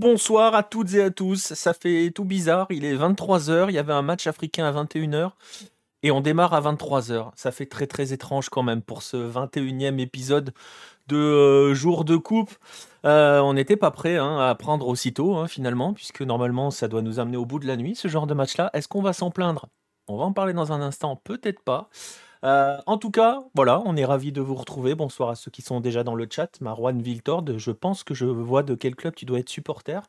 Bonsoir à toutes et à tous. Ça fait tout bizarre. Il est 23h. Il y avait un match africain à 21h. Et on démarre à 23h. Ça fait très très étrange quand même pour ce 21e épisode de euh, Jour de Coupe. Euh, on n'était pas prêt hein, à prendre aussitôt hein, finalement, puisque normalement ça doit nous amener au bout de la nuit, ce genre de match-là. Est-ce qu'on va s'en plaindre? On va en parler dans un instant, peut-être pas. Euh, en tout cas, voilà, on est ravis de vous retrouver. Bonsoir à ceux qui sont déjà dans le chat. Marwan Viltord, je pense que je vois de quel club tu dois être supporter.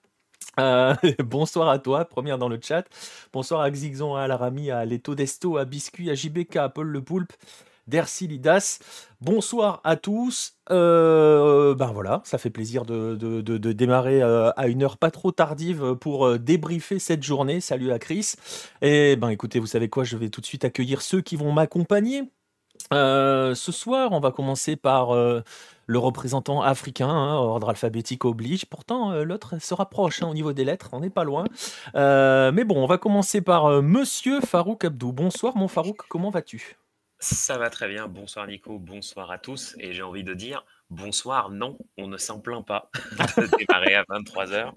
Euh, bonsoir à toi, première dans le chat. Bonsoir à Xixon, à Alarami, à Leto Desto, à Biscuit, à JBK, à Paul Le Poulpe, Dercy Lidas. Bonsoir à tous. Euh, ben voilà, ça fait plaisir de, démarrer à une heure pas trop tardive pour débriefer cette journée. Salut à Chris. Et ben écoutez, vous savez quoi, je vais tout de suite accueillir ceux qui vont m'accompagner. ce soir, on va commencer par le représentant africain, hein, ordre alphabétique oblige. Pourtant, l'autre se rapproche hein, au niveau des lettres, on n'est pas loin. mais bon, on va commencer par Monsieur Farouk Abdou. Bonsoir mon Farouk, comment vas-tu? Ça va très bien. Bonsoir Nico, bonsoir à tous. Et j'ai envie de dire bonsoir, non, on ne s'en plaint pas de démarrer à 23h.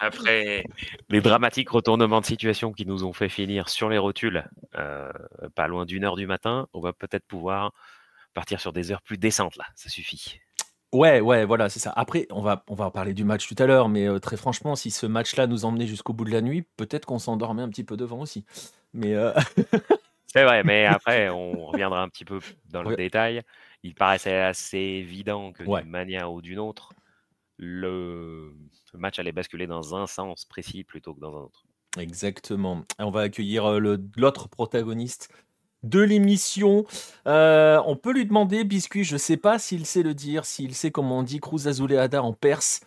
Après les dramatiques retournements de situation qui nous ont fait finir sur les rotules, euh, pas loin d'une heure du matin, on va peut-être pouvoir partir sur des heures plus décentes là, ça suffit. Ouais, ouais, voilà, c'est ça. Après, on va, on va parler du match tout à l'heure, mais euh, très franchement, si ce match-là nous emmenait jusqu'au bout de la nuit, peut-être qu'on s'endormait un petit peu devant aussi. Mais euh, C'est vrai, mais après, on reviendra un petit peu dans le détail. Il paraissait assez évident que d'une manière ou d'une autre, le match allait basculer dans un sens précis plutôt que dans un autre. Exactement. On va accueillir euh, l'autre protagoniste de l'émission. Euh, on peut lui demander, Biscuit, je ne sais pas s'il sait le dire, s'il sait comment on dit Cruz Azuleada en perse.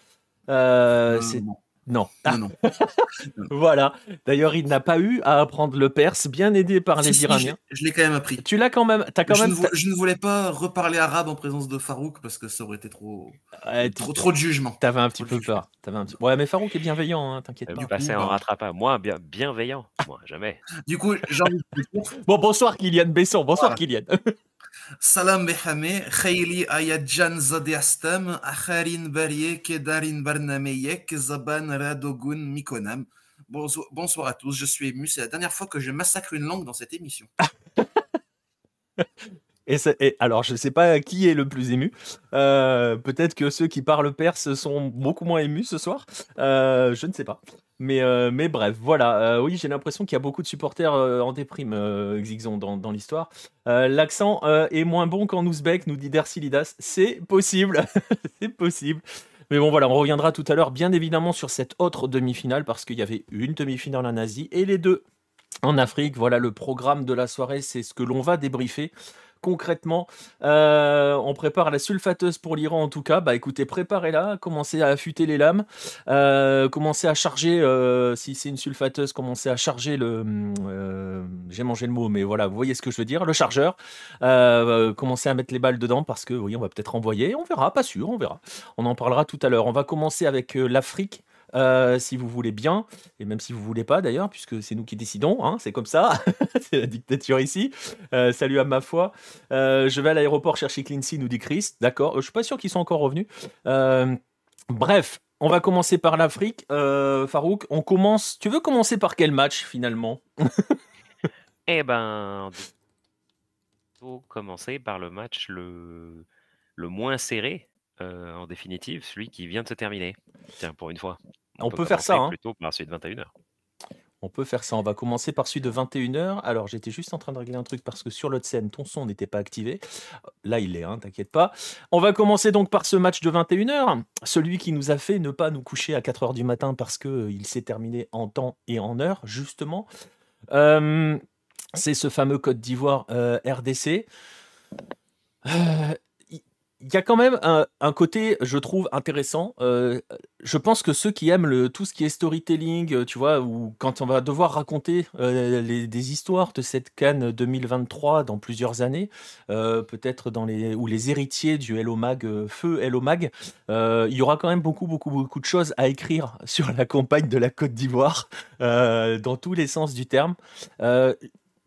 Euh, c'est non. non, voilà. D'ailleurs, il n'a pas eu à apprendre le perse, bien aidé par les Iraniens. je l'ai quand même appris. Tu l'as quand même. As quand je, même... Ne je ne voulais pas reparler arabe en présence de Farouk parce que ça aurait été trop, trop, trop, de jugement. T'avais un petit peu peur. Avais un petit... Ouais, mais Farouk est bienveillant, hein, t'inquiète pas. Du passé en rattrapant. Moi, bien, bienveillant. Moi, jamais. Du coup, j'ai envie de... Bon, bonsoir Kylian Besson. Bonsoir Kylian. Salam Behame, Khayli Ayadjan Zadeastam, Akharin Barye, Kedarin Barnameyek, Zaban Radogun Mikonam. Bonsoir à tous, je suis ému. C'est la dernière fois que je massacre une langue dans cette émission. Et, alors, je ne sais pas qui est le plus ému. Euh, peut-être que ceux qui parlent perse sont beaucoup moins émus ce soir. Euh, je ne sais pas. Mais, euh, mais bref, voilà. Euh, oui, j'ai l'impression qu'il y a beaucoup de supporters euh, en déprime, Xixon, dans, dans l'histoire. L'accent est moins bon qu'en ouzbek, nous dit Dercilidas. C'est possible. C'est possible. Mais bon, voilà, on reviendra tout à l'heure, bien évidemment, sur cette autre demi-finale, parce qu'il y avait une demi-finale en Asie et les deux en Afrique. Voilà, le programme de la soirée, c'est ce que l'on va débriefer concrètement. Euh, on prépare la sulfateuse pour l'Iran en tout cas. Bah écoutez, préparez-la, commencez à affûter les lames, euh, commencez à charger, euh, si c'est une sulfateuse, commencez à charger le... J'ai mangé le mot, mais voilà, vous voyez ce que je veux dire, le chargeur. commencez à mettre les balles dedans parce que oui, on va peut-être envoyer, on verra, pas sûr, on verra. On en parlera tout à l'heure. On va commencer avec l'Afrique. Euh, si vous voulez bien, et même si vous voulez pas d'ailleurs, puisque c'est nous qui décidons, hein, c'est comme ça, c'est la dictature ici. Euh, salut à ma foi. Euh, je vais à l'aéroport chercher Clincy, nous dit Chris. D'accord, je suis pas sûr qu'ils sont encore revenus. bref, on va commencer par l'Afrique. Farouk, on commence. Tu veux commencer par quel match finalement? Eh ben, faut commencer par le match le, le moins serré en définitive, celui qui vient de se terminer. Tiens, pour une fois. On, peut, faire ça. Hein. Plutôt par celui de 21h. On peut faire ça. On va commencer par celui de 21h. Alors, j'étais juste en train de régler un truc parce que sur l'autre scène, ton son n'était pas activé. Là, il est, hein, t'inquiète pas. On va commencer donc par ce match de 21h. Celui qui nous a fait ne pas nous coucher à 4h du matin parce qu'il euh, s'est terminé en temps et en heure, justement. Euh, c'est ce fameux Côte d'Ivoire RDC il y a quand même un, côté, je trouve, intéressant. Euh, je pense que ceux qui aiment tout ce qui est storytelling, euh, tu vois, ou quand on va devoir raconter euh, des histoires de cette Cannes 2023 dans plusieurs années, peut-être dans les ou les héritiers du Hello Mag, feu Hello Mag, il y aura quand même beaucoup, beaucoup, beaucoup de choses à écrire sur la campagne de la Côte d'Ivoire, dans tous les sens du terme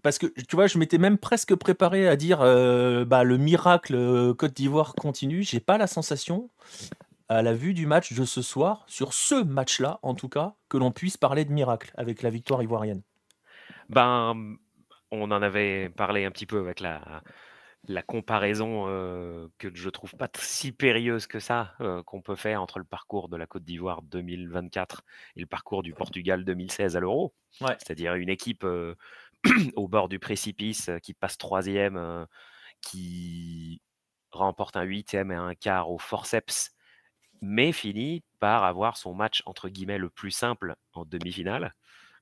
parce que tu vois, je m'étais même presque préparé à dire euh, bah, le miracle euh, Côte d'Ivoire continue. J'ai pas la sensation. à la vue du match de ce soir, sur ce match-là en tout cas, que l'on puisse parler de miracle avec la victoire ivoirienne Ben, on en avait parlé un petit peu avec la, la comparaison euh, que je trouve pas si périlleuse que ça euh, qu'on peut faire entre le parcours de la Côte d'Ivoire 2024 et le parcours du Portugal 2016 à l'Euro. Ouais. C'est-à-dire une équipe euh, au bord du précipice qui passe troisième, qui remporte un huitième et un quart au forceps, mais finit par avoir son match entre guillemets le plus simple en demi-finale.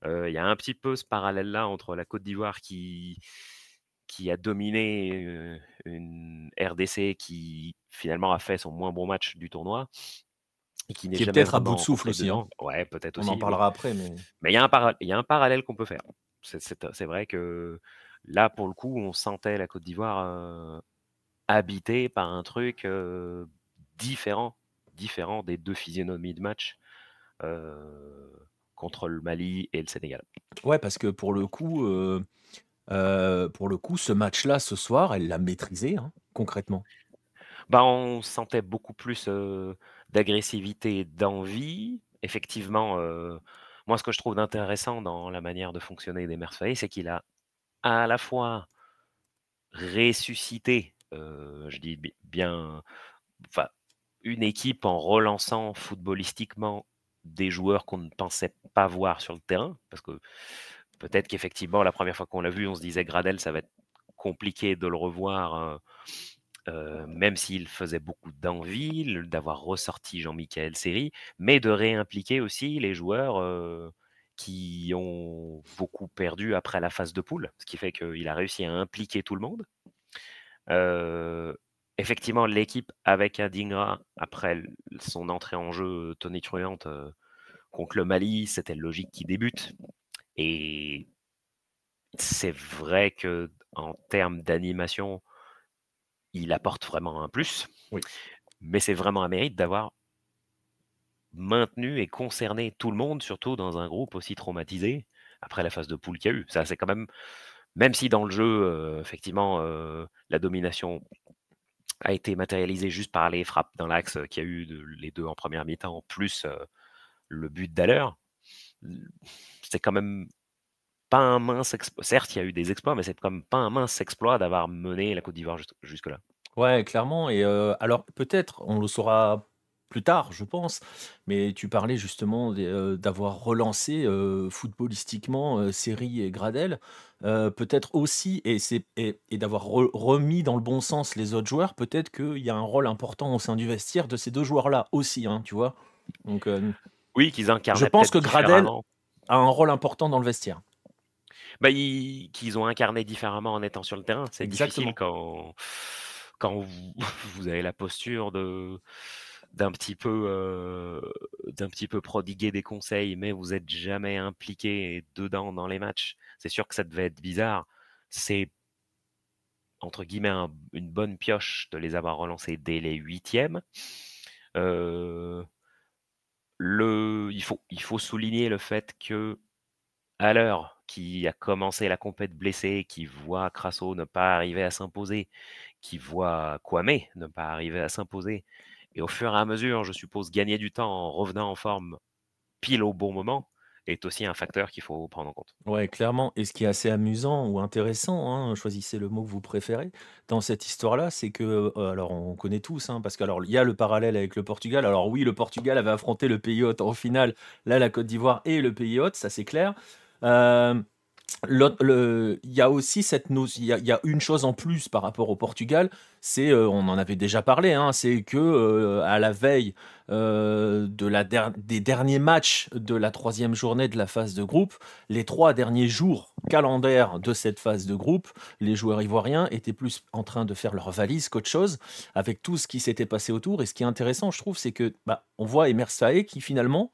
Il y a un petit peu ce parallèle-là entre la Côte d'Ivoire qui qui a dominé une RDC qui finalement a fait son moins bon match du tournoi. Et qui, est peut-être à bout de souffle aussi. Hein. Ouais, peut-être aussi. On en parlera après. Mais il y, a un y a un parallèle qu'on peut faire. C'est vrai que là, pour le coup, on sentait la Côte d'Ivoire habitée par un truc différent, différent des deux physionomies de match contre le Mali et le Sénégal. Ouais, parce que pour le coup, euh, pour le coup, ce match-là, ce soir, elle l'a maîtrisé, hein, concrètement. Bah, on sentait beaucoup plus d'agressivité, d'envie. Effectivement, moi, ce que je trouve intéressant dans la manière de fonctionner des Mercedes, c'est qu'il a à la fois ressuscité, je dis bien, une équipe en relançant footballistiquement des joueurs qu'on ne pensait pas voir sur le terrain, parce que Peut-être qu'effectivement, la première fois qu'on l'a vu, on se disait Gradel, ça va être compliqué de le revoir, hein, euh, même s'il faisait beaucoup d'envie, d'avoir ressorti Jean-Michel Seri, mais de réimpliquer aussi les joueurs euh, qui ont beaucoup perdu après la phase de poule, ce qui fait qu'il a réussi à impliquer tout le monde. Euh, effectivement, l'équipe avec Adingra, après son entrée en jeu tonitruante contre le Mali, c'était logique qu'il débute. Et c'est vrai que en termes d'animation, il apporte vraiment un plus. Oui. Mais c'est vraiment un mérite d'avoir maintenu et concerné tout le monde, surtout dans un groupe aussi traumatisé après la phase de poule qu'il y a eu. Ça, c'est quand même, même si dans le jeu, euh, effectivement, euh, la domination a été matérialisée juste par les frappes dans l'axe euh, qu'il y a eu les deux en première mi-temps, plus le but d'Aller, c'est quand même pas un mince exploit. Certes, il y a eu des exploits, mais c'est comme pas un mince exploit d'avoir mené la Côte d'Ivoire jusque-là. Ouais, clairement. Et alors, peut-être, on le saura plus tard, je pense, mais tu parlais justement d'avoir relancé footballistiquement Série et Gradel. peut-être aussi, et, et, et d'avoir remis dans le bon sens les autres joueurs, peut-être qu'il y a un rôle important au sein du vestiaire de ces deux joueurs-là aussi, hein, tu vois. Donc, oui, qu'ils incarnent. Je pense que Gradel a un rôle important dans le vestiaire. Bah, qu'ils ont incarné différemment en étant sur le terrain. C'est difficile quand, quand vous, avez la posture de d'un petit peu d'un petit peu prodiguer des conseils, mais vous êtes jamais impliqué dedans dans les matchs. C'est sûr que ça devait être bizarre. C'est entre guillemets une bonne pioche de les avoir relancés dès les huitièmes. le, il, faut, il faut souligner le fait que à l'heure qui a commencé la compète blessé, qui voit Crasso ne pas arriver à s'imposer, qui voit Kwame ne pas arriver à s'imposer, et au fur et à mesure, je suppose, gagner du temps en revenant en forme pile au bon moment, est aussi un facteur qu'il faut prendre en compte. Ouais, clairement. Et ce qui est assez amusant ou intéressant, hein, choisissez le mot que vous préférez, dans cette histoire-là, c'est que, euh, alors on connaît tous, hein, parce qu'il y a le parallèle avec le Portugal. Alors oui, le Portugal avait affronté le pays hôte en finale, là la Côte d'Ivoire et le pays hôte, ça c'est clair. Euh, il y a aussi cette il y, a une chose en plus par rapport au Portugal, c'est, euh, on en avait déjà parlé, hein, c'est que euh, à la veille des derniers matchs de la troisième journée de la phase de groupe, les trois derniers jours calendaires de cette phase de groupe, les joueurs ivoiriens étaient plus en train de faire leur valise qu'autre chose, avec tout ce qui s'était passé autour. Et ce qui est intéressant, je trouve, c'est que bah, on voit Emer Saé qui finalement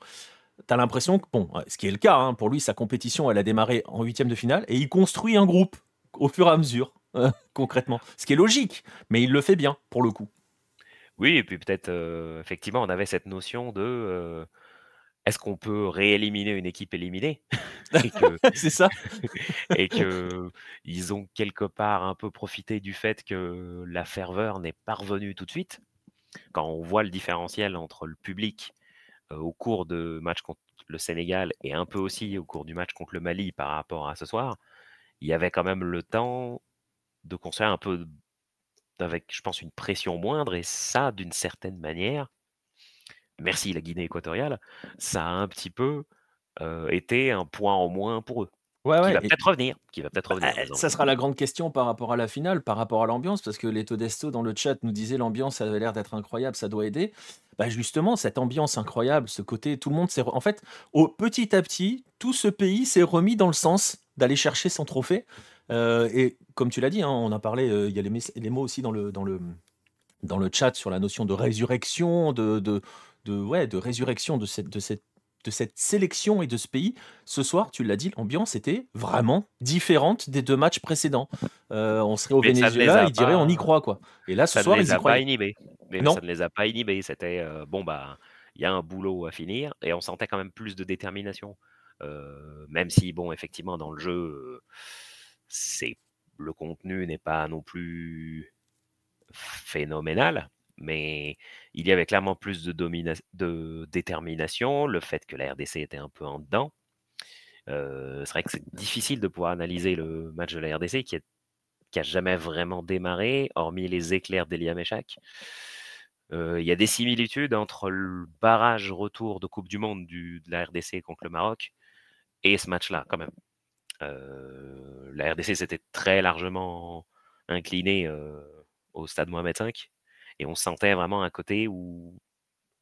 tu as l'impression que, bon, ce qui est le cas, hein, pour lui, sa compétition, elle a démarré en huitième de finale et il construit un groupe au fur et à mesure, euh, concrètement. Ce qui est logique, mais il le fait bien, pour le coup. Oui, et puis peut-être, euh, effectivement, on avait cette notion de euh, est-ce qu'on peut rééliminer une équipe éliminée C'est ça. et que ils ont quelque part un peu profité du fait que la ferveur n'est pas revenue tout de suite. quand on voit le différentiel entre le public au cours de match contre le Sénégal et un peu aussi au cours du match contre le Mali par rapport à ce soir, il y avait quand même le temps de construire un peu avec, je pense, une pression moindre. Et ça, d'une certaine manière, merci la Guinée équatoriale, ça a un petit peu été un point en moins pour eux. Ouais, Qui ouais, va et peut-être revenir, qui va peut-être bah, revenir un ça sera la grande question par rapport à la finale, par rapport à l'ambiance, parce que Leto Desto dans le chat nous disait l'ambiance avait l'air d'être incroyable, ça doit aider. Bah justement, cette ambiance incroyable, ce côté, tout le monde s'est, en fait, au petit à petit, tout ce pays s'est remis dans le sens d'aller chercher son trophée. Euh, et comme tu l'as dit, hein, on a parlé, euh, il y a les, les mots aussi dans le, dans le, dans le chat sur la notion de résurrection, de, de, de, ouais, de résurrection de cette, de, cette, de cette sélection et de ce pays. Ce soir, tu l'as dit, l'ambiance était vraiment différente des deux matchs précédents. Euh, on serait au Mais ne les Venezuela, ils diraient on y croit. quoi. Et là, ce ça ne soir, les ils y a pas inhibés. Mais Non ça ne les a pas inhibés. C'était euh, bon, bah, il y a un boulot à finir et on sentait quand même plus de détermination. Euh, même si, bon, effectivement, dans le jeu, c'est le contenu n'est pas non plus phénoménal, mais il y avait clairement plus de, détermination, le fait que la RDC était un peu en dedans. Euh, c'est vrai que c'est difficile de pouvoir analyser le match de la RDC qui, est, qui a jamais vraiment démarré, hormis les éclairs d'Elia Meshak. Euh, Il y a des similitudes entre le barrage retour de Coupe du Monde de la RDC contre le Maroc et ce match-là, quand même. Euh, la RDC s'était très largement inclinée au stade Mohamed V et on sentait vraiment un côté où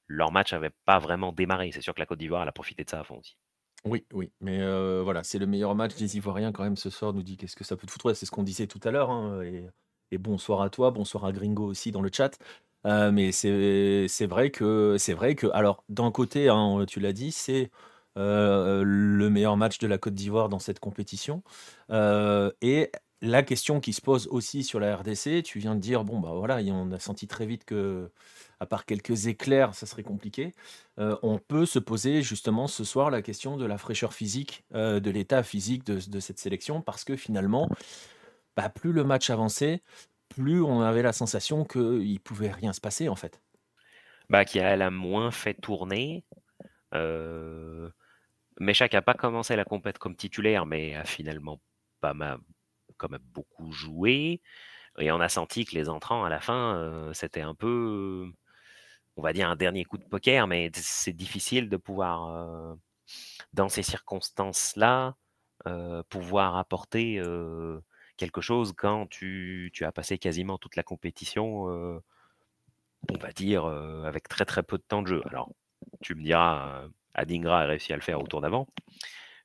leur match n'avait pas vraiment démarré. C'est sûr que la Côte d'Ivoire a profité de ça à fond aussi. Oui, oui, mais voilà, c'est le meilleur match des Ivoiriens quand même ce soir, nous dit qu'est-ce que ça peut te foutre. C'est ce qu'on disait tout à l'heure. hein, et, bonsoir à toi, bonsoir à Gringo aussi dans le chat. Mais c'est vrai que c'est vrai que alors d'un côté, hein, tu l'as dit, c'est le meilleur match de la Côte d'Ivoire dans cette compétition. Et la question qui se pose aussi sur la RDC, tu viens de dire bon bah voilà, on a senti très vite que à part quelques éclairs, ça serait compliqué. Euh, on peut se poser justement ce soir la question de la fraîcheur physique, euh, de l'état physique de, cette sélection, parce que finalement, bah, plus le match avançait, plus on avait la sensation qu'il pouvait rien se passer en fait. Bah, qui a moins fait tourner. Euh, Meshak n'a pas commencé la compète comme titulaire, mais a finalement pas mal, même beaucoup joué. Et on a senti que les entrants à la fin, euh, c'était un peu, on va dire, un dernier coup de poker, mais c'est difficile de pouvoir, euh, dans ces circonstances-là, euh, pouvoir apporter quelque chose quand tu, tu, as passé quasiment toute la compétition, on va dire, avec très très peu de temps de jeu. Alors, tu me diras, Adingra a réussi à le faire au tour d'avant.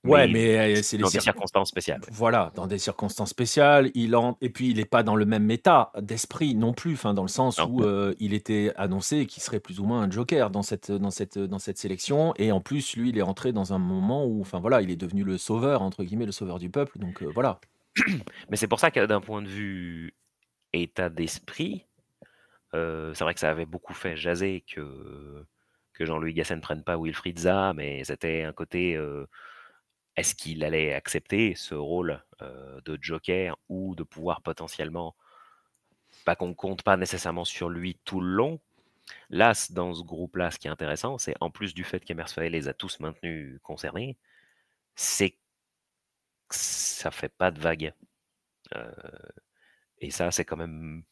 Ouais, mais, mais c'est dans des circonstances spéciales. Ouais. Voilà, dans des circonstances spéciales. Il en... Et puis, il n'est pas dans le même état d'esprit non plus, enfin, dans le sens non. où euh, il était annoncé qu'il serait plus ou moins un joker dans cette, dans, cette, dans cette sélection. Et en plus, lui, il est entré dans un moment où, enfin voilà, il est devenu le sauveur, entre guillemets, le sauveur du peuple. Donc euh, voilà. Mais c'est pour ça que d'un point de vue état d'esprit, euh, c'est vrai que ça avait beaucoup fait jaser que, que Jean-Louis Gasset ne prenne pas Wilfried Zaha, mais c'était un côté euh, est-ce qu'il allait accepter ce rôle euh, de joker ou de pouvoir potentiellement, pas qu'on ne compte pas nécessairement sur lui tout le long? Là, dans ce groupe-là, ce qui est intéressant, c'est en plus du fait qu'Emerson les a tous maintenus concernés, c'est que ça fait pas de vague. Euh, et ça, c'est quand même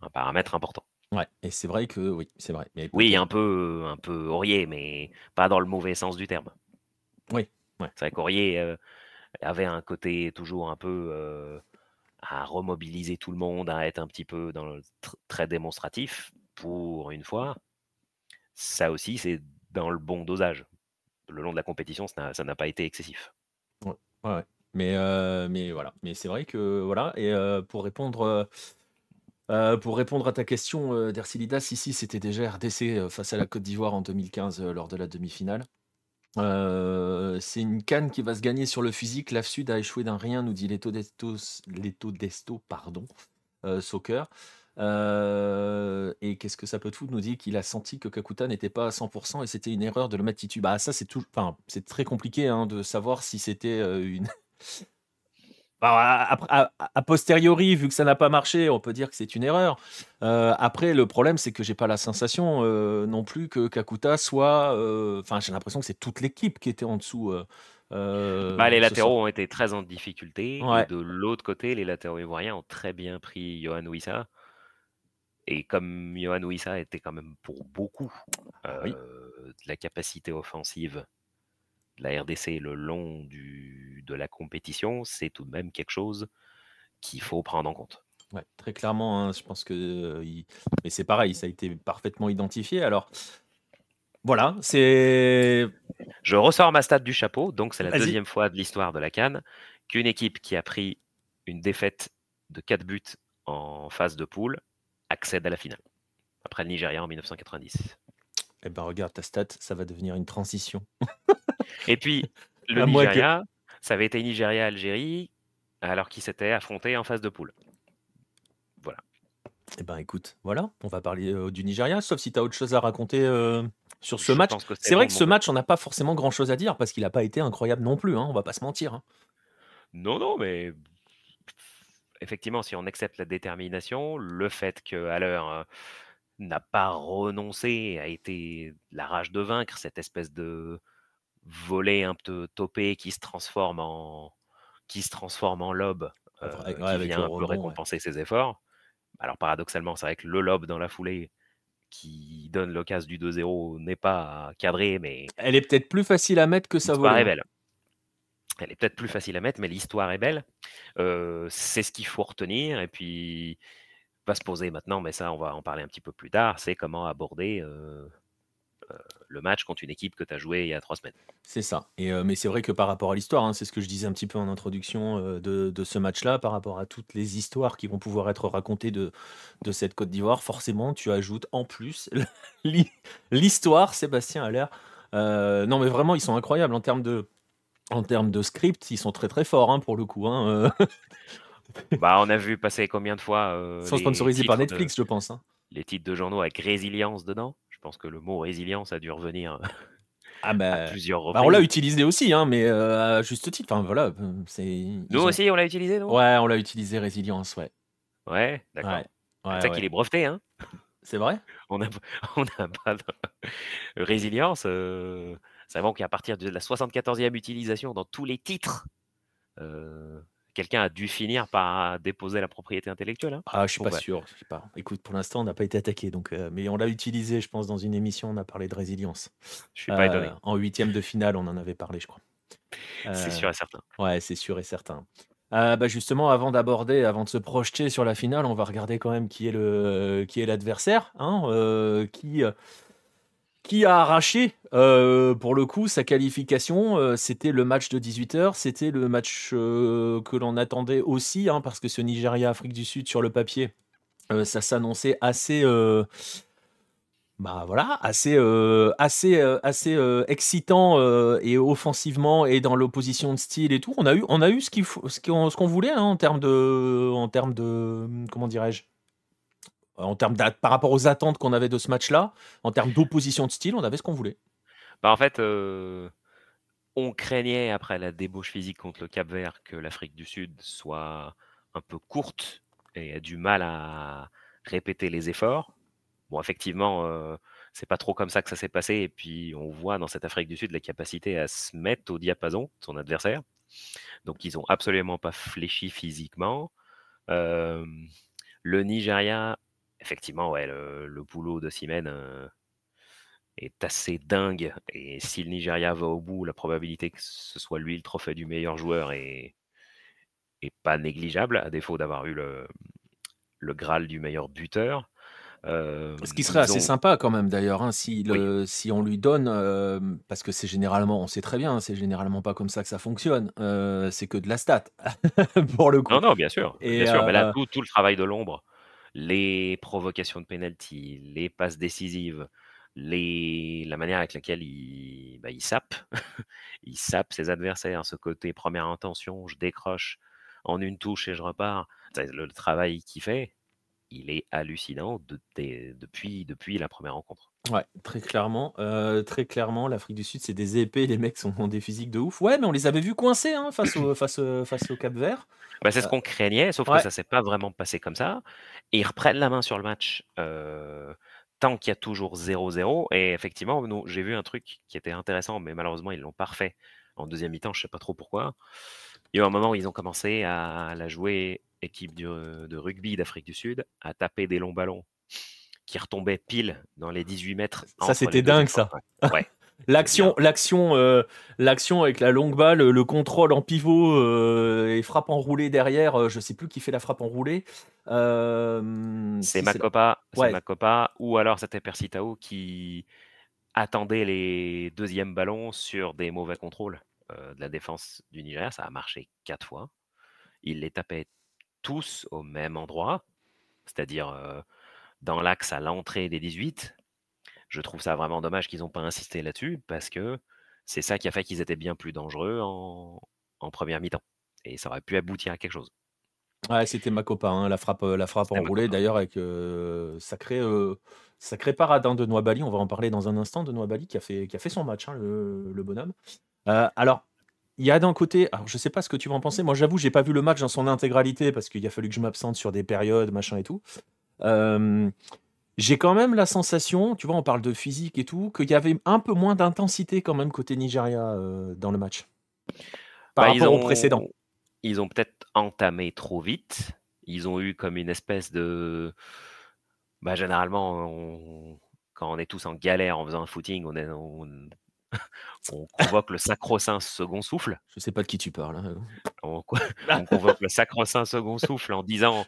un paramètre important. Ouais, et c'est vrai que oui, c'est vrai. Mais oui, un peu, un peu Aurier, mais pas dans le mauvais sens du terme. Oui, ouais. C'est vrai qu'Aurier euh, avait un côté toujours un peu euh, à remobiliser tout le monde, à être un petit peu dans le tr très démonstratif. Pour une fois, ça aussi, c'est dans le bon dosage. Le long de la compétition, ça n'a pas été excessif. Ouais, ouais. Mais, euh, mais voilà. Mais c'est vrai que voilà. Et euh, pour répondre. Euh, pour répondre à ta question, euh, Dercilidas, ici c'était déjà RDC euh, face à la Côte d'Ivoire en 2015 euh, lors de la demi-finale. C'est une canne qui va se gagner sur le physique. La Sud a échoué d'un rien, nous dit Leto Desto, pardon, euh, Soccer. Et qu'est-ce que ça peut tout nous dit qu'il a senti que Kakuta n'était pas à 100% et c'était une erreur de le mettre titu. Bah ça c'est tout, enfin c'est très compliqué hein, de savoir si c'était une a, a, posteriori, vu que ça n'a pas marché, on peut dire que c'est une erreur. Euh, après, le problème, c'est que j'ai pas la sensation euh, non plus que Kakuta soit. Euh, enfin, j'ai l'impression que c'est toute l'équipe qui était en dessous. Bah, les latéraux ont été très en difficulté. Et de l'autre côté, les latéraux ivoiriens ont très bien pris Johan Wissa. Et comme Johan Wissa était quand même pour beaucoup de la capacité offensive la RDC le long du, de la compétition, c'est tout de même quelque chose qu'il faut prendre en compte. Ouais, très clairement, hein, je pense que. Mais c'est pareil, ça a été parfaitement identifié. Alors, voilà, c'est. Je ressors ma stat du chapeau, donc c'est la deuxième fois de l'histoire de la Cannes qu'une équipe qui a pris une défaite de 4 buts en phase de poule accède à la finale. Après le Nigeria en 1990. Eh ben regarde ta stat, ça va devenir une transition. Et puis, le Nigeria, ça avait été Nigeria-Algérie, alors qu'ils s'étaient affrontés en phase de poule. Voilà. Eh ben écoute, voilà, on va parler euh, du Nigeria, sauf si tu as autre chose à raconter euh, sur ce match. C'est vrai que ce match, on n'a pas forcément grand-chose à dire, parce qu'il n'a pas été incroyable non plus, hein, on va pas se mentir. Hein. Non, non, mais effectivement, si on accepte la détermination, le fait l'heure euh, n'a pas renoncé, a été la rage de vaincre, cette espèce de volet un peu topé qui se transforme en qui se transforme en lobe, euh, qui vient un peu récompenser ses efforts. Alors paradoxalement, c'est vrai que le lobe dans la foulée qui donne l'occasion du 2-0 n'est pas cadré, mais elle est peut-être plus facile à mettre que ça volée. Est belle. Elle est peut-être plus facile à mettre, mais l'histoire est belle. Euh, c'est ce qu'il faut retenir. Et puis, va se poser maintenant, mais ça, on va en parler un petit peu plus tard, c'est comment aborder euh, euh, le match contre une équipe que tu as joué il y a trois semaines. C'est ça. Et, euh, mais c'est vrai que par rapport à l'histoire, hein, c'est ce que je disais un petit peu en introduction de, de, ce match-là, par rapport à toutes les histoires qui vont pouvoir être racontées de, de cette Côte d'Ivoire, forcément, tu ajoutes en plus l'histoire, Sébastien Allaire. non, mais vraiment, ils sont incroyables en termes de, en termes de script, ils sont très très forts hein, pour le coup. Hein, bah, on a vu passer combien de fois. Euh, Ils sont sponsorisés par Netflix, je pense. Les titres de journaux avec résilience dedans. Je pense que le mot résilience a dû revenir ah bah, plusieurs reprises. Bah, on l'a utilisé aussi, hein, mais euh, à juste titre. Enfin, voilà, c'est. Nous aussi, on l'a utilisé, non Ouais, on l'a utilisé résilience, ouais. Ouais, d'accord. c'est ça qu'il est breveté, hein? C'est vrai? On n'a on a pas de... résilience. Euh... Vraiment qu'à partir de la 74e utilisation dans tous les titres, euh, quelqu'un a dû finir par déposer la propriété intellectuelle. Hein ah, je suis pas sûr. Je sais pas. Écoute, pour l'instant, on n'a pas été attaqué, donc, euh, mais on l'a utilisé, je pense, dans une émission. On a parlé de résilience. Je suis pas étonné. Euh, en huitième de finale, on en avait parlé, je crois. c'est sûr et certain. Ouais, c'est sûr et certain. bah justement, avant d'aborder, avant de se projeter sur la finale, on va regarder quand même qui est le qui est l'adversaire, hein, qui qui a arraché, euh, pour le coup, sa qualification. Euh, c'était le match de 18h, c'était le match euh, que l'on attendait aussi, hein, parce que ce Nigeria-Afrique du Sud, sur le papier, ça s'annonçait assez... bah voilà, assez, assez, assez excitant et offensivement et dans l'opposition de style et tout. On a eu, on a eu ce qu'on voulait hein, en termes de, en termes de, comment dirais-je, en termes par rapport aux attentes qu'on avait de ce match-là, en termes d'opposition de style, on avait ce qu'on voulait. Bah en fait, euh, on craignait après la débauche physique contre le Cap Vert que l'Afrique du Sud soit un peu courte et ait du mal à répéter les efforts. Bon, effectivement, euh, c'est pas trop comme ça que ça s'est passé. Et puis, on voit dans cette Afrique du Sud la capacité à se mettre au diapason de son adversaire. Donc, ils ont absolument pas fléchi physiquement. Euh, le Nigeria effectivement, ouais, le, boulot de Siemens euh, est assez dingue. Et si le Nigeria va au bout, la probabilité que ce soit lui le trophée du meilleur joueur est, pas négligeable, à défaut d'avoir eu le, le Graal du meilleur buteur. Euh, Ce qui serait assez sympa quand même d'ailleurs, hein, si, si on lui donne, euh, parce que c'est généralement, on sait très bien, c'est généralement pas comme ça que ça fonctionne, c'est que de la stat, pour le coup. Non, non, bien sûr. bien sûr mais là, tout, tout, le travail de l'ombre les provocations de penalty, les passes décisives, les, la manière avec laquelle il, bah, il sape, il sape ses adversaires, ce côté première intention, je décroche en une touche et je repars, le travail qu'il fait, il est hallucinant depuis, depuis la première rencontre. Ouais, très clairement, très clairement, l'Afrique du Sud, c'est des épées, les mecs sont ont des physiques de ouf. Ouais, mais on les avait vus coincés, hein, face au face, face au Cap-Vert. Bah, c'est ce qu'on craignait, sauf que ça s'est pas vraiment passé comme ça et ils reprennent la main sur le match, tant qu'il y a toujours 0-0 et effectivement, j'ai vu un truc qui était intéressant, mais malheureusement, ils l'ont pas refait en deuxième mi-temps, je sais pas trop pourquoi. Il y a eu un moment où ils ont commencé à la jouer équipe de rugby d'Afrique du Sud, à taper des longs ballons qui retombait pile dans les 18 mètres. Ça, c'était dingue, ça. Ouais. L'action, l'action, euh, l'action avec la longue balle, le contrôle en pivot euh, et frappe enroulée derrière. Euh, je sais plus qui fait la frappe enroulée. c'est Macopa, c'est Macopa, ou alors c'était Persitao qui attendait les deuxièmes ballons sur des mauvais contrôles de la défense du Nigeria. Ça a marché quatre fois. Il les tapait tous au même endroit, c'est-à-dire dans l'axe à l'entrée des 18. Je trouve ça vraiment dommage qu'ils n'ont pas insisté là-dessus parce que c'est ça qui a fait qu'ils étaient bien plus dangereux en, première mi-temps. Et ça aurait pu aboutir à quelque chose. Ouais, c'était ma copain, hein, la frappe, la frappe enroulée d'ailleurs avec euh, sacré, euh, sacré parade hein, de Noabali. On va en parler dans un instant de Noabali qui a fait, qui a fait son match, hein, le, bonhomme. Euh, alors, il y a d'un côté, alors je sais pas ce que tu vas en penser. Moi, j'avoue, j'ai pas vu le match dans son intégralité parce qu'il a fallu que je m'absente sur des périodes, machin et tout j'ai quand même la sensation, tu vois, on parle de physique et tout, qu'il y avait un peu moins d'intensité quand même côté Nigeria dans le match. Par bah, rapport au précédent. Ils ont peut-être entamé trop vite. Ils ont eu comme une espèce de. Bah, généralement, quand on est tous en galère en faisant un footing, on, est, on... on convoque le sacro-saint second souffle. Je sais pas de qui tu parles. Hein. On, on convoque le sacro-saint second souffle en disant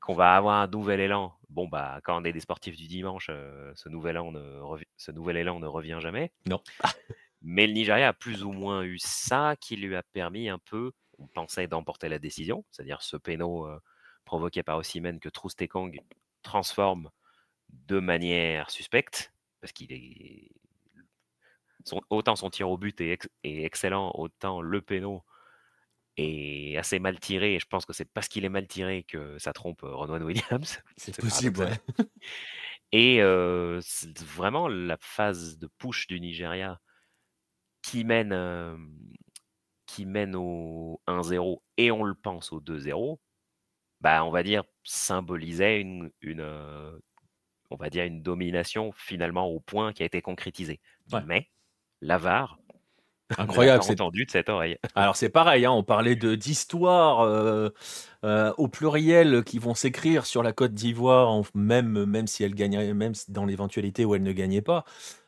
qu'on va avoir un nouvel élan. Bon, bah, quand on est des sportifs du dimanche, euh, ce, nouvel élan ne ce nouvel élan ne revient jamais. Non. Mais le Nigeria a plus ou moins eu ça qui lui a permis un peu, on pensait, d'emporter la décision, c'est-à-dire ce péno euh, provoqué par Osimhen que Troustekong transforme de manière suspecte, parce qu'il est. autant son tir au but est, est excellent, autant le péno est assez mal tiré. Et je pense que c'est parce qu'il est mal tiré que ça trompe Ronwan Williams. C'est possible, ouais. Et c'est vraiment la phase de push du Nigeria qui mène, qui mène au 1-0 et on le pense au 2-0, bah, on va dire symbolisait une, une on va dire une domination finalement au point qui a été concrétisée. Mais l'avare Incroyable. C'est entendu de cette oreille. Alors c'est pareil, hein, on parlait de d'histoires euh, euh, au pluriel qui vont s'écrire sur la Côte d'Ivoire, même même si elle gagnerait, même dans l'éventualité où elle ne gagnait pas.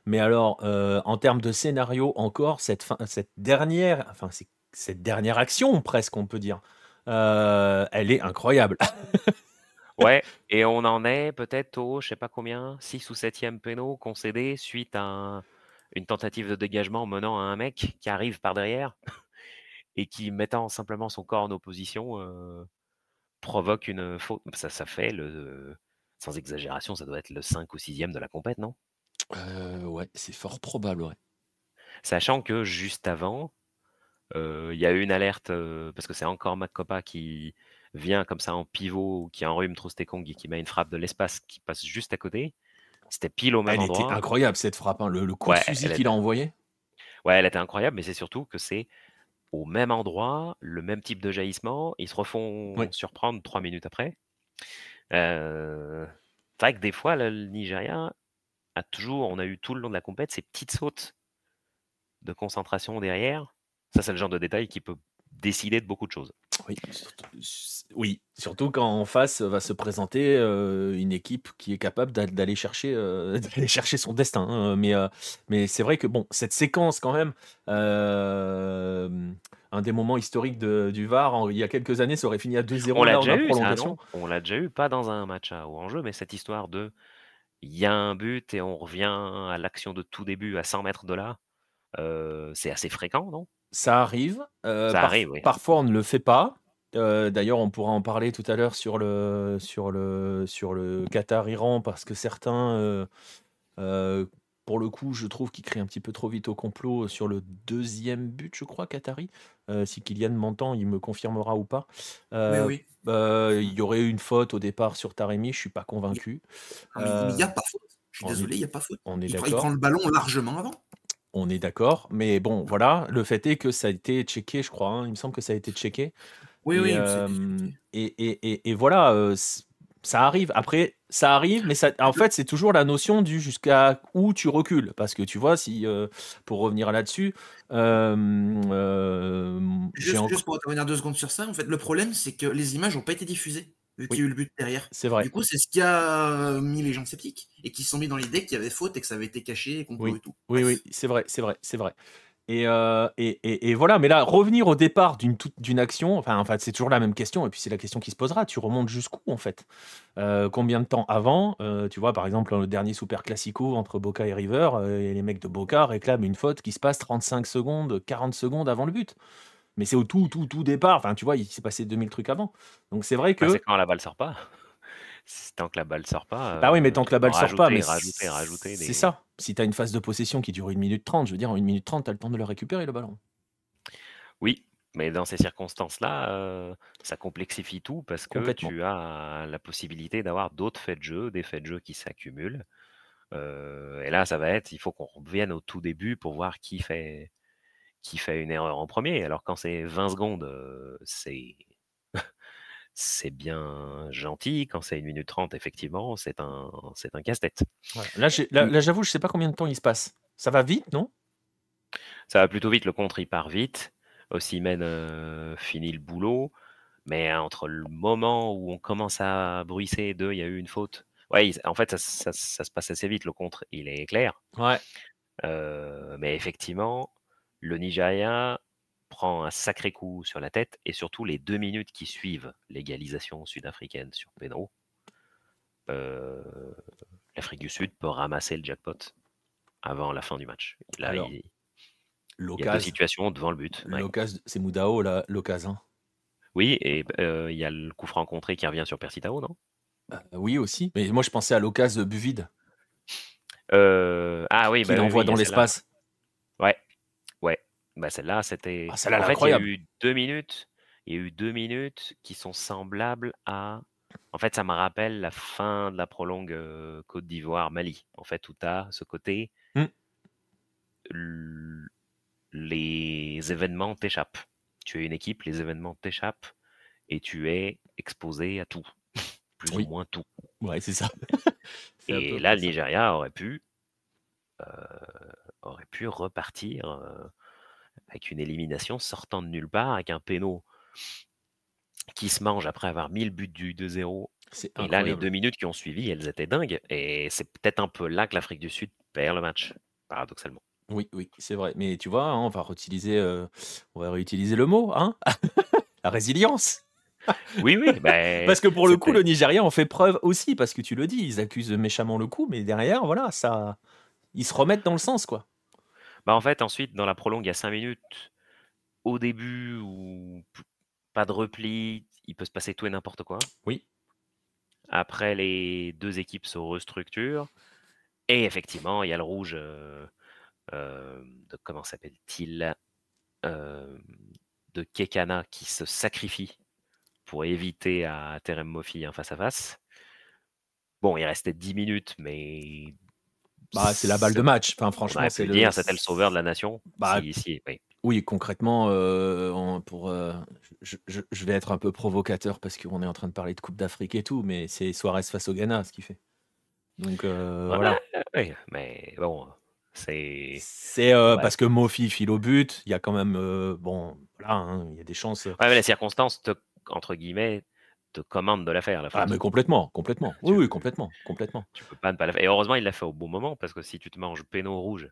Mais alors, euh, en termes de scénario, encore cette fin, cette dernière, enfin cette dernière action presque, on peut dire, elle est incroyable. ouais, et on en est peut-être au, je sais pas combien, 6 ou 7e péno concédé suite à un une tentative de dégagement menant à un mec qui arrive par derrière et qui, mettant simplement son corps en opposition, euh, provoque une faute. Ça, ça fait le. Sans exagération, ça doit être le 5 ou 6e de la compète, non? Euh, Ouais, c'est fort probable, ouais. Sachant que juste avant, euh, il y a eu une alerte, parce que c'est encore Macopa qui vient comme ça en pivot, qui enrhume Trostekong et qui met une frappe de l'espace qui passe juste à côté. C'était pile au même endroit. Elle était incroyable cette frappe, hein. le, coup de fusil qu'il a envoyé. Ouais, elle était incroyable, mais c'est surtout que c'est au même endroit, le même type de jaillissement. Ils se refont surprendre trois minutes après. Euh... C'est vrai que des fois, le Nigeria a toujours, on a eu tout le long de la compète ces petites sautes de concentration derrière. Ça, c'est le genre de détail qui peut décider de beaucoup de choses. Oui, surtout, oui, surtout quand en face va se présenter euh, une équipe qui est capable d'aller chercher, euh, chercher son destin. Hein. Mais, euh, mais c'est vrai que bon, cette séquence quand même, un des moments historiques de- du VAR, il y a quelques années, ça aurait fini à 2-0 On l'a déjà eu, On l'a déjà eu, pas dans un match à haut enjeu, mais cette histoire de il y a un but et on revient à l'action de tout début à 100 mètres de là, c'est assez fréquent, non? Ça arrive. Parfois, on ne le fait pas. D'ailleurs, on pourra en parler tout à l'heure sur le, sur le, sur le Qatar-Iran parce que certains pour le coup, je trouve qu'il crie un petit peu trop vite au complot sur le deuxième but, je crois, Qatari. Euh, si Kylian m'entend, il me confirmera ou pas. Euh, oui. euh, il y aurait eu une faute au départ sur Taremi, je suis pas convaincu. Ah, mais il n'y a pas faute. Je suis désolé, il n'y a pas faute. On est Il, prend- il prend le ballon largement avant. On est d'accord, mais bon, voilà, le fait est que ça a été checké, je crois. hein, Il me semble que ça a été checké. Oui, oui. et, et- et- et voilà, euh, ça arrive. Après, ça arrive, mais ça, en fait, c'est toujours la notion du jusqu'à où tu recules. Parce que tu vois, si euh, pour revenir là-dessus, euh, euh, Juste, pour revenir deux secondes sur ça, en fait, le problème, c'est que les images n'ont pas été diffusées, vu qu'il y a eu le but derrière. c'est vrai. Du coup, c'est ce qui a mis les gens sceptiques et qui se sont mis dans l'idée qu'il y avait faute et que ça avait été caché et complot Oui. et tout. Oui, Bref. oui, c'est vrai, c'est vrai, c'est vrai. Et, euh, et, et- et voilà, mais là, revenir au départ d'une d'une action, enfin, en fait, c'est toujours la même question, et puis c'est la question qui se posera. Tu remontes jusqu'où, en fait? Euh, Combien de temps avant Euh, Tu vois, par exemple, le dernier Super Classico entre Boca et River, et les mecs de Boca réclament une faute qui se passe 35 secondes, 40 secondes avant le but. Mais c'est au tout, tout, tout départ. Enfin, tu vois, il s'est passé 2000 trucs avant. Donc c'est vrai que. Bah, c'est quand la balle sort pas. C'est Tant que la balle sort pas. Bah oui, mais tant que la balle sort pas, mais Rajouter, rajouter. c'est ça. Si tu as une phase de possession qui dure 1 minute 30, je veux dire, en 1 minute 30, tu as le temps de le récupérer, le ballon. Oui, mais dans ces circonstances-là, euh, ça complexifie tout parce que tu as la possibilité d'avoir d'autres faits de jeu, des faits de jeu qui s'accumulent. Euh, et là, ça va être, il faut qu'on revienne au tout début pour voir qui fait, qui fait une erreur en premier. Alors quand c'est 20 secondes, euh, c'est c'est bien gentil. Quand c'est 1 minute 30, effectivement, c'est un, c'est un casse-tête. Voilà. Là, j'ai- là, là, j'avoue, je sais pas combien de temps il se passe. Ça va vite, non? Ça va plutôt vite, le contre il part vite. Ossimène euh, finit le boulot. Mais entre le moment où on commence à bruisser de il y a eu une faute. Ouais, il- en fait, ça, ça- ça se passe assez vite. Le contre, il est clair. Ouais. Euh, mais effectivement, le Nigeria prend un sacré coup sur la tête et surtout les deux minutes qui suivent l'égalisation sud-africaine sur Pedro. euh, L'Afrique du Sud peut ramasser le jackpot avant la fin du match. Là, Alors, il, il y a deux situations devant le but. ouais. c'est Moudao, là, l'occasion. Oui, et euh, il y a le coup franc contré qui revient sur Persitao, non? Euh, oui, aussi. Mais moi, je pensais à l'occasion Buvide, Euh, Ah oui, qu'il bah oui, envoie oui, il dans l'espace. Ouais. Bah celle-là, c'était. Ah, celle-là, en fait, incroyable. il y a eu deux minutes. Il y a eu deux minutes qui sont semblables à. En fait, ça me rappelle la fin de la prolongue euh, Côte d'Ivoire-Mali. En fait, où tu as ce côté. L- Les événements t'échappent. Tu es une équipe, les événements t'échappent et tu es exposé à tout. Plus Oui. ou moins tout. Ouais, c'est ça. Et là, le. Nigeria aurait pu, euh, aurait pu repartir euh, avec une élimination sortant de nulle part, avec un péno qui se mange après avoir mis le but du 2-0. C'est Et là, les deux minutes qui ont suivi, elles étaient dingues. Et c'est peut-être un peu là que l'Afrique du Sud perd le match, paradoxalement. Oui, oui, c'est vrai. Mais tu vois, hein, on va réutiliser, euh, on va réutiliser le mot, hein La résilience. Oui, oui, ben, Parce que pour le coup, le Nigeria en fait preuve aussi, parce que tu le dis, ils accusent méchamment le coup, mais derrière, voilà, ça, ils se remettent dans le sens, quoi. Bah, en fait, ensuite, dans la prolongue, il y a 5 minutes, au début, où pas de repli, il peut se passer tout et n'importe quoi. Oui. Après, les deux équipes se restructurent. Et effectivement, il y a le rouge euh, euh, de comment s'appelle-t-il Euh, de Kekana qui se sacrifie pour éviter à Terem Mofi un face-à-face. Bon, il restait 10 minutes, mais. Bah, c'est la balle de match. Enfin, franchement, c'est le. dire c'était le sauveur de la nation. Bah, si, si, oui. Oui, concrètement, euh, pour, euh, je, je- je vais être un peu provocateur parce qu'on est en train de parler de Coupe d'Afrique et tout, mais c'est Suarez face au Ghana ce qu'il fait. Donc euh, voilà. Ouais, mais bon, c'est. C'est Ouais. parce que Mofi file au but. Il y a quand même, bon, voilà, hein, il y a des chances. Ouais, mais les circonstances, te, entre guillemets, te commandent de la faire, la Ah, mais complètement, complètement. Oui, oui, complètement, complètement. Tu peux pas ne pas la faire. Et heureusement, il l'a fait au bon moment, parce que si tu te manges péno rouge,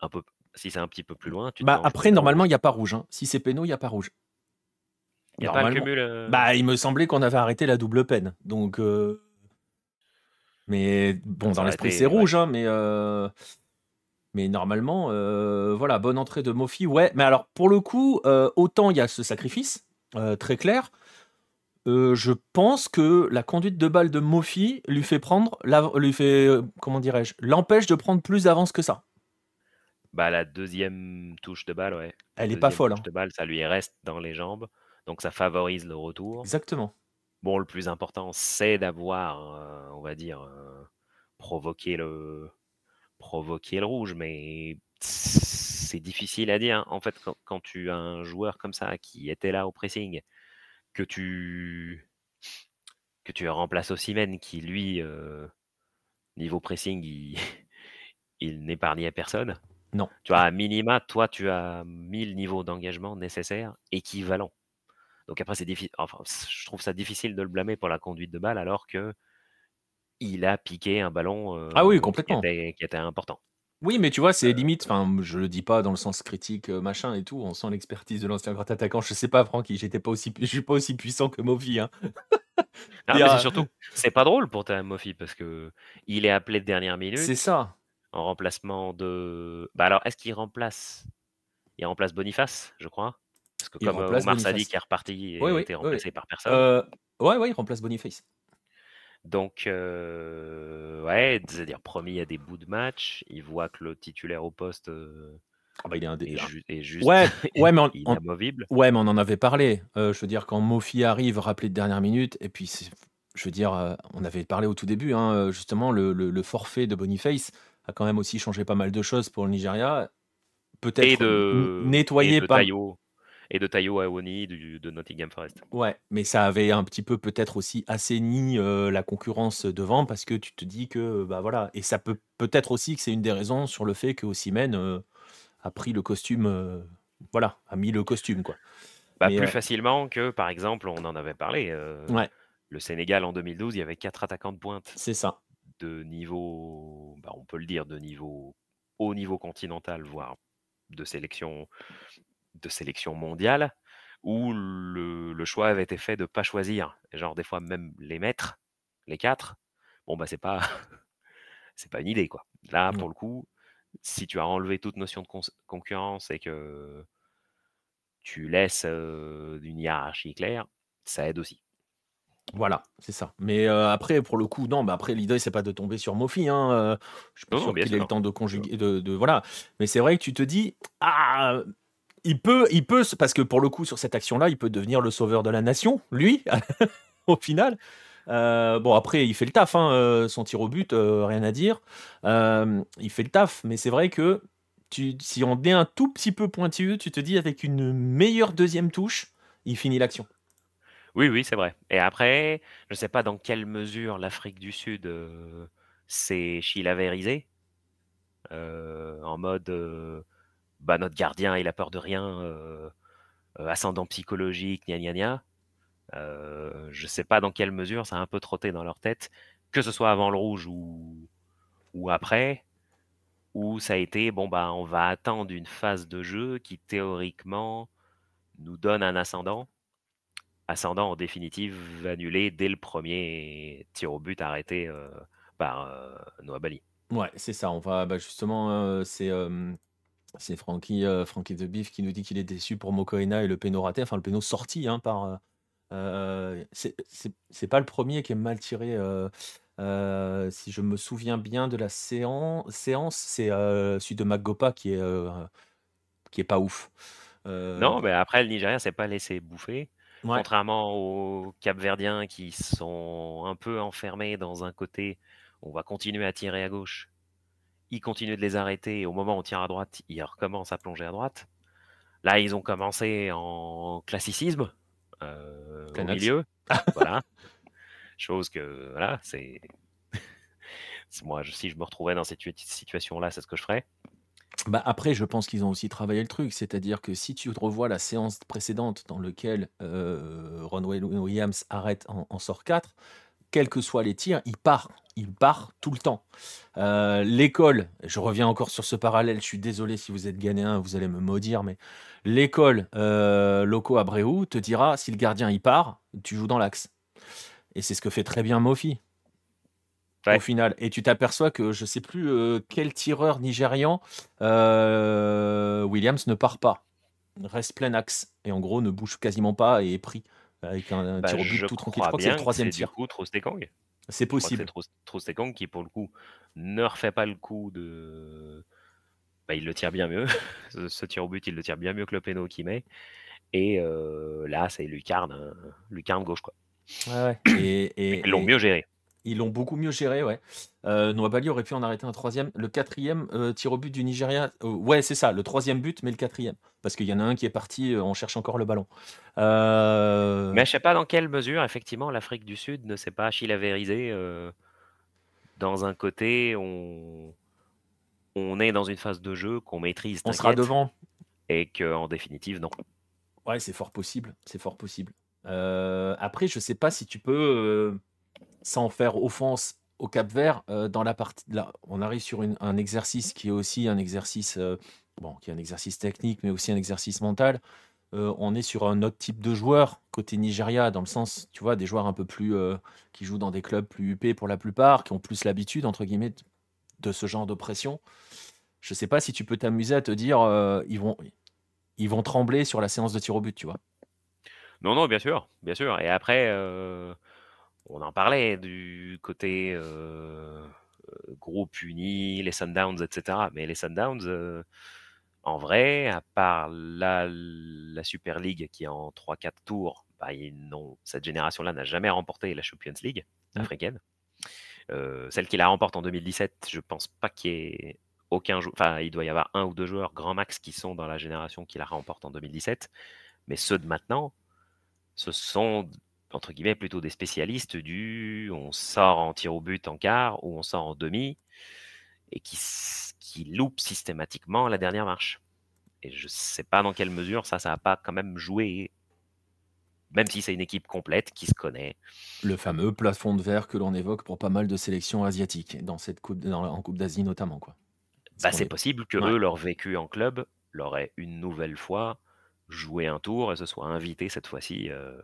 un peu, si c'est un petit peu plus loin, tu te Bah, après, normalement, il n'y a pas rouge. hein. Si c'est péno, il n'y a pas rouge. Il n'y a pas Normalement. cumul. euh, Bah, il me semblait qu'on avait arrêté la double peine. Donc, euh, mais bon, dans l'esprit, c'est ouais. rouge, hein, mais euh, mais normalement, voilà, bonne entrée de Mofi. Ouais, mais alors pour le coup, autant il y a ce sacrifice très clair, Euh, je pense que la conduite de balle de Mofi lui fait prendre, lui fait, euh, comment dirais-je, l'empêche de prendre plus d'avance que ça. Bah, la deuxième touche de balle, ouais. Elle est pas folle. Touche hein. de balle, ça lui reste dans les jambes, donc ça favorise le retour. Exactement. Bon, le plus important, c'est d'avoir, euh, on va dire, provoqué le, provoquer le rouge, mais c'est difficile à dire. En fait, quand, tu as un joueur comme ça qui était là au pressing, que tu que tu remplaces Ossimène, qui lui, euh, niveau pressing, il, il n'épargnait personne. Non. Tu vois, à minima, toi, tu as mis le niveau d'engagement nécessaire, équivalent. Donc après, c'est difficile. Enfin, je trouve ça difficile de le blâmer pour la conduite de balle, alors que il a piqué un ballon ah oui, complètement. Qui, était, important. Oui, mais tu vois, c'est limite, enfin, je le dis pas dans le sens critique, machin et tout, on sent l'expertise de l'ancien grand attaquant. Je sais pas, Francky, j'étais pas aussi, je suis pas aussi puissant que Mofi. Hein. mais c'est surtout, c'est pas drôle pour ta Mofi parce que il est appelé de dernière minute. C'est ça. En remplacement de. Bah alors, est-ce qu'il remplace Il remplace Boniface, je crois? Parce que comme Omar Sadi qui est reparti et a été remplacé par personne. Euh, ouais, ouais, il remplace Boniface. Donc, euh, ouais, c'est-à-dire promis à des bouts de match, il voit que le titulaire au poste euh, ah bah, il est, un juste ouais, ouais, mais on, inamovible. ouais, mais on en avait parlé. Euh, je veux dire, quand Mofi arrive, rappelé de dernière minute, et puis je veux dire, on avait parlé au tout début, hein, justement, le, le, forfait de Boniface a quand même aussi changé pas mal de choses pour le Nigeria. Peut-être nettoyer pas et de Tayo Awoni de Nottingham Forest. Ouais, mais ça avait un petit peu peut-être aussi assaini euh, la concurrence devant parce que tu te dis que bah voilà et ça peut peut-être aussi que c'est une des raisons sur le fait que Osimhen euh, a pris le costume euh, voilà, a mis le costume quoi. Bah, plus facilement que par exemple, on en avait parlé ouais. le Sénégal en 2012, il y avait quatre attaquants de pointe. C'est ça. De niveau bah, on peut le dire de niveau haut niveau continental voire de sélection de sélection mondiale où le, choix avait été fait de ne pas choisir, genre des fois même les mettre, les quatre, bon bah c'est pas c'est pas une idée quoi. Là pour le coup, si tu as enlevé toute notion de concurrence et que tu laisses une hiérarchie claire, ça aide aussi. Voilà, c'est ça. Mais après, pour le coup, non, bah après, l'idée, c'est pas de tomber sur Mofi. Hein, je suis pas sûr qu'il ait le temps de conjuguer. De, de, voilà. Mais c'est vrai que tu te dis, ah, il peut, il peut, parce que pour le coup, sur cette action-là, il peut devenir le sauveur de la nation, lui, au final. Euh, bon, après, il fait le taf, hein, euh, son tir au but, euh, rien à dire. il fait le taf, mais c'est vrai que si on est un tout petit peu pointilleux, tu te dis avec une meilleure deuxième touche, il finit l'action. Oui, oui, c'est vrai. Et après, je ne sais pas dans quelle mesure l'Afrique du Sud s'est chilavérisée, en mode bah, notre gardien, il a peur de rien, euh, euh, ascendant psychologique, gna gna gna. Euh, je sais pas dans quelle mesure ça a un peu trotté dans leur tête, que ce soit avant le rouge ou, ou après, où ça a été, bon, bah, on va attendre une phase de jeu qui théoriquement nous donne un ascendant. Ascendant, en définitive, annulé dès le premier tir au but arrêté par Noah Bali. Ouais, c'est ça. On va bah, justement, c'est c'est Frankie, euh, Frankie The Beef qui nous dit qu'il est déçu pour Mokoena et le péno raté, enfin le péno sorti hein, par. Euh, euh, c'est pas le premier qui est mal tiré. si je me souviens bien de la séance, séance c'est celui de Magopa qui est, qui est pas ouf. Non, mais après, le Nigeria s'est pas laissé bouffer. Contrairement aux Capverdiens qui sont un peu enfermés dans un côté, on va continuer à tirer à gauche ils continuent de les arrêter et au moment où on tire à droite, ils recommencent à plonger à droite. Là, ils ont commencé en classicisme euh, au milieu. voilà. Chose que, voilà, c'est. Moi, si je me retrouvais dans cette situation-là, c'est ce que je ferais. Bah après, je pense qu'ils ont aussi travaillé le truc, c'est-à-dire que si tu revois la séance précédente dans laquelle euh, Ron Williams arrête en, en sort 4, quels que soient les tirs, il part. Il part tout le temps. Euh, l'école, je reviens encore sur ce parallèle, je suis désolé si vous êtes ghanéen, vous allez me maudire, mais l'école euh, Loco Abreu te dira si le gardien il part, tu joues dans l'axe. Et c'est ce que fait très bien Mofi. Au final. Et tu t'aperçois que je sais plus euh, quel tireur nigérian Williams ne part pas. Reste plein axe. Et en gros ne bouge quasiment pas et est pris. avec un, un Bah, tir au but tout tranquille. Je crois que c'est le troisième du tir. coup. C'est possible. Tros- Trostekong qui, pour le coup, ne refait pas le coup de. Bah, il le tire bien mieux. ce, ce tir au but, il le tire bien mieux que le péno qu'il met. Et euh, là, c'est lucarne, hein, lucarne gauche. Quoi. Ouais, ouais. Et, et- Ils l'ont et- mieux géré. Ils l'ont beaucoup mieux géré, ouais. Euh, Noabali aurait pu en arrêter un troisième. Le quatrième euh, tir au but du Nigeria, euh, ouais, c'est ça, le troisième but, mais le quatrième. Parce qu'il y en a un qui est parti, euh, on cherche encore le ballon. Mais je sais pas dans quelle mesure, effectivement, l'Afrique du Sud ne s'est pas chilavérisée dans un côté, on, on est dans une phase de jeu qu'on maîtrise, on sera devant. et qu'en définitive, non. Ouais, c'est fort possible. C'est fort possible. Après, je sais pas si tu peux, sans faire offense au Cap Vert, euh, dans la partie. Là, on arrive sur un exercice qui est aussi un exercice, euh, bon, qui est un exercice technique, mais aussi un exercice mental. Euh, on est sur un autre type de joueur côté Nigeria, dans le sens, tu vois, des joueurs un peu plus qui jouent dans des clubs plus huppés pour la plupart, qui ont plus l'habitude entre guillemets de- ce genre de pression. Je sais pas si tu peux t'amuser à te dire, ils vont, ils vont trembler sur la séance de tir au but, tu vois. Non, non, bien sûr, bien sûr. Et après, on en parlait du côté euh, euh, groupe uni, les Sundowns, etc. Mais les Sundowns, euh, en vrai, à part la, la Super League qui est en 3-4 tours, bah, cette génération-là n'a jamais remporté la Champions League Mm. africaine. Euh, celle qui la remporte en 2017, je pense pas qu'il y ait aucun joueur. Enfin, il doit y avoir un ou deux joueurs grand max qui sont dans la génération qui la remporte en 2017. Mais ceux de maintenant, ce sont entre guillemets plutôt des spécialistes du on sort en tir au but en quart ou on sort en demi et qui, qui loupent systématiquement la dernière marche. Et je sais pas dans quelle mesure ça, ça a pas quand même joué, même si c'est une équipe complète qui se connaît. Le fameux plafond de verre que l'on évoque pour pas mal de sélections asiatiques, dans cette coupe, dans- en Coupe d'Asie notamment. Quoi. Bah, c'est est- possible que Ouais. eux, leur vécu en club, leur ait une nouvelle fois joué un tour et se soit invité cette fois-ci euh,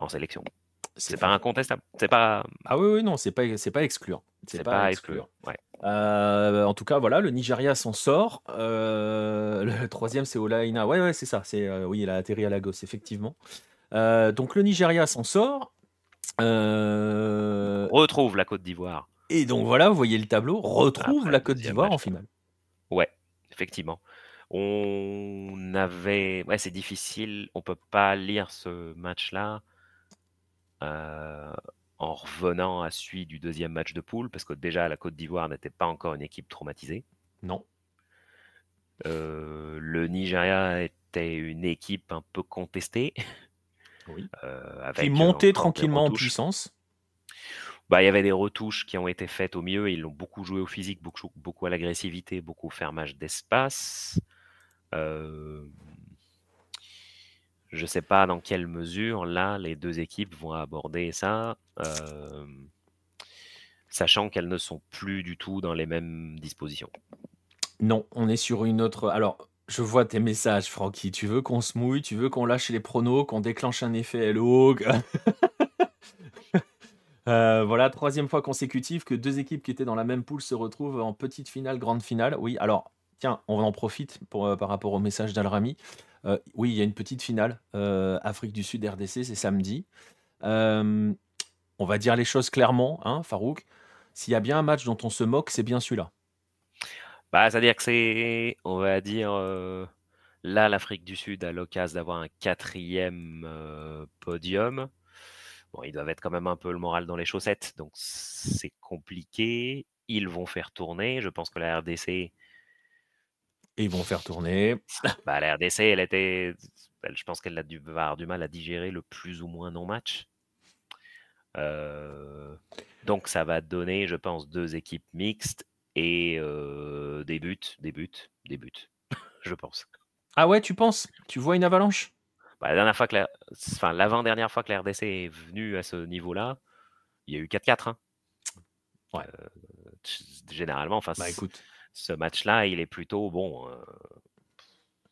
en sélection. C'est pas incontestable. C'est pas, Ah oui, oui, non, c'est pas, c'est pas excluant. c'est pas. Ouais. Euh, en tout cas, voilà, le Nigeria s'en sort. Euh, le troisième, c'est Olaina. Ouais, ouais, c'est ça. C'est, euh, oui, il a atterri à Lagos, effectivement. Donc le Nigeria s'en sort. Retrouve la Côte d'Ivoire. et donc voilà, vous voyez le tableau. Retrouve Après la Côte d'Ivoire match. en finale. Ouais, effectivement. On avait. Ouais, c'est difficile. On peut pas lire ce match-là euh, en revenant à celui du deuxième match de poule, parce que déjà, la Côte d'Ivoire n'était pas encore une équipe traumatisée. Non. Euh, le Nigeria était une équipe un peu contestée. Oui. euh, avec Qui montait tranquillement en puissance. Bah, il y avait des retouches qui ont été faites au milieu. Ils l'ont beaucoup joué au physique, beaucoup, beaucoup à l'agressivité, beaucoup au fermage d'espace. Euh, je ne sais pas dans quelle mesure, là, les deux équipes vont aborder ça, sachant qu'elles ne sont plus du tout dans les mêmes dispositions. Non, on est sur une autre. Alors, je vois tes messages, Francky. Tu veux qu'on se mouille, tu veux qu'on lâche les pronos, qu'on déclenche un effet Hello. Euh, voilà, troisième fois consécutive que deux équipes qui étaient dans la même poule se retrouvent en petite finale, grande finale. Oui, alors, tiens, on en profite euh, par rapport au message d'Alrami. Euh, oui, il y a une petite finale. euh, Afrique du Sud, RDC, c'est samedi. Euh, on va dire les choses clairement, hein, Farouk. S'il y a bien un match dont on se moque, c'est bien celui-là. Bah, c'est-à-dire que c'est, on va dire, là, l'Afrique du Sud a l'occasion d'avoir un quatrième podium. Bon, ils doivent être quand même un peu le moral dans les chaussettes, donc c'est compliqué. Ils vont faire tourner. Je pense que la RDC, Et ils vont faire tourner. bah, la RDC, elle était, elle- je pense qu'elle a dû va avoir du mal à digérer le plus ou moins non-match. Euh, donc ça va donner, je pense, deux équipes mixtes et euh, des buts, des buts, des buts, je pense. Ah ouais, tu penses? Tu vois une avalanche? Bah, la dernière fois que la... enfin, l'avant-dernière fois que la RDC est venue à ce niveau-là, il y a eu 4-4. hein. Ouais. Euh, généralement, enfin, Bah écoute, ce match-là, il est plutôt bon. euh,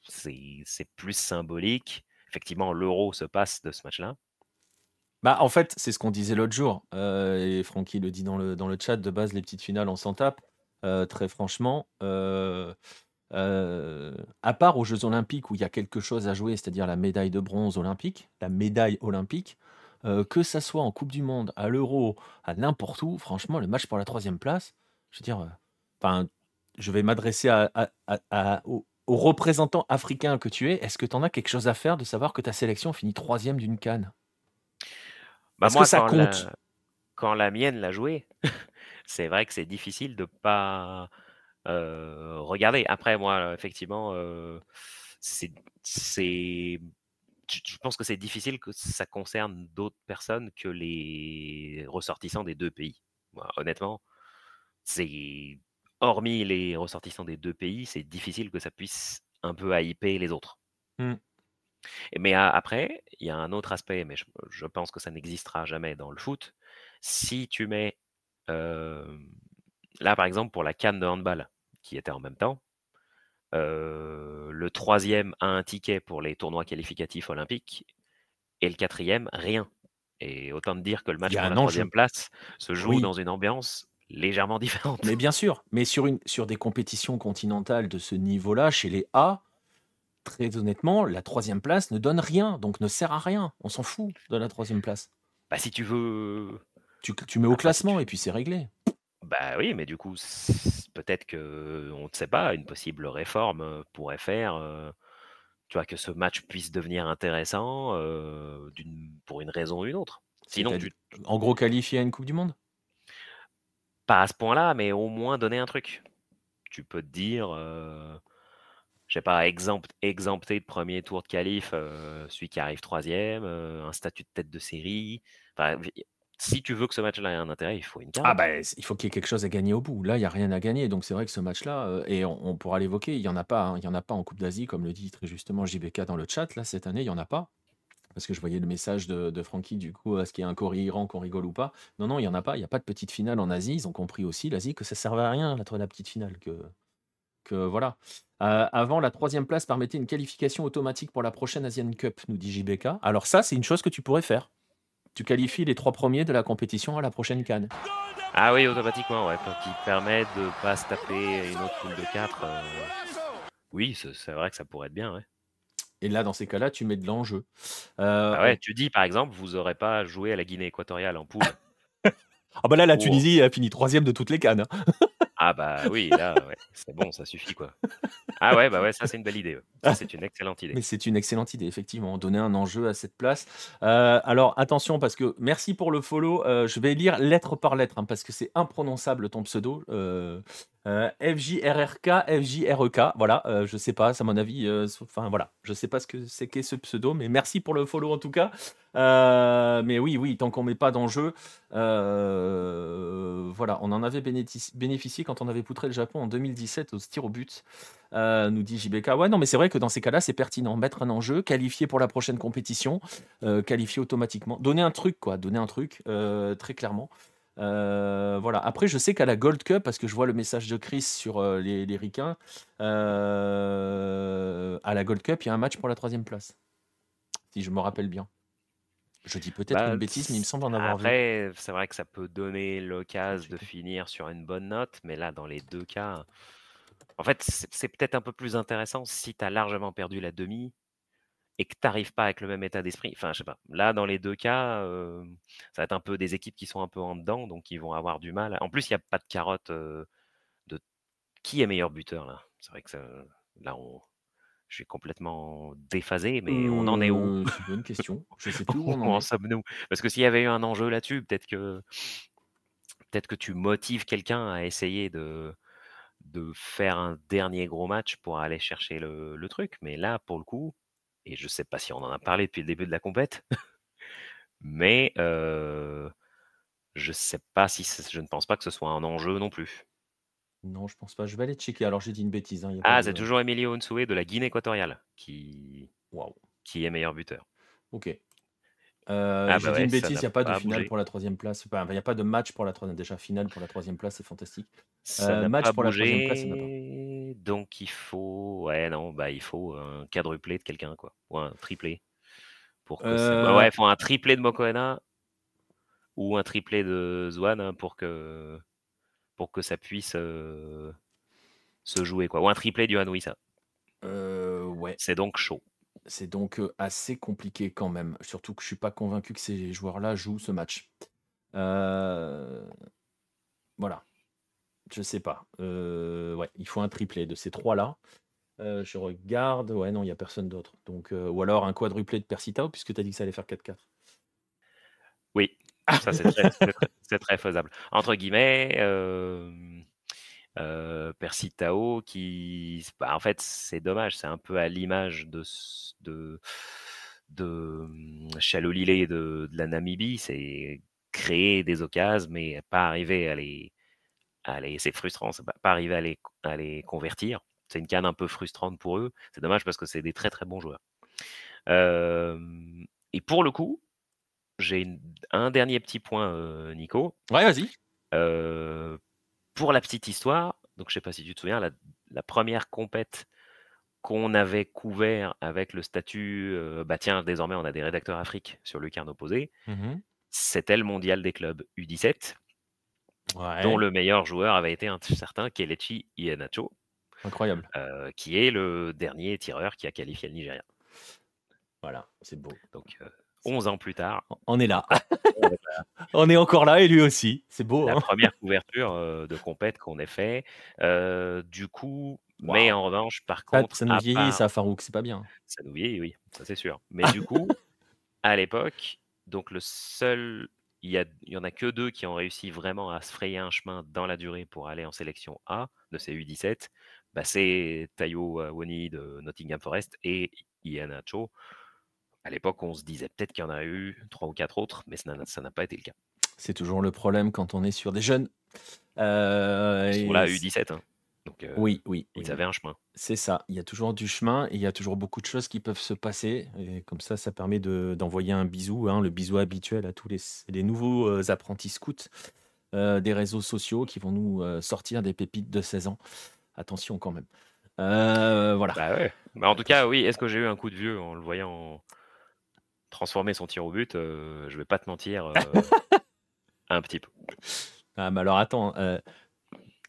c'est plus symbolique. Effectivement, l'euro se passe de ce match-là. bah en fait, c'est ce qu'on disait l'autre jour. euh, et Francky le dit dans le, dans le chat. De base, les petites finales, on s'en tape. Euh, très franchement, à part aux Jeux Olympiques où il y a quelque chose à jouer, c'est-à-dire la médaille de bronze olympique, la médaille olympique, que ça soit en Coupe du Monde, à l'Euro, à n'importe où, franchement, le match pour la troisième place, je veux dire, enfin, je vais m'adresser à, aux, représentants africains que tu es. Est-ce que tu en as quelque chose à faire de savoir que ta sélection finit troisième d'une canne? Bah moi, que ça compte? Quand la mienne l'a joué, c'est vrai que c'est difficile de pas regarder. Après, moi, effectivement, c'est, je pense que c'est difficile que ça concerne d'autres personnes que les ressortissants des deux pays. honnêtement, c'est hormis les ressortissants des deux pays, c'est difficile que ça puisse un peu hyper les autres. Mmh. Mais après, il y a un autre aspect, mais je, pense que ça n'existera jamais dans le foot. Si tu mets, là par exemple pour la canne de handball, qui était en même temps. le troisième a un ticket pour les tournois qualificatifs olympiques et le quatrième, rien. Et autant de dire que le match pour la troisième place se joue dans une ambiance légèrement différente. Mais bien sûr, mais sur, une, sur des compétitions continentales de ce niveau-là, chez les A, très honnêtement, la troisième place ne donne rien, donc ne sert à rien. On s'en fout de la troisième place. Bah si tu veux... Tu, tu mets au classement et puis c'est réglé. Bah oui, mais du coup, peut-être que, on ne sait pas, une possible réforme pourrait faire, tu vois, que ce match puisse devenir intéressant pour une raison ou une autre. Sinon, En gros, qualifier à une Coupe du Monde? Pas à ce point-là, mais au moins donner un truc. Tu peux te dire, je sais pas, exempter de premier tour de qualif celui qui arrive troisième, un statut de tête de série. Enfin, si tu veux que ce match-là ait un intérêt, il faut une carte. Ah bah, il faut qu'il y ait quelque chose à gagner au bout. Là, il y a rien à gagner. Donc c'est vrai que ce match-là, euh, et on, pourra l'évoquer, il y en a pas. Hein. Il y en a pas en Coupe d'Asie, comme le dit très justement JBK dans le chat. Là, cette année, il y en a pas. Parce que je voyais le message de, de Francky, du coup, est-ce qu'il y a un Corée-Iran qu'on rigole ou pas? Non, non, il n'y en a pas. Il n'y a pas de petite finale en Asie. Ils ont compris aussi, l'Asie, que ça servait à rien, la, la petite finale. Que, voilà. Euh, avant, la troisième place permettait une qualification automatique pour la prochaine Asian Cup, nous dit JBK. Alors ça, c'est une chose que tu pourrais faire tu qualifies les trois premiers de la compétition à la prochaine Cannes. Ah oui, automatiquement, ouais, qui permet de pas se taper une autre poule de 4. Euh, oui, c'est vrai que ça pourrait être bien, ouais. Et là, dans ces cas-là, tu mets de l'enjeu. Euh, bah ouais, tu dis par exemple, vous n'aurez pas joué à la Guinée équatoriale en poule. ah bah là, la Tunisie a fini troisième de toutes les cannes. Hein. Ah bah oui, là, c'est bon, ça suffit quoi. Ah ouais, bah ouais, ça c'est une belle idée. c'est une excellente idée. Mais c'est une excellente idée, effectivement, donner un enjeu à cette place. Euh, alors attention, parce que merci pour le follow. Euh, je vais lire lettre par lettre, hein, parce que c'est imprononçable ton pseudo. Euh, euh, FJRRK, FJREK, voilà, euh, je sais pas, c'est à mon avis, euh, enfin voilà, je sais pas ce que c'est qu'est ce pseudo, mais merci pour le follow en tout cas. mais oui, oui, tant qu'on met pas d'enjeu, voilà, on en avait bénéficié quand on avait poutré le Japon en 2017 au tir au but, nous dit JBK. Ouais, non, mais c'est vrai que dans ces cas-là, c'est pertinent, mettre un enjeu, qualifier pour la prochaine compétition, qualifier automatiquement, donner un truc, quoi, donner un truc, très clairement. Euh, voilà. Après, je sais qu'à la Gold Cup, parce que je vois le message de Chris sur euh, les, les Ricains, euh, à la Gold Cup, il y a un match pour la troisième place. Si je me rappelle bien. Je dis peut-être bah, une bêtise, mais il me semble en avoir après, c'est vrai que ça peut donner l'occasion de finir sur une bonne note, mais là, dans les deux cas, en fait, c'est peut-être un peu plus intéressant si tu as largement perdu la demi et que tu n'arrives pas avec le même état d'esprit. Enfin, je sais pas. Là, dans les deux cas, ça va être un peu des équipes qui sont un peu en dedans, donc ils vont avoir du mal. En plus, il n'y a pas de carotte de qui est meilleur buteur là? C'est vrai que là, je suis complètement déphasé, mais on en est où? C'est une bonne question. Je sais plus où on en, sommes-nous? Parce que s'il y avait eu un enjeu là-dessus, peut-être que peut-être que tu motives quelqu'un à essayer de de faire un dernier gros match pour aller chercher le, le truc. Mais là, pour le coup, et je ne sais pas si on en a parlé depuis le début de la compète, mais je sais pas si je ne pense pas que ce soit un enjeu non plus. Non, je pense pas. Je vais aller checker. Alors j'ai dit une bêtise. Hein, ah, c'est toujours Emilio Onsoué de la Guinée équatoriale qui, qui est meilleur buteur. Ok. Euh, ah j'ai bah dit une bêtise, il n'y a pas de finale pour la troisième place. il n'y a pas de match pour la troisième. Déjà, finale pour la troisième place, c'est fantastique. Euh, match pour la troisième place, il n'y en a pas. Donc il faut, ouais, non, bah il faut un quadruplé de quelqu'un, quoi, ou un triplé. Pour que euh... ouais, il faut un triplé de Mokoena ou un triplé de Zwan hein, pour que pour que ça puisse euh, se jouer, quoi. Ou un triplé du Hanouissa. Euh, ouais. C'est donc chaud. C'est donc assez compliqué quand même. Surtout que je suis pas convaincu que ces joueurs-là jouent ce match. Euh, voilà. Je sais pas. Euh, ouais, il faut un triplé de ces trois-là. je regarde. Ouais, non, il n'y a personne d'autre. Donc, ou alors un quadruplé de Persitao, puisque tu as dit que ça allait faire 4-4. Oui, ça c'est très, faisable. Entre guillemets, euh, euh, Persitao, qui, bah, en fait, c'est dommage, c'est un peu à l'image de, de, de Chalolilé de, de la Namibie, c'est créer des occasions, mais pas arriver à les, à les c'est frustrant, c'est pas, pas arriver à les, à les convertir. C'est une canne un peu frustrante pour eux. C'est dommage parce que c'est des très très bons joueurs. Euh, et pour le coup, j'ai un dernier petit point, Nico. Ouais, vas-y. pour la petite histoire, donc je sais pas si tu te souviens, la, première compète qu'on avait couvert avec le statut, bah tiens, désormais on a des rédacteurs Afrique sur le carnet opposé, mmh c'était le mondial des clubs U17, dont le meilleur joueur avait été un certain Kelechi Iheanacho. Incroyable. qui est le dernier tireur qui a qualifié le Nigeria. Voilà, c'est beau. Donc, 11 ans plus tard. On est là. on est encore là et lui aussi. C'est beau. La hein. première couverture de compète qu'on ait fait. du coup, mais en revanche, par contre. Ça nous vieillit, ça, Farouk, c'est pas bien. Ça nous vieillit, oui, ça c'est sûr. Mais du coup, à l'époque, donc le seul. Il y, a, il y en a que deux qui ont réussi vraiment à se frayer un chemin dans la durée pour aller en sélection A de ces U17. Bah, c'est Tayo Woni de Nottingham Forest et Ian Cho à l'époque, on se disait peut-être qu'il y en a eu trois ou quatre autres, mais ça n'a pas été le cas. C'est toujours le problème quand on est sur des jeunes. Euh, Ils sont là, U17. Hein. Donc, euh, oui, oui. Ils avaient un chemin. C'est ça. Il y a toujours du chemin et il y a toujours beaucoup de choses qui peuvent se passer. Et comme ça, ça permet d'envoyer un bisou, hein, le bisou habituel à tous les, nouveaux euh, apprentis scouts des réseaux sociaux qui vont nous sortir des pépites de 16 ans. Attention quand même. voilà. Bah ouais. Bah, en tout cas, oui. Est-ce que j'ai eu un coup de vieux en le voyant transformer son tir au but, euh, je vais pas te mentir, euh, un petit peu. Ah, mais alors attends, euh,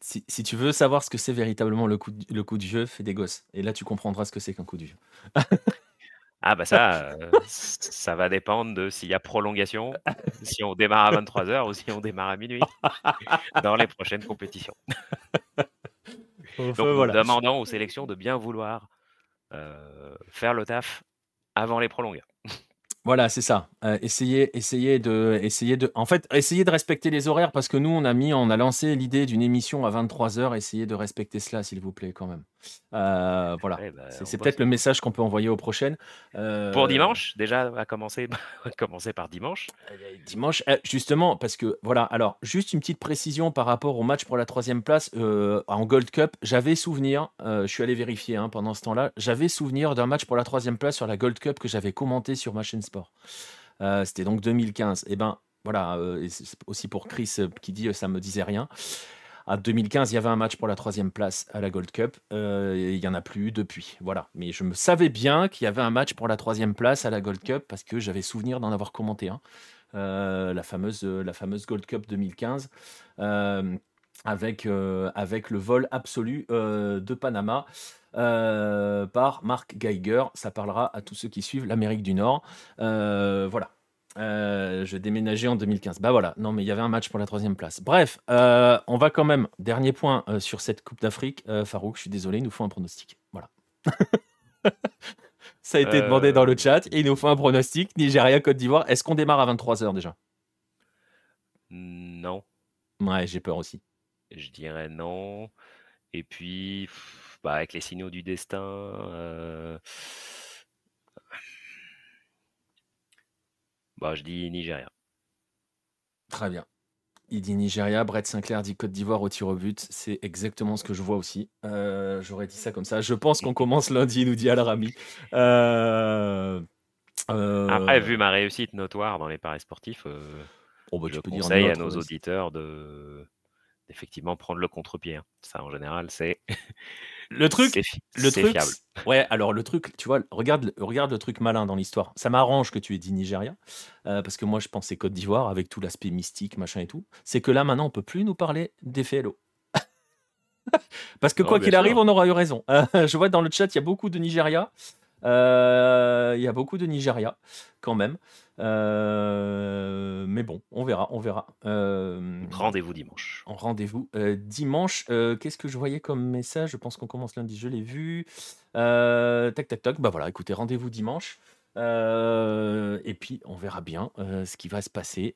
si, tu veux savoir ce que c'est véritablement le coup, de, le coup du jeu, fais des gosses. Et là, tu comprendras ce que c'est qu'un coup du jeu. ah bah ça, ça va dépendre de s'il y a prolongation, si on démarre à 23h ou si on démarre à minuit dans les prochaines compétitions. Donc, voilà. demandant aux sélections de bien vouloir faire le taf avant les prolongations. Voilà, c'est ça. Euh, essayez, essayez de, essayez de, en fait, essayez de respecter les horaires parce que nous, on a mis, on a lancé l'idée d'une émission à 23 h Essayez de respecter cela, s'il vous plaît, quand même. Euh, voilà. Bah, c'est peut-être le message qu'on peut envoyer aux prochaines. Euh, Pour dimanche, déjà, à commencer, commencer par dimanche. Dimanche, eh, justement, parce que voilà. Alors, juste une petite précision par rapport au match pour la troisième place en Gold Cup. J'avais souvenir, je suis allé vérifier hein, pendant ce temps-là. J'avais souvenir d'un match pour la troisième place sur la Gold Cup que j'avais commenté sur ma chaîne sport. Euh, c'était donc 2015. Et eh ben voilà, euh, aussi pour Chris euh, qui dit ça me disait rien. À 2015, il y avait un match pour la troisième place à la Gold Cup. il n'y en a plus depuis. Voilà. Mais je me savais bien qu'il y avait un match pour la troisième place à la Gold Cup parce que j'avais souvenir d'en avoir commenté un. la, fameuse, la fameuse Gold Cup 2015. avec, le vol absolu de Panama. Euh, par Mark Geiger. Ça parlera à tous ceux qui suivent l'Amérique du Nord. Euh, voilà. Euh, je déménageais en 2015. Bah voilà, non mais il y avait un match pour la troisième place. Bref, on va quand même, dernier point sur cette Coupe d'Afrique. Farouk, je suis désolé, il nous faut un pronostic. Voilà. Ça a été demandé dans le chat et il nous faut un pronostic. Nigeria, Côte d'Ivoire. Est-ce qu'on démarre à 23h déjà? Non. Ouais, j'ai peur aussi. Je dirais non. Et puis, bah, avec les signaux du destin. Bah, je dis Nigeria. Très bien. Il dit Nigeria, Brett Sinclair dit Côte d'Ivoire au tir au but. C'est exactement ce que je vois aussi. Euh, j'aurais dit ça comme ça. Je pense qu'on commence lundi, nous dit Al-Rami. Euh, Après, vu ma réussite notoire dans les paris sportifs, oh, bah, je conseille à nos auditeurs de effectivement prendre le contre-pied. Hein. Ça, en général, c'est le truc. le truc. Fiable. Ouais, alors le truc, tu vois, regarde, regarde le truc malin dans l'histoire. Ça m'arrange que tu aies dit Nigeria, euh, parce que moi, je pensais Côte d'Ivoire avec tout l'aspect mystique, machin et tout. C'est que là, maintenant, on peut plus nous parler des FLO. Parce que Non, quoi qu'il arrive, on aura eu raison. Euh, je vois dans le chat, il y a beaucoup de Nigeria. Euh, Il y a beaucoup de Nigeria, quand même. Euh, mais bon, on verra, on verra. Euh, Rendez-vous dimanche. en rendez-vous euh, dimanche. Qu'est-ce que je voyais comme message? Je pense qu'on commence lundi, je l'ai vu. Tac, tac, tac. Bah voilà, écoutez, rendez-vous dimanche. Et puis, on verra bien ce qui va se passer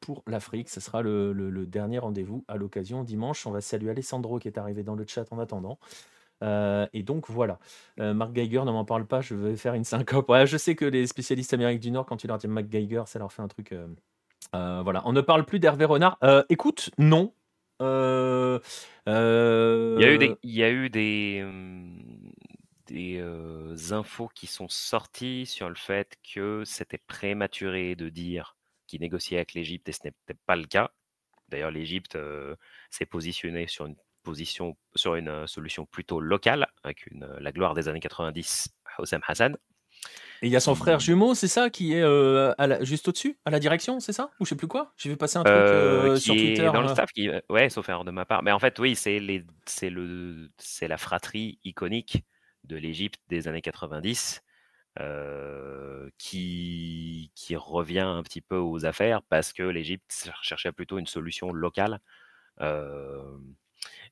pour l'Afrique. Ce sera le, le- le dernier rendez-vous à l'occasion dimanche. On va saluer Alessandro qui est arrivé dans le chat en attendant. Euh, et donc voilà. Euh, Mark Geiger, ne m'en parle pas, je vais faire une syncope. Je sais que les spécialistes Amérique du Nord, quand tu leur dis Mark Geiger, ça leur fait un truc. euh, voilà. On ne parle plus d'Hervé Renard. Écoute, non. Il y a eu des, y a eu des, hum, des infos qui sont sorties sur le fait que c'était prématuré de dire qu'il négociait avec l'Égypte et ce n'était pas le cas. D'ailleurs, l'Égypte s'est positionnée sur une position, sur une euh, solution plutôt locale, avec une, euh, la gloire des années 90, Hossam Hassan. Et il y a son frère jumeau, c'est ça, qui est euh, à la- juste au-dessus, à la direction, c'est ça? Ou je sais plus quoi? J'ai vu passer un truc Euh, sur Twitter. dans le staff, qui, ouais, sauf erreur de ma part. Mais en fait, oui, c'est la fratrie iconique de l'Égypte des années 90 euh, qui, qui revient un petit peu aux affaires parce que l'Égypte cherchait plutôt une solution locale. Euh,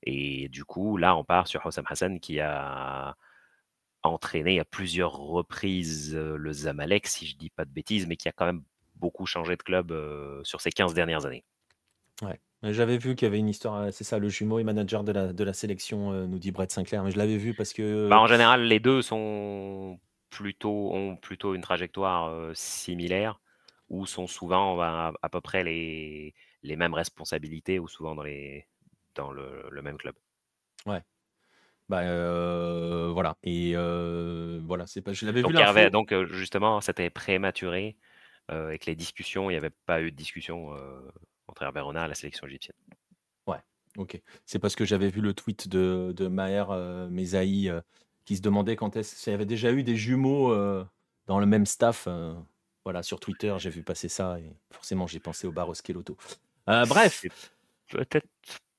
et du coup, là, on part sur Hossam Hassan qui a entraîné à plusieurs reprises le Zamalek, si je dis pas de bêtises, mais qui a quand même beaucoup changé de club euh, sur ces 15 dernières années. J'avais vu qu'il y avait une histoire, c'est ça, le jumeau et manager de la, de la sélection, euh, nous dit Brett Sinclair, mais je l'avais vu parce que. Bah, en général, les deux sont plutôt, ont plutôt une trajectoire euh, similaire, ou sont souvent à, à peu près les, les mêmes responsabilités, ou souvent dans, les, dans le, le même club. Bah, euh, voilà. Et euh, voilà, c'est pas. Je l'avais vu Donc, euh, justement, c'était prématuré, euh, avec les discussions, il n'y avait pas eu de discussion entre Hervé Renard et la sélection égyptienne. Ok. C'est parce que j'avais vu le tweet de, de Maher euh, qui se demandait quand est-ce s'il y avait déjà eu des jumeaux dans le même staff. voilà, sur Twitter, j'ai vu passer ça et forcément j'ai pensé au Barros Kelotto. Bref, peut-être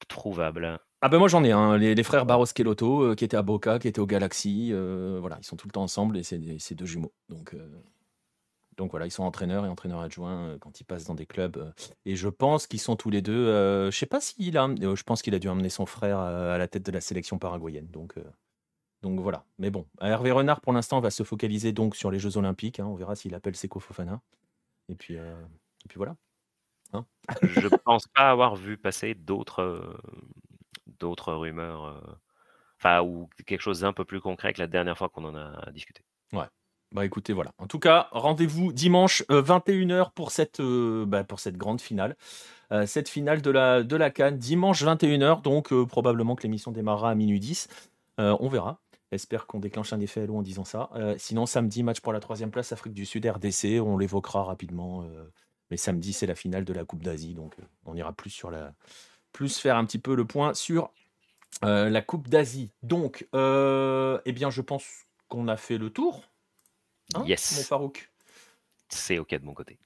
trouvable. ah ben moi j'en ai un, les, les frères Barros Kelotto euh, qui étaient à Boca, qui étaient au Galaxy. euh, voilà, ils sont tout le temps ensemble et c'est deux jumeaux. Donc, euh, donc voilà, ils sont entraîneurs et entraîneurs adjoints euh, quand ils passent dans des clubs. et je pense qu'ils sont tous les deux. euh, je sais pas s'il a. je pense qu'il a dû emmener son frère à la tête de la sélection paraguayenne. Donc, donc voilà. Mais bon, Hervé Renard pour l'instant va se focaliser donc sur les Jeux Olympiques. hein. on verra s'il appelle Seko Fofana. Et puis, et puis voilà. Je pense pas avoir vu passer d'autres euh, d'autres rumeurs, euh, enfin, ou quelque chose d'un peu plus concret que la dernière fois qu'on en a discuté. Bah écoutez, voilà. En tout cas, rendez-vous dimanche euh, 21h pour cette, euh, bah, pour cette grande finale. Euh, cette finale de la, de la Cannes, dimanche 21h, donc euh, probablement que l'émission démarrera à minuit 10. Euh, on verra. J'espère qu'on déclenche un effet halo en disant ça. Euh, sinon, samedi, match pour la troisième place, Afrique du Sud, RDC. On l'évoquera rapidement. Mais samedi, c'est la finale de la Coupe d'Asie. Donc, euh, on ira plus sur la. Plus faire un petit peu le point sur euh, la Coupe d'Asie. Donc, euh, eh bien, je pense qu'on a fait le tour. Hein, mon yes, Farouk? C'est ok de mon côté.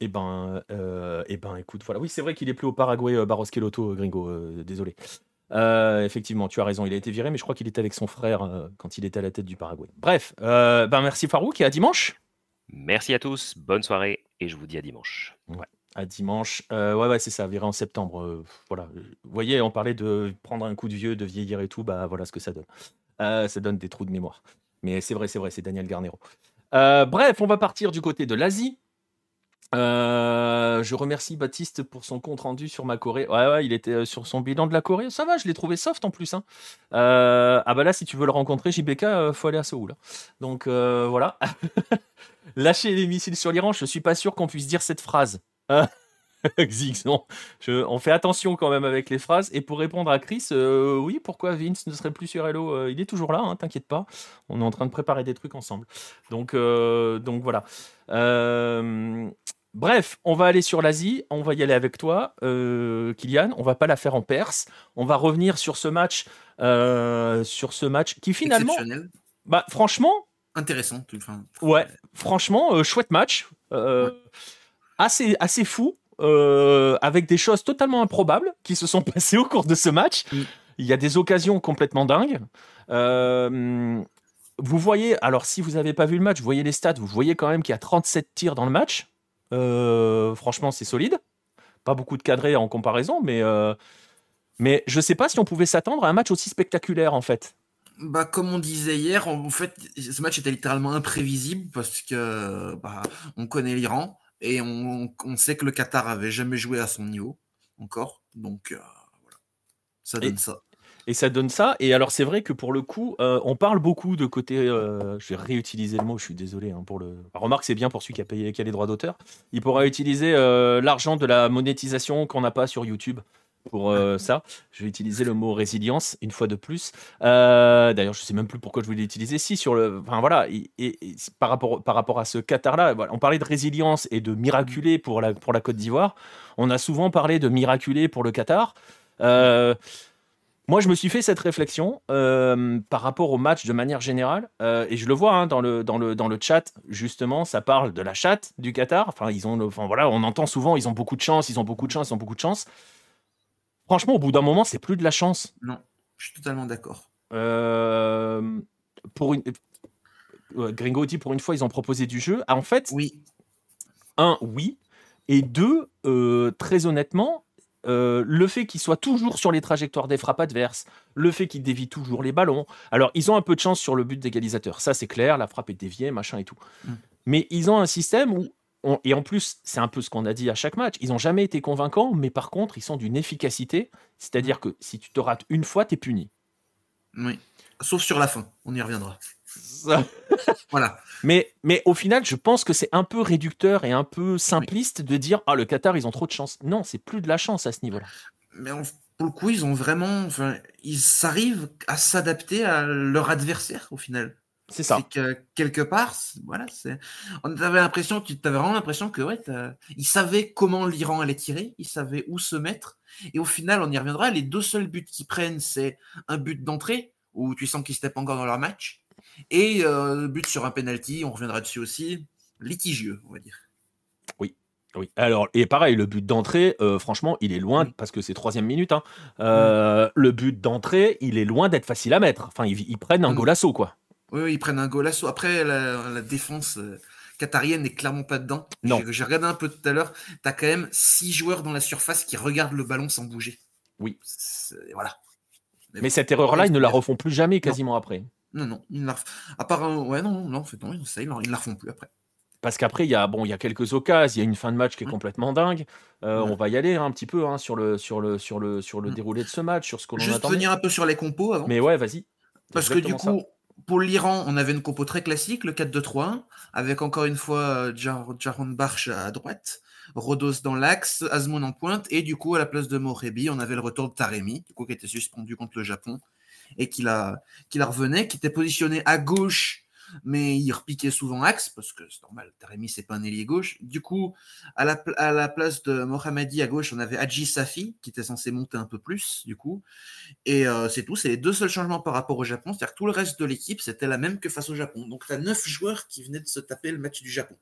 Eh ben, euh, eh ben, écoute, voilà. Oui, c'est vrai qu'il est plus au Paraguay, Barros Kelotto, euh, Gringo. désolé. Euh, effectivement, tu as raison. Il a été viré, mais je crois qu'il était avec son frère euh, quand il était à la tête du Paraguay. Bref, euh, ben merci Farouk et à dimanche. Merci à tous, bonne soirée, et je vous dis à dimanche. À dimanche. Euh, ouais, ouais, c'est ça, viré en septembre. euh, voilà. Vous voyez, on parlait de prendre un coup de vieux, de vieillir et tout. Bah voilà ce que ça donne. Euh, ça donne des trous de mémoire. Mais c'est vrai, c'est vrai, c'est Daniel Garnero. Euh, bref, on va partir du côté de l'Asie. Euh, je remercie Baptiste pour son compte rendu sur ma Corée. Ouais, ouais, il était euh, sur son bilan de la Corée. Ça va, je l'ai trouvé soft en plus. hein. Euh, ah bah là, si tu veux le rencontrer, JBK, euh, faut aller à Séoul. hein. Donc voilà. Lâcher les missiles sur l'Iran, je suis pas sûr qu'on puisse dire cette phrase. Xix, non. Je- on fait attention quand même avec les phrases. Et pour répondre à Chris, oui, pourquoi Vince ne serait plus sur Hello Il est toujours là, hein, t'inquiète pas. On est en train de préparer des trucs ensemble. Donc, euh, donc voilà. Bref, on va aller sur l'Asie. On va y aller avec toi, euh, Kylian. On va pas la faire en Perse. On va revenir sur ce match, euh, sur ce match qui finalement, Exceptionnel. bah, franchement, Intéressant. enfin, Ouais, franchement, euh, chouette match. Euh, assez, assez fou. avec des choses totalement improbables qui se sont passées au cours de ce match. Mm. il y a des occasions complètement dingues. Vous voyez, alors si vous n'avez pas vu le match, vous voyez les stats, vous voyez quand même qu'il y a 37 tirs dans le match. Euh, franchement, c'est solide. Pas beaucoup de cadrés en comparaison, mais, euh, mais je ne sais pas si on pouvait s'attendre à un match aussi spectaculaire en fait. Bah, comme on disait hier, en fait, ce match était littéralement imprévisible parce que bah, on connaît l'Iran et on, on, sait que le Qatar avait jamais joué à son niveau encore. Donc, euh, voilà. Ça donne Et- ça. Et ça donne ça. Et alors, c'est vrai que pour le coup, euh, on parle beaucoup de côté. euh, je vais réutiliser le mot, je suis désolé hein, pour le. Remarque, c'est bien pour celui qui a payé qui a les droits d'auteur. Il pourra utiliser euh, l'argent de la monétisation qu'on n'a pas sur YouTube pour euh, ça. Je vais utiliser le mot résilience une fois de plus. Euh, D'ailleurs, je sais même plus pourquoi je voulais l'utiliser. Si, sur le. Enfin, voilà. Et, et- et par, rapport, par rapport à ce Qatar-là, voilà, on parlait de résilience et de miraculé pour la, pour la Côte d'Ivoire. On a souvent parlé de miraculé pour le Qatar. Euh, moi, je me suis fait cette réflexion euh, par rapport au match de manière générale, euh, et je le vois hein, dans, le, dans, le, dans le chat, justement, ça parle de la chatte du Qatar. Enfin, ils ont, le- enfin, voilà, on entend souvent, ils ont beaucoup de chance, ils ont beaucoup de chance, ils ont beaucoup de chance. Franchement, au bout d'un moment, c'est plus de la chance. Non, je suis totalement d'accord. Euh, pour une, Gringo dit pour une fois, ils ont proposé du jeu. Ah, en fait, Oui, un, oui. Et deux, très honnêtement, euh, le fait qu'ils soient toujours sur les trajectoires des frappes adverses, le fait qu'ils dévient toujours les ballons. Alors, ils ont un peu de chance sur le but d'égalisateur. Ça, c'est clair. La frappe est déviée, machin et tout. Mm. Mais ils ont un système où. on- et en plus, c'est un peu ce qu'on a dit à chaque match. Ils n'ont jamais été convaincants, mais par contre, ils sont d'une efficacité. C'est-à-dire que si tu te rates une fois, tu es puni. oui. Sauf sur la fin, on y reviendra. Voilà. Mais, mais au final, je pense que c'est un peu réducteur et un peu simpliste de dire Ah, le Qatar, ils ont trop de chance. Non, c'est plus de la chance à ce niveau-là. Mais pour le coup, ils ont vraiment. Enfin, ils arrivent à s'adapter à leur adversaire au final. C'est ça. Que quelque part, voilà, c'est. On avait l'impression, tu avais vraiment l'impression que ouais, ils savaient comment l'Iran allait tirer, ils savaient où se mettre, et au final, on y reviendra. Les deux seuls buts qu'ils prennent, c'est un but d'entrée où tu sens qu'ils steppent encore dans leur match, et euh, le but sur un penalty, on reviendra dessus aussi, litigieux, on va dire. Oui, alors, et pareil, le but d'entrée, euh, franchement, il est loin, Oui. parce que c'est troisième minute, hein, euh, le but d'entrée, il est loin d'être facile à mettre. Enfin, ils, ils prennent un Mm. golasso, quoi. Oui, oui, ils prennent un golasso. Après, la, la défense euh, qatarienne n'est clairement pas dedans. Non. J'ai- regardé un peu tout à l'heure. Tu as quand même six joueurs dans la surface qui regardent le ballon sans bouger. Oui. Voilà. Mais bon, cette erreur-là, ils ne la refont plus jamais quasiment après. Non, non, ils ne la ref- À part un... Ouais, non, non, en fait, non, ça, ils ne la refont plus après. Parce qu'après, il y a, bon, il y a quelques occasions, il y a une fin de match qui est complètement dingue. Euh, Ouais. On va y aller hein, un petit peu hein, sur, le, sur, le, sur, le, sur le Mm. déroulé de ce match, sur ce qu'on Juste attendait. venir un peu sur les compos avant. Mais ouais, vas-y. Parce que du coup, pour l'Iran, on avait une compo très classique, le 4-2-3-1, avec encore une fois euh, Jar- Jaron Barch à droite, Rodos dans l'axe, Azmoun en pointe, et du coup, à la place de Morebi, on avait le retour de Taremi, du coup, qui était suspendu contre le Japon, et qui la, qui la revenait, qui était positionné à gauche, mais il repiquait souvent axe, parce que c'est normal, Taremi, c'est pas un ailier gauche. Du coup, à la, pla- à la place de Mohamedi à gauche, on avait Hadji Safi, qui était censé monter un peu plus, du coup. Et euh, c'est tout, c'est les deux seuls changements par rapport au Japon. C'est-à-dire que tout le reste de l'équipe, c'était la même que face au Japon. Donc tu as neuf joueurs qui venaient de se taper le match du Japon.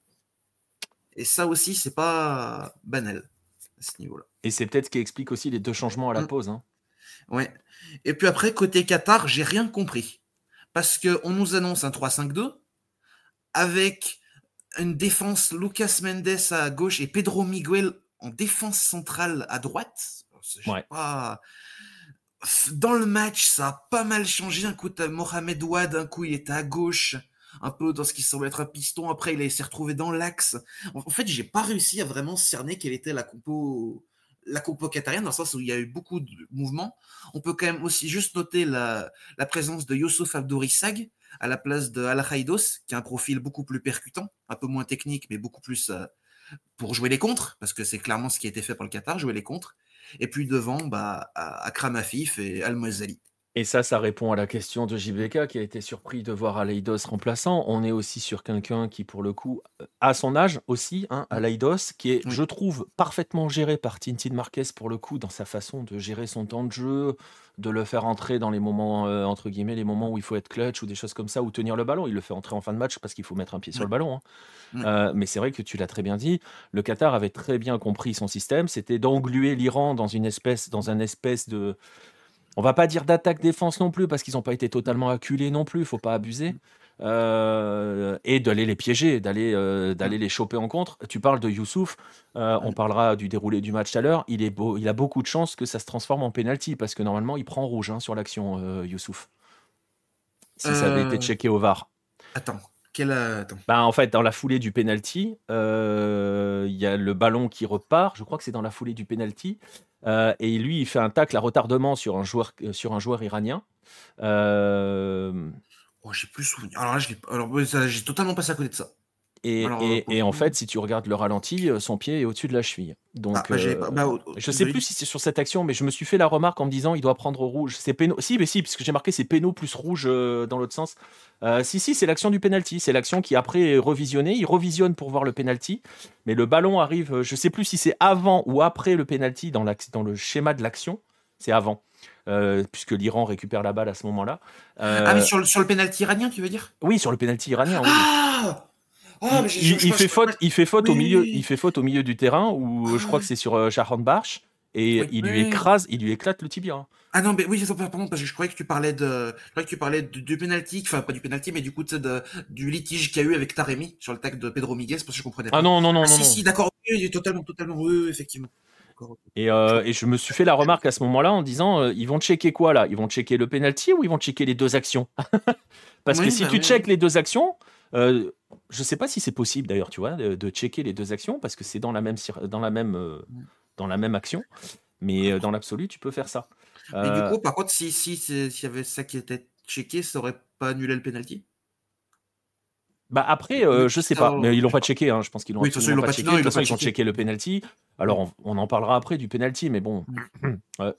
Et ça aussi, c'est pas banal à ce niveau-là. Et c'est peut-être ce qui explique aussi les deux changements à la Mm. pause. hein. Ouais. Et puis après, côté Qatar, j'ai rien compris. Parce qu'on nous annonce un 3-5-2 avec une défense Lucas Mendes à gauche et Pedro Miguel en défense centrale à droite. Ouais. pas- Dans le match, ça a pas mal changé. Un coup, Mohamed Ouad, un coup, il était à gauche, un peu dans ce qui semble être un piston. Après, il s'est retrouvé dans l'axe. En en fait, j'ai pas réussi à vraiment cerner quelle était la compo, la compo qatarienne, dans le sens où il y a eu beaucoup de mouvements. On peut quand même aussi juste noter la, présence de Youssouf Abdourissag à la place de Al Khaidos, qui a un profil beaucoup plus percutant, un peu moins technique, mais beaucoup plus euh, pour jouer les contres, parce que c'est clairement ce qui a été fait par le Qatar, jouer les contres. Et puis devant, bah, Akram Afif et Al Mouazzali. Et ça, ça répond à la question de JBK qui a été surpris de voir Aleidos remplaçant. On est aussi sur quelqu'un qui, pour le coup, à son âge aussi, hein, Aleidos, qui est, Oui. je trouve, parfaitement géré par Tintin Marquez pour le coup, dans sa façon de gérer son temps de jeu, de le faire entrer dans les moments, euh, entre guillemets, les moments où il faut être clutch ou des choses comme ça, ou tenir le ballon. Il le fait entrer en fin de match parce qu'il faut mettre un pied sur le ballon. hein. Oui. Euh, mais c'est vrai que tu l'as très bien dit, le Qatar avait très bien compris son système, c'était d'engluer l'Iran dans une espèce, dans un espèce de on va pas dire d'attaque défense non plus parce qu'ils n'ont pas été totalement acculés non plus, il faut pas abuser. Euh, et d'aller les piéger, d'aller euh, d'aller les choper en contre. Tu parles de Youssouf, euh, on parlera du déroulé du match tout à l'heure. Il, est beau, il a beaucoup de chances que ça se transforme en penalty parce que normalement il prend rouge hein, sur l'action, Youssouf. Si ça avait été checké au VAR. Attends, quel, bah, en fait, dans la foulée du penalty, il y a le ballon qui repart. Je crois que c'est dans la foulée du penalty. Et lui, il fait un tacle à retardement sur un joueur, sur un joueur iranien. Oh, j'ai plus souvenir. Alors là, j'ai totalement passé à côté de ça. Et, et, en fait, si tu regardes le ralenti, euh, son pied est au-dessus de la cheville. Donc, ah, bah, euh, bah, je sais plus si c'est sur cette action, mais je me suis fait la remarque en me disant il doit prendre rouge. C'est péno. Si, mais si, puisque j'ai marqué c'est péno plus rouge euh, dans l'autre sens. si, si, c'est l'action du penalty. C'est l'action qui après est revisionnée. Il revisionne pour voir le penalty, mais le ballon arrive. Je sais plus si c'est avant ou après le penalty dans, dans le schéma de l'action. C'est avant. Euh, puisque l'Iran récupère la balle à ce moment-là. ah, mais sur le, sur le pénalty iranien, tu veux dire? Oui, sur le pénalty iranien. Ah, ah il, fait faute, il fait faute au milieu, il fait faute au milieu du terrain où je crois que c'est sur euh, Sharon Barch et il lui écrase, il lui éclate le tibia. Hein. Ah non, mais oui, pardon, parce que je croyais que tu parlais de, je croyais que tu parlais du penalty, enfin pas du penalty, mais du coup de, du litige qu'il y a eu avec Taremi sur le tag de Pedro Miguel, parce que je comprenais pas. Ah non, non, non, ah, non. Si, si, d'accord, il est totalement, totalement, oui, effectivement. Euh, et, je me suis fait la remarque à ce moment-là en disant euh, ils vont checker quoi là? Ils vont checker le penalty ou ils vont checker les deux actions? Parce que si bah tu checkes les deux actions, euh, je sais pas si c'est possible d'ailleurs, tu vois, de, checker les deux actions parce que c'est dans la même dans la même dans la même action, mais dans l'absolu, tu peux faire ça. Mais du coup, par contre, si si s'il y avait ça qui était checké, ça aurait pas annulé le penalty? Bah après, euh, je sais pas, mais ils l'ont pas checké. Hein. Je pense qu'ils l'ont oui, pas, checké. De toute façon, ils ont checké le penalty. Alors, on, en parlera après du penalty, mais bon. Euh,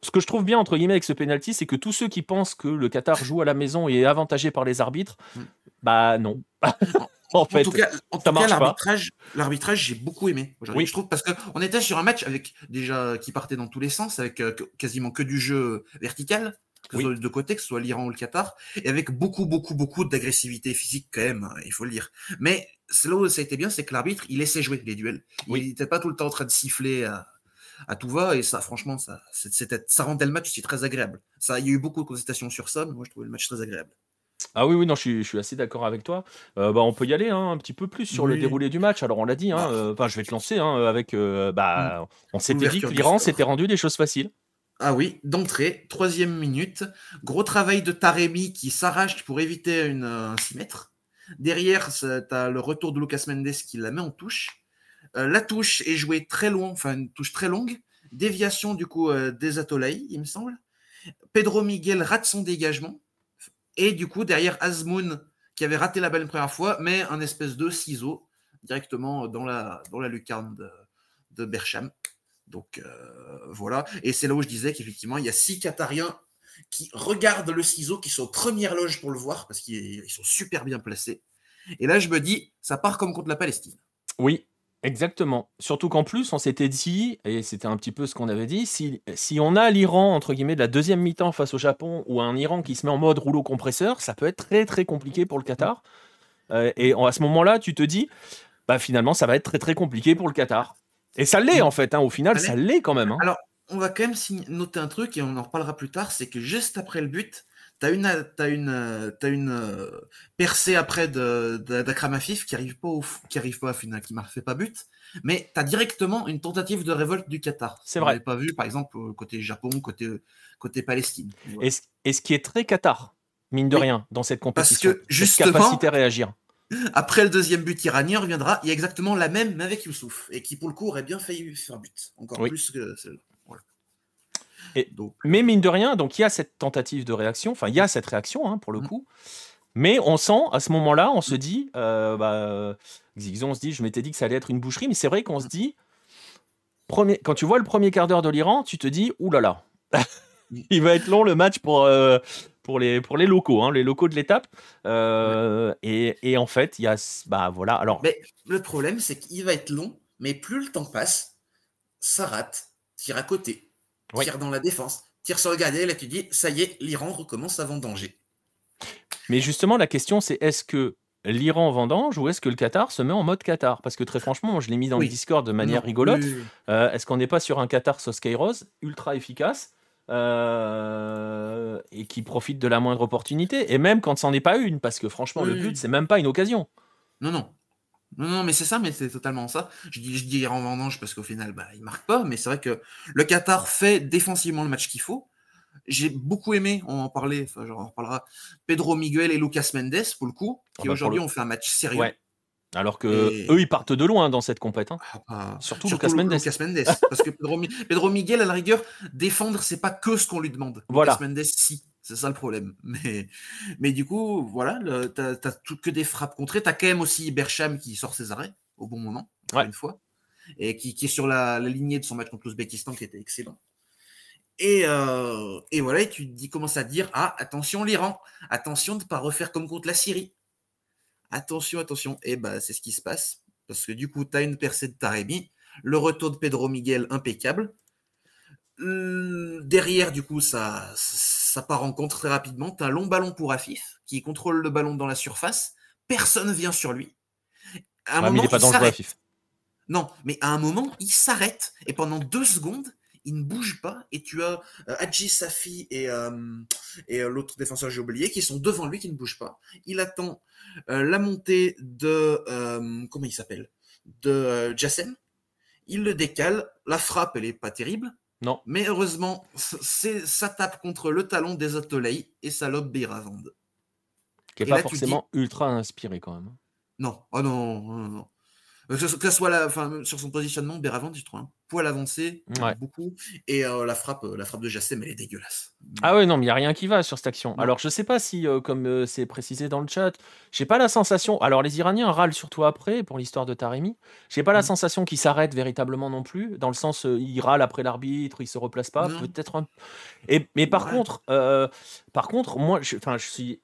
ce que je trouve bien entre guillemets avec ce penalty, c'est que tous ceux qui pensent que le Qatar joue à la maison et est avantagé par les arbitres, mm. bah non. en fait, en tout cas, en tout cas l'arbitrage, l'arbitrage, j'ai beaucoup aimé. Oui. Je trouve parce qu'on était sur un match avec déjà qui partait dans tous les sens, avec euh, quasiment que du jeu vertical que ce soit de côté, que ce soit l'Iran ou le Qatar, et avec beaucoup, beaucoup, beaucoup d'agressivité physique quand même, hein, il faut le dire. Mais là où ça a été bien, c'est que l'arbitre, il laissait jouer les duels. Il n'était pas tout le temps en train de siffler à, tout va, et ça, franchement, ça, c'était, ça rendait le match aussi très agréable. Ça, il y a eu beaucoup de contestations sur ça, mais moi, je trouvais le match très agréable. Ah oui, oui, non, je suis, assez d'accord avec toi. Euh, bah, on peut y aller hein, un petit peu plus sur le déroulé du match. Alors, on l'a dit, hein, bah. euh, je vais te lancer hein, avec. Euh, bah, mm. On s'était dit que l'Iran s'était rendu des choses faciles. Ah oui, d'entrée, troisième minute. Gros travail de Taremi qui s'arrache pour éviter une, un 6 mètres. Derrière, tu as le retour de Lucas Mendes qui la met en touche. Euh, la touche est jouée très loin, enfin une touche très longue. Déviation du coup euh, des Atolai, il me semble. Pedro Miguel rate son dégagement. Et du coup, derrière Azmoun, qui avait raté la balle une première fois, met un espèce de ciseau directement dans la, dans la lucarne de, de Bercham. Donc euh, voilà. Et c'est là où je disais qu'effectivement, il y a six Qatariens qui regardent le ciseau, qui sont aux premières loges pour le voir, parce qu'ils sont super bien placés. Et là, je me dis, ça part comme contre la Palestine. Oui, exactement. Surtout qu'en plus, on s'était dit, et c'était un petit peu ce qu'on avait dit, si, si on a l'Iran, entre guillemets, de la deuxième mi-temps face au Japon, ou un Iran qui se met en mode rouleau compresseur, ça peut être très très compliqué pour le Qatar. Euh, et à ce moment-là, tu te dis, bah finalement, ça va être très très compliqué pour le Qatar. Et ça l'est en fait, hein, au final, ça l'est quand même. Hein. Alors, on va quand même noter un truc et on en reparlera plus tard, c'est que juste après le but, tu as une, as une, as une euh, percée après d'Akramafif qui arrive pas au, qui arrive pas à finir, qui ne fait pas but, mais tu as directement une tentative de révolte du Qatar. C'est vrai. pas vu, par exemple, côté Japon, côté, côté Palestine. Et, ce, qui est très Qatar, mine de rien, dans cette compétition, parce que justement, capacité à réagir. Après le deuxième but iranien reviendra, il y a exactement la même, mais avec Youssouf, et qui pour le coup aurait bien failli faire but, encore plus que celle-là. Mais mine de rien, donc il y a cette tentative de réaction, enfin il y a cette réaction hein, pour le mm. coup, mais on sent à ce moment-là, on se mm. dit, euh, bah, on se dit, je m'étais dit que ça allait être une boucherie, mais c'est vrai qu'on se dit, premier, quand tu vois le premier quart d'heure de l'Iran, tu te dis, oulala, il va être long le match pour, euh, pour les, pour les locaux, hein, les locaux de l'étape. Euh, et, en fait, il y a. Bah voilà. Alors... Mais le problème, c'est qu'il va être long, mais plus le temps passe, ça rate, tire à côté, tire dans la défense, tire sur le gardien, et là tu dis, ça y est, l'Iran recommence à vendanger. Mais justement, la question, c'est est-ce que l'Iran vendange ou est-ce que le Qatar se met en mode Qatar? Parce que très franchement, je l'ai mis dans le Discord de manière rigolote. Euh, est-ce qu'on n'est pas sur un Qatar sauce Kairos, ultra efficace? Euh, et qui profite de la moindre opportunité. Et même quand c'en est pas une, parce que franchement, le but, c'est même pas une occasion. Non, non. Non, non, mais c'est ça, mais c'est totalement ça. Je dis, je dis en vendange parce qu'au final, bah, il marque pas, mais c'est vrai que le Qatar fait défensivement le match qu'il faut. J'ai beaucoup aimé, on en parlait, enfin, genre, on en reparlera, Pedro Miguel et Lucas Mendes, pour le coup, qui ah bah, aujourd'hui ont fait un match sérieux. Alors que eux, ils partent de loin dans cette compète. Hein. Ah bah, surtout, Lucas Mendes. parce que Pedro, Miguel, à la rigueur, défendre, c'est pas que ce qu'on lui demande. Voilà. Lucas Mendes, si. C'est ça le problème. Mais, mais du coup, voilà, t'as tout que des frappes contrées. T'as quand même aussi Bercham qui sort ses arrêts au bon moment, une fois. Et qui, est sur la, lignée de son match contre l'Ouzbékistan qui était excellent. Et, euh, et voilà, et tu dis, commences à dire Ah, attention l'Iran, attention de ne pas refaire comme contre la Syrie. Attention, attention. Et bah, c'est ce qui se passe. Parce que du coup, tu as une percée de Taremi, le retour de Pedro Miguel impeccable. Derrière, du coup, ça, ça part en contre très rapidement. Tu as un long ballon pour Afif, qui contrôle le ballon dans la surface. Personne vient sur lui. À un moment, il n'est pas dangereux, Afif. Non, mais à un moment, il s'arrête. Et pendant deux secondes, il ne bouge pas et tu as euh, Adji Safi et, euh, et euh, l'autre défenseur j'ai oublié qui sont devant lui qui ne bougent pas. Il attend la montée de comment il s'appelle? De Jassem. Il le décale, la frappe elle est pas terrible. Non. Mais heureusement, c'est ça tape contre le talon des Atolei et ça lobe Beiravand. Qui n'est pas forcément ultra inspiré quand même. Non, oh non, non, non. Que ce soit la, sur son positionnement, Béravant, je trouve un poil avancé, beaucoup. Et euh, la frappe, euh, la frappe de Jassem, elle est dégueulasse. Ah ouais, non, mais il n'y a rien qui va sur cette action. Alors, je sais pas si, euh, comme c'est précisé dans le chat, j'ai pas la sensation. Alors, les Iraniens râlent surtout après pour l'histoire de Taremi. J'ai pas la mmh. sensation qu'ils s'arrêtent véritablement non plus, dans le sens, ils râlent après l'arbitre, ils se replacent pas, peut-être un. Et, mais par contre, par contre, moi, je, je suis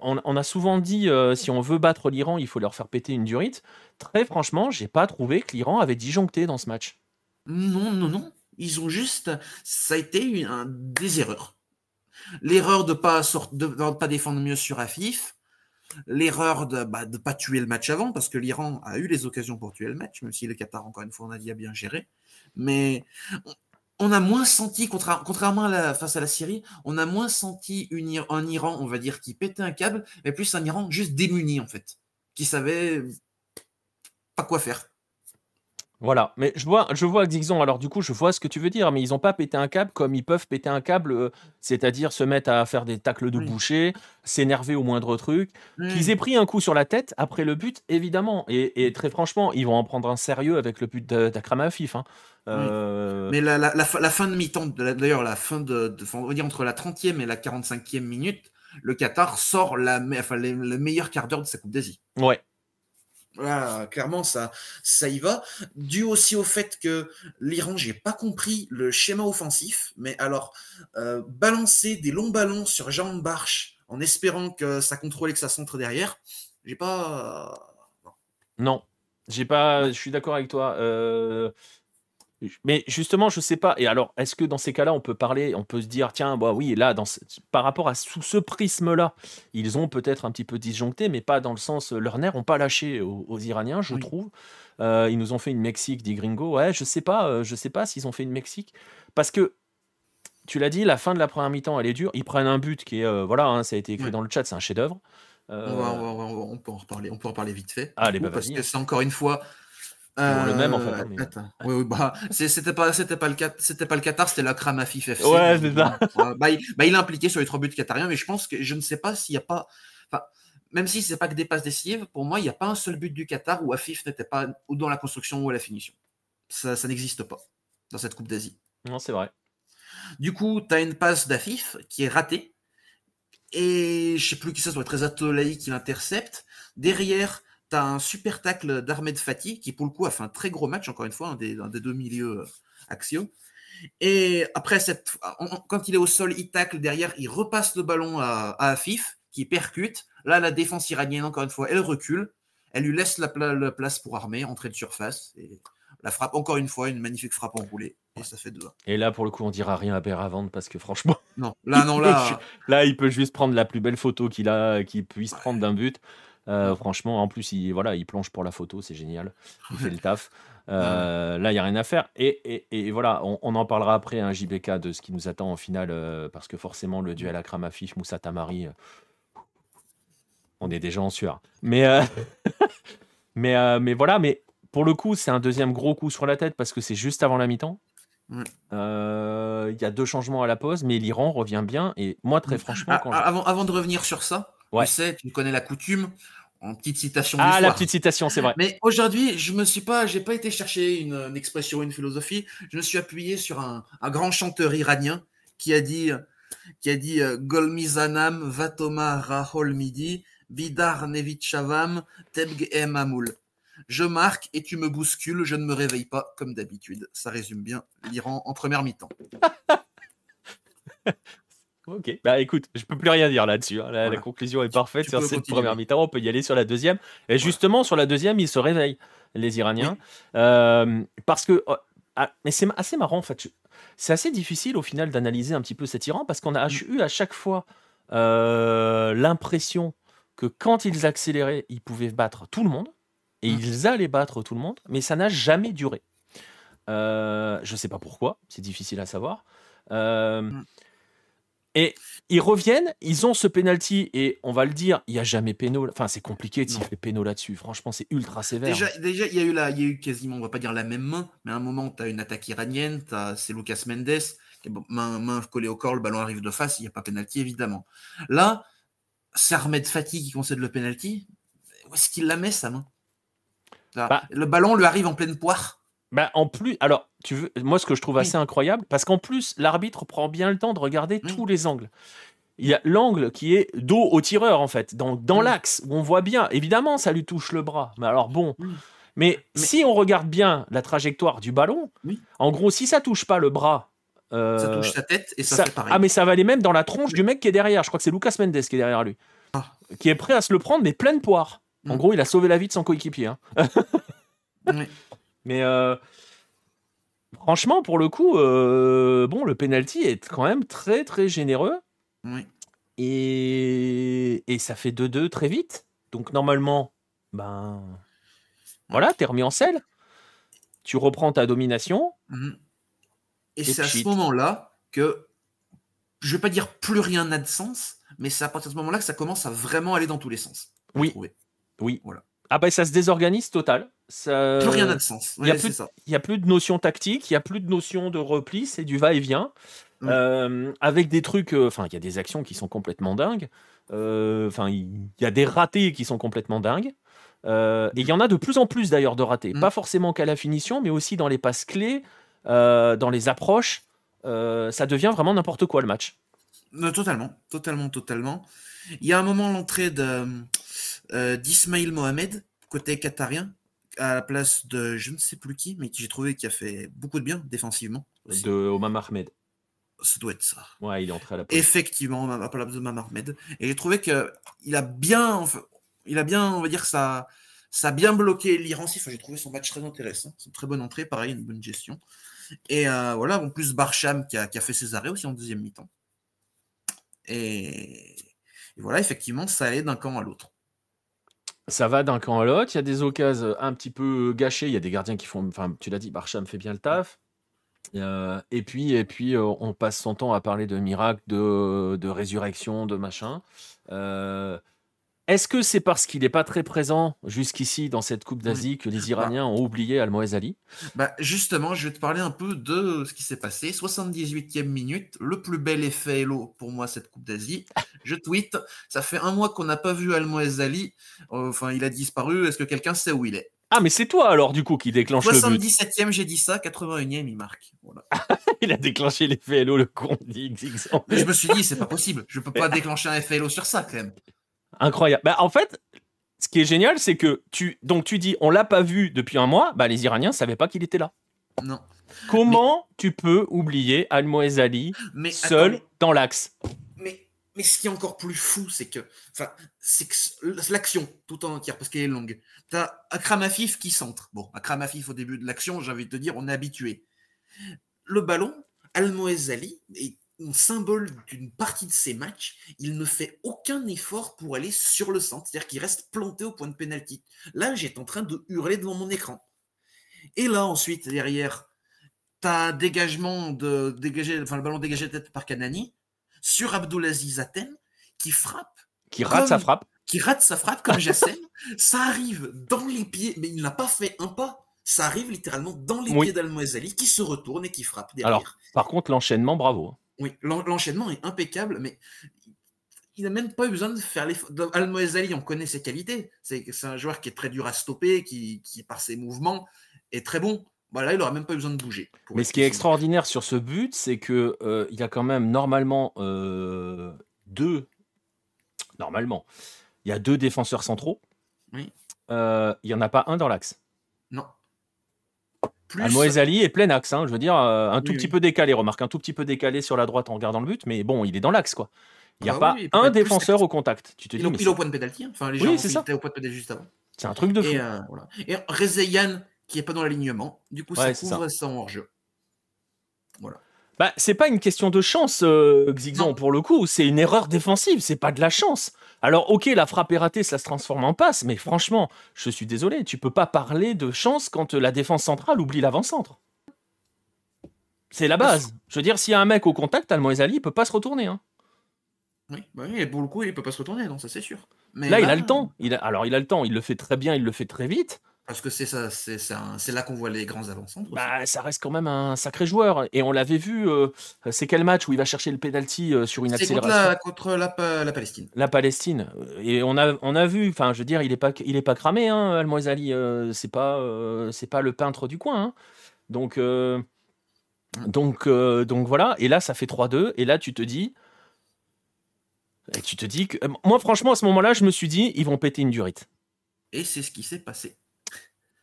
on, a souvent dit euh, si on veut battre l'Iran, il faut leur faire péter une durite. Très franchement, j'ai pas trouvé que l'Iran avait disjoncté dans ce match. Non, non, non. Ils ont juste. Ça a été une, des erreurs. L'erreur de pas de, pas défendre mieux sur Afif. L'erreur de ne bah, pas tuer le match avant, parce que l'Iran a eu les occasions pour tuer le match, même si le Qatar, encore une fois, on a dit, a bien géré. Mais on a moins senti, contrairement à la, face à la Syrie, on a moins senti un Iran, on va dire, qui pétait un câble, mais plus un Iran juste démuni, en fait, qui savait pas quoi faire. Voilà, mais je vois, je vois Dixon, alors du coup, je vois ce que tu veux dire, mais ils n'ont pas pété un câble comme ils peuvent péter un câble, euh, c'est-à-dire se mettre à faire des tacles de boucher, s'énerver au moindre truc. Qu'ils aient pris un coup sur la tête après le but, évidemment, et, très franchement, ils vont en prendre un sérieux avec le but d'Akram Afif. Hein. Euh, mais la, fin de mi-temps, d'ailleurs, la fin de, on va dire entre la 30e et la 45e minute, le Qatar sort la, enfin, le meilleur quart d'heure de sa Coupe d'Asie. Ouais, voilà, clairement, ça, ça y va. Dû aussi au fait que l'Iran, j'ai pas compris le schéma offensif, mais alors, euh, balancer des longs ballons sur Jean Barche en espérant que ça contrôle et que ça centre derrière, j'ai pas. Non, j'ai pas. Je suis d'accord avec toi. Euh, mais justement, je sais pas. Et alors, est-ce que dans ces cas-là, on peut parler, on peut se dire, tiens, bah oui, là, dans par rapport à sous ce prisme-là, ils ont peut-être un petit peu disjoncté, mais pas dans le sens, leurs nerfs n'ont pas lâché aux, Iraniens, je trouve. Euh, ils nous ont fait une Mexique, dit Gringo. Ouais, je sais pas, euh, je sais pas s'ils ont fait une Mexique, parce que tu l'as dit, la fin de la première mi-temps, elle est dure. Ils prennent un but qui est, euh, voilà, hein, ça a été écrit dans le chat, c'est un chef-d'œuvre. On, peut en reparler, on peut en parler vite fait. Allez, bah, parce que c'est encore une fois le même en fait. Hein, oui, oui, bah, c'était pas, c'était pas le c'était pas le Qatar, c'était la Kramafif FC. Ouais, c'est ça. Bah, il, bah, il, est impliqué sur les trois buts qatariens, mais je pense que je ne sais pas s'il n'y a pas, enfin, même si c'est pas que des passes décisives, pour moi, il n'y a pas un seul but du Qatar où Afif n'était pas ou dans la construction ou à la finition. Ça, ça n'existe pas dans cette Coupe d'Asie. Non, c'est vrai. Du coup, tu as une passe d'Afif qui est ratée. Et je sais plus qui ça, soit très Atolaï qui l'intercepte. Derrière, tu as un super tacle d'Ahmed Fatih, qui pour le coup a fait un très gros match, encore une fois, un des, deux milieux euh, axiaux. Et après, cette, quand il est au sol, il tacle derrière, il repasse le ballon à, Afif, qui percute. Là, la défense iranienne, encore une fois, elle recule. Elle lui laisse la, place pour armer, entrer de surface. Et la frappe, encore une fois, une magnifique frappe enroulée. Et ça fait deux. Et là, pour le coup, on dira rien à Béravante parce que franchement. Non, là, non, là. là, il peut juste prendre la plus belle photo qu'il a, qu'il puisse prendre d'un but. Euh, franchement, en plus, il, voilà, il plonge pour la photo, c'est génial. Il fait le taf. Euh, Là, il n'y a rien à faire. Et, et- et voilà, on, on en parlera après, un JBK, de ce qui nous attend en finale, euh, parce que forcément, le duel à Kramafif, Moussa Tamari, on est déjà en sueur. Mais, mais, mais voilà, mais pour le coup, c'est un deuxième gros coup sur la tête, parce que c'est juste avant la mi-temps. Euh, Il y a deux changements à la pause, mais l'Iran revient bien. Et moi, très franchement, Ah, quand ah, je- avant, avant de revenir sur ça, Ouais. tu sais, tu connais la coutume, en petite citation du Ah, la soir. petite citation, c'est vrai. Mais aujourd'hui, je me suis pas, j'ai pas été chercher une, une expression, une philosophie. Je me suis appuyé sur un, un grand chanteur iranien qui a dit, qui a dit euh, Golmizanam Vatoma Rahol Midi Bidar Nevit Shavam Tebg Em Amoul. Je marque et tu me bouscules, je ne me réveille pas comme d'habitude. Ça résume bien l'Iran en première mi-temps. Ok, bah écoute, je peux plus rien dire là-dessus. hein. La, conclusion est parfaite sur cette continuer. première mi-temps. On peut y aller sur la deuxième. Et justement, sur la deuxième, ils se réveillent, les Iraniens. Euh, parce que. oh, ah, mais c'est assez marrant, en fait. C'est assez difficile, au final, d'analyser un petit peu cet Iran parce qu'on a eu à chaque fois euh, l'impression que quand ils accéléraient, ils pouvaient battre tout le monde. Et Mm. ils allaient battre tout le monde, mais ça n'a jamais duré. Euh, je ne sais pas pourquoi, c'est difficile à savoir. Euh, Mm. Et ils reviennent, ils ont ce penalty, et on va le dire, il n'y a jamais péno. Enfin, c'est compliqué de siffler péno là-dessus. Franchement, c'est ultra sévère. Déjà, déjà, il y a eu la, y a eu quasiment, on va pas dire la même main, mais à un moment, tu as une attaque iranienne, c'est Lucas Mendes, main, main collée au corps, le ballon arrive de face, il n'y a pas pénalty évidemment. Là, c'est Ahmed Fatih qui concède le pénalty. Où est-ce qu'il la met sa main? Bah. Le ballon lui arrive en pleine poire. Bah, en plus, alors, tu veux, moi, ce que je trouve assez incroyable, parce qu'en plus, l'arbitre prend bien le temps de regarder tous les angles. Il y a l'angle qui est dos au tireur, en fait, dans, dans l'axe, où on voit bien. Évidemment, ça lui touche le bras. Mais alors, bon. Mais, Mais- si on regarde bien la trajectoire du ballon, Oui. en gros, si ça touche pas le bras. Ça euh, touche sa tête et ça, ça- fait pareil. ah, mais ça va aller même dans la tronche du mec qui est derrière. Je crois que c'est Lucas Mendes qui est derrière lui. Ah. Qui est prêt à se le prendre, mais pleine poire. En Mm. gros, il a sauvé la vie de son coéquipier. hein. Oui. Mais euh, franchement, pour le coup, euh, bon, le penalty est quand même très très généreux Oui. et, et ça fait 2-2 très vite. Donc normalement, ben voilà, t'es remis en selle. Tu reprends ta domination. Mhm. Et, Et c'est à ce moment-là que, je vais pas dire plus rien n'a de sens, mais c'est à partir de ce moment-là que ça commence à vraiment aller dans tous les sens. Oui. Oui. Voilà. Ah ben ça se désorganise total. Ça... Plus rien n'a de sens. a Ouais. Il n'y a plus de notion tactique, il n'y a plus de notion de repli, c'est du va-et-vient. Euh, avec des trucs, euh, enfin, il y a des actions qui sont complètement dingues. Euh, Enfin, il y a des ratés qui sont complètement dingues. Euh, et il y en a de plus en plus d'ailleurs de ratés. Mm. Pas forcément qu'à la finition, mais aussi dans les passes clés, euh, dans les approches. Euh, ça devient vraiment n'importe quoi le match. Totalement, totalement, totalement. Il y a un moment l'entrée d'Ismail Mohamed, côté qatarien, à la place de je ne sais plus qui, mais qui j'ai trouvé qui a fait beaucoup de bien défensivement. aussi. De Omar Ahmed. Ça doit être ça. Ouais, il est entré à la pause. Effectivement, à la place de Mamar Ahmed. Et j'ai trouvé que il a bien, il a bien, on va dire, ça, ça a bien bloqué l'Iran. Enfin, j'ai trouvé son match très intéressant. C'est une très bonne entrée, pareil, une bonne gestion. Et euh, voilà, en plus Barcham qui a, qui a fait ses arrêts aussi en deuxième mi-temps. Et, et voilà, effectivement, ça allait d'un camp à l'autre. Ça va d'un camp à l'autre. Il y a des occasions un petit peu gâchées. Il y a des gardiens qui font. Enfin, tu l'as dit, Barcham fait bien le taf. Euh, et puis, et puis euh, on passe son temps à parler de miracles, de, résurrection, de machin. Euh, Est-ce que c'est parce qu'il n'est pas très présent jusqu'ici dans cette Coupe d'Asie que les Iraniens ont oublié Almoez Ali Bah, justement, je vais te parler un peu de ce qui s'est passé. 78e minute, le plus bel effet Hello pour moi cette Coupe d'Asie. Je tweet, ça fait un mois qu'on n'a pas vu Almoez Ali. Enfin, il a disparu. Est-ce que quelqu'un sait où il est? Ah, mais c'est toi alors du coup qui déclenche le but. 77e, j'ai dit ça. 81e, il marque. Voilà. Il a déclenché l'effet Hello, le con d'XX. Mais je me suis dit, c'est pas possible. Je peux pas déclencher un effet Hello sur ça quand même. Incroyable. Bah, en fait, ce qui est génial, c'est que tu, donc tu dis, on l'a pas vu depuis un mois. Bah, les Iraniens savaient pas qu'il était là. Non. Comment tu peux oublier Almoez Ali Mais seul attends, dans l'axe? Mais, mais ce qui est encore plus fou, c'est que, enfin, c'est que l'action tout en entière, parce qu'elle est longue. T'as Akram Afif qui centre. Bon, Akram Afif au début de l'action, j'ai envie de te dire, on est habitué. Le ballon, Almoez Ali est un symbole d'une partie de ses matchs. Il ne fait aucun effort pour aller sur le centre, c'est-à-dire qu'il reste planté au point de pénalty. Là, j'étais en train de hurler devant mon écran. Et là, ensuite, derrière, tu as dégagement de dégager, enfin, le ballon dégagé de tête par Kanani sur Abdulaziz Atem qui frappe. Qui rate Comme- sa frappe. Qui rate sa frappe comme Jassem. ça arrive dans les pieds, mais il n'a pas fait un pas. Ça arrive littéralement dans les Oui. pieds d'Al-Moazali qui se retourne et qui frappe derrière. Alors, Par contre, l'enchaînement, bravo. Oui, l'en- l'enchaînement est impeccable, mais il n'a même pas eu besoin de faire les. Al-Moazali, on connaît ses qualités. C'est un joueur qui est très dur à stopper, qui, qui, par ses mouvements, est très bon. Voilà, il n'aura même pas eu besoin de bouger. Mais ce qui est extraordinaire sur ce but, c'est que euh, il y a quand même normalement euh, deux. Normalement, il y a deux défenseurs centraux. Oui. Euh, il y en a pas un dans l'axe. Non. Plus, Al-Moezali est plein axe, hein, je veux dire, euh, un tout Oui, petit peu décalé, remarque, un tout petit peu décalé sur la droite en regardant le but, mais bon, il est dans l'axe, quoi. Il n'y a Ah pas oui, un défenseur au contact. Tu te il, dis, il est au point de pénalty. hein. Enfin, les gens c'est ça. au point de pénalty juste avant. c'est un truc de fou. Et, euh, voilà. Et Rezeyan, qui est pas dans l'alignement, du coup, Ouais, ça couvre ça en hors-jeu. Bah, c'est pas une question de chance, euh, Xixon, pour le coup. C'est une erreur défensive. C'est pas de la chance. Alors, ok, la frappe est ratée, ça se transforme en passe, mais franchement, je suis désolé, tu peux pas parler de chance quand la défense centrale oublie l'avant-centre. C'est la base. Je veux dire, s'il y a un mec au contact, Almoezali, il peut pas se retourner. hein. Oui, bah oui, et pour le coup, il peut pas se retourner, non, ça c'est sûr. Mais Là, il a le temps. Il a- alors, il a le temps. Il le fait très bien, il le fait très vite. Parce que c'est ça, c'est là qu'on voit les grands aussi. Bah, ça reste quand même un sacré joueur. Et on l'avait vu. euh, c'est quel match où il va chercher le penalty euh, sur une c'est contre, accélération la, contre la, Pa- la Palestine. La Palestine. Et on a, on a vu, enfin, je veux dire, il est pas, il est pas cramé, hein, Al-Moezali. euh, c'est pas, euh, c'est pas le peintre du coin. hein. Donc, donc, donc voilà. Et là, ça fait 3-2. Et là, tu te dis, et tu te dis que, moi, franchement, à ce moment-là, je me suis dit, ils vont péter une durite. Et c'est ce qui s'est passé,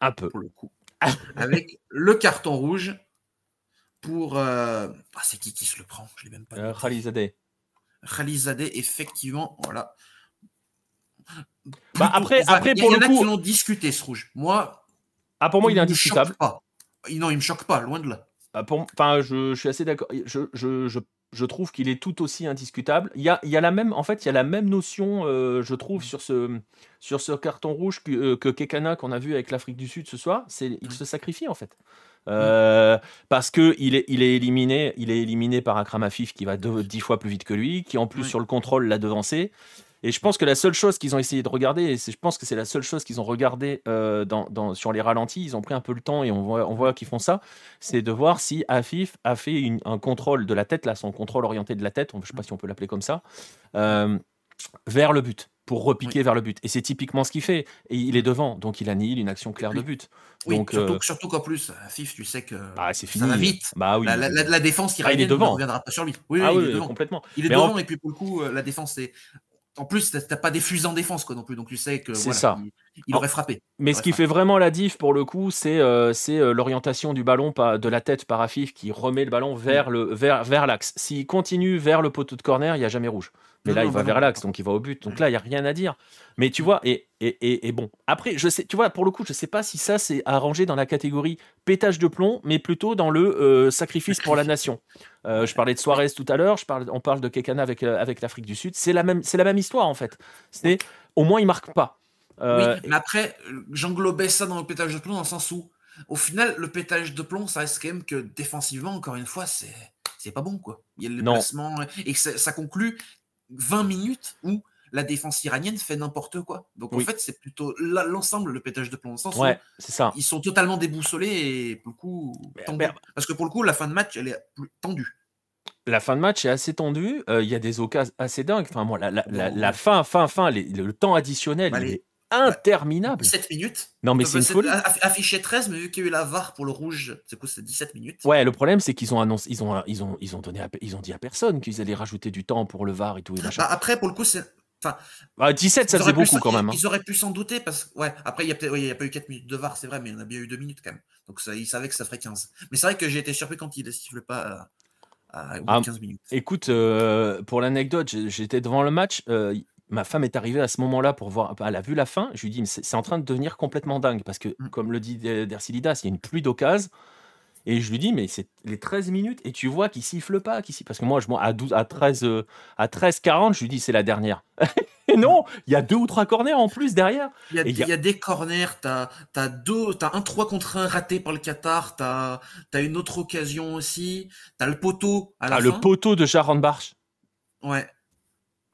Un peu. pour le coup. Avec le carton rouge pour. euh, Ah, c'est qui qui se le prend? Je l'ai même pas. Euh. Khalizadeh. Khalizadeh, effectivement, voilà. Bah, après- Enfin, après, il y, pour il y le en a qui l'ont discuté ce rouge. Moi, Ah, pour moi, il est indiscutable. Pas. Il- Non, il me choque pas, loin de là. Ah, pour- Enfin, je, je suis assez d'accord. Je, je, je, je trouve qu'il est tout aussi indiscutable. Il y a, il y a la même, en fait, il y a la même notion, euh, je trouve, sur ce, sur ce carton rouge que, euh, que Kekana qu'on a vu avec l'Afrique du Sud ce soir. C'est, il se sacrifie en fait. Euh, parce que il est, il est éliminé, il est éliminé par Akram Afif qui va deux- dix fois plus vite que lui, qui en plus sur le contrôle l'a devancé. Et je pense que la seule chose qu'ils ont essayé de regarder, et je pense que c'est la seule chose qu'ils ont regardé euh, dans, dans- sur les ralentis, ils ont pris un peu le temps et on voit, on voit qu'ils font ça, c'est de voir si Afif a fait une- un contrôle de la tête, là, son contrôle orienté de la tête, je ne sais pas si on peut l'appeler comme ça, euh, vers le but, pour repiquer vers le but. Et c'est typiquement ce qu'il fait. Et il est devant, donc il annihile une action claire de but. Oui, donc, surtout, euh, surtout qu'en plus, à FIF, tu sais que bah, c'est ça va vite. Bah oui. la, la- la- la défense Ah, il est devant. ne reviendra pas sur lui. Oui, ah il est devant. complètement. Il est Mais en- devant, et puis pour le coup, la défense, c'est. En plus, t'as pas des fusées en défense, quoi, non plus. Donc tu sais que. C'est voilà, ça. Il, aurait frappé. Mais ce qui fait vraiment la diff pour le coup, c'est euh, euh, l'orientation du ballon de la tête par Afif qui remet le ballon vers le vers, vers l'axe. S'il continue vers le poteau de corner, il n'y a jamais rouge. Mais Non, là, non, il va vers l'axe, donc il va au but. Donc là, il n'y a rien à dire. Mais tu vois, et, et, et, et bon, après, je sais, tu vois, pour le coup, je sais pas si ça c'est arrangé dans la catégorie pétage de plomb, mais plutôt dans le euh, sacrifice pour la nation. Euh, je parlais de Suarez tout à l'heure, on parle de Kekana avec, avec l'Afrique du Sud. C'est la même, la même histoire en fait. C'est au moins il marque pas. Euh, Oui, mais après, j'englobais ça dans le pétage de plomb dans le sens où, au final, le pétage de plomb, ça reste quand même que défensivement, encore une fois, c'est c'est pas bon, quoi. Il y a le Non. placement, et ça, ça conclut 20 minutes où la défense iranienne fait n'importe quoi. Donc Oui. en fait, c'est plutôt l'ensemble, le pétage de plomb, dans le sens ouais, c'est ça. où ils sont totalement déboussolés et pour le coup, tendus. Parce que pour le coup, la fin de match, elle est plus tendue. La fin de match est assez tendue. euh, Il y a des occasions assez dingues. Enfin, moi, la, la, la- Bon. la fin, fin, fin, les- le temps additionnel, Bah, il est interminable. 17 minutes. Non, mais Donc, c'est une folie. aff- Affiché 13, mais vu qu'il y a eu la VAR pour le rouge, c'est quoi, c'est 17 minutes. Ouais, le problème, c'est qu'ils ont annoncé, ils ont, ils ont, ils ont donné, à ils ont dit à personne qu'ils allaient rajouter du temps pour le VAR et tout et. Bah, après, pour le coup, c'est. Enfin, Ah, 17, ça ils faisait beaucoup quand même. hein. Ils auraient pu s'en douter parce que, ouais, après, il n'y a, ouais, a pas eu 4 minutes de VAR, c'est vrai, mais il y en a bien eu 2 minutes quand même. Donc, ça, ils savaient que ça ferait 15. Mais c'est vrai que j'ai été surpris quand il ne siffle pas à, à- au bout de Ah, 15 minutes. Écoute, euh, pour l'anecdote, j'étais devant le match. euh, ma femme est arrivée à ce moment-là pour voir. Elle a vu la fin. Je lui dis, c'est en train de devenir complètement dingue parce que, Mm. comme le dit Der- Dercilidas, il y a une pluie d'occasion. Et je lui dis, mais c'est les 13 minutes et tu vois qu'il siffle pas. Qu'il siffle... Parce que moi, je, à, 12, à, 13, euh, à 13, 40, je lui dis, c'est la dernière. Mais non, il y a deux ou trois corners en plus derrière. Il y a, Et il y a- il y a des corners, t'as as deux, t'as un 3 contre 1 raté par le Qatar, t'as as une autre occasion aussi, t'as le poteau à la Ah, fin. le poteau de Sharon Barch. Ouais.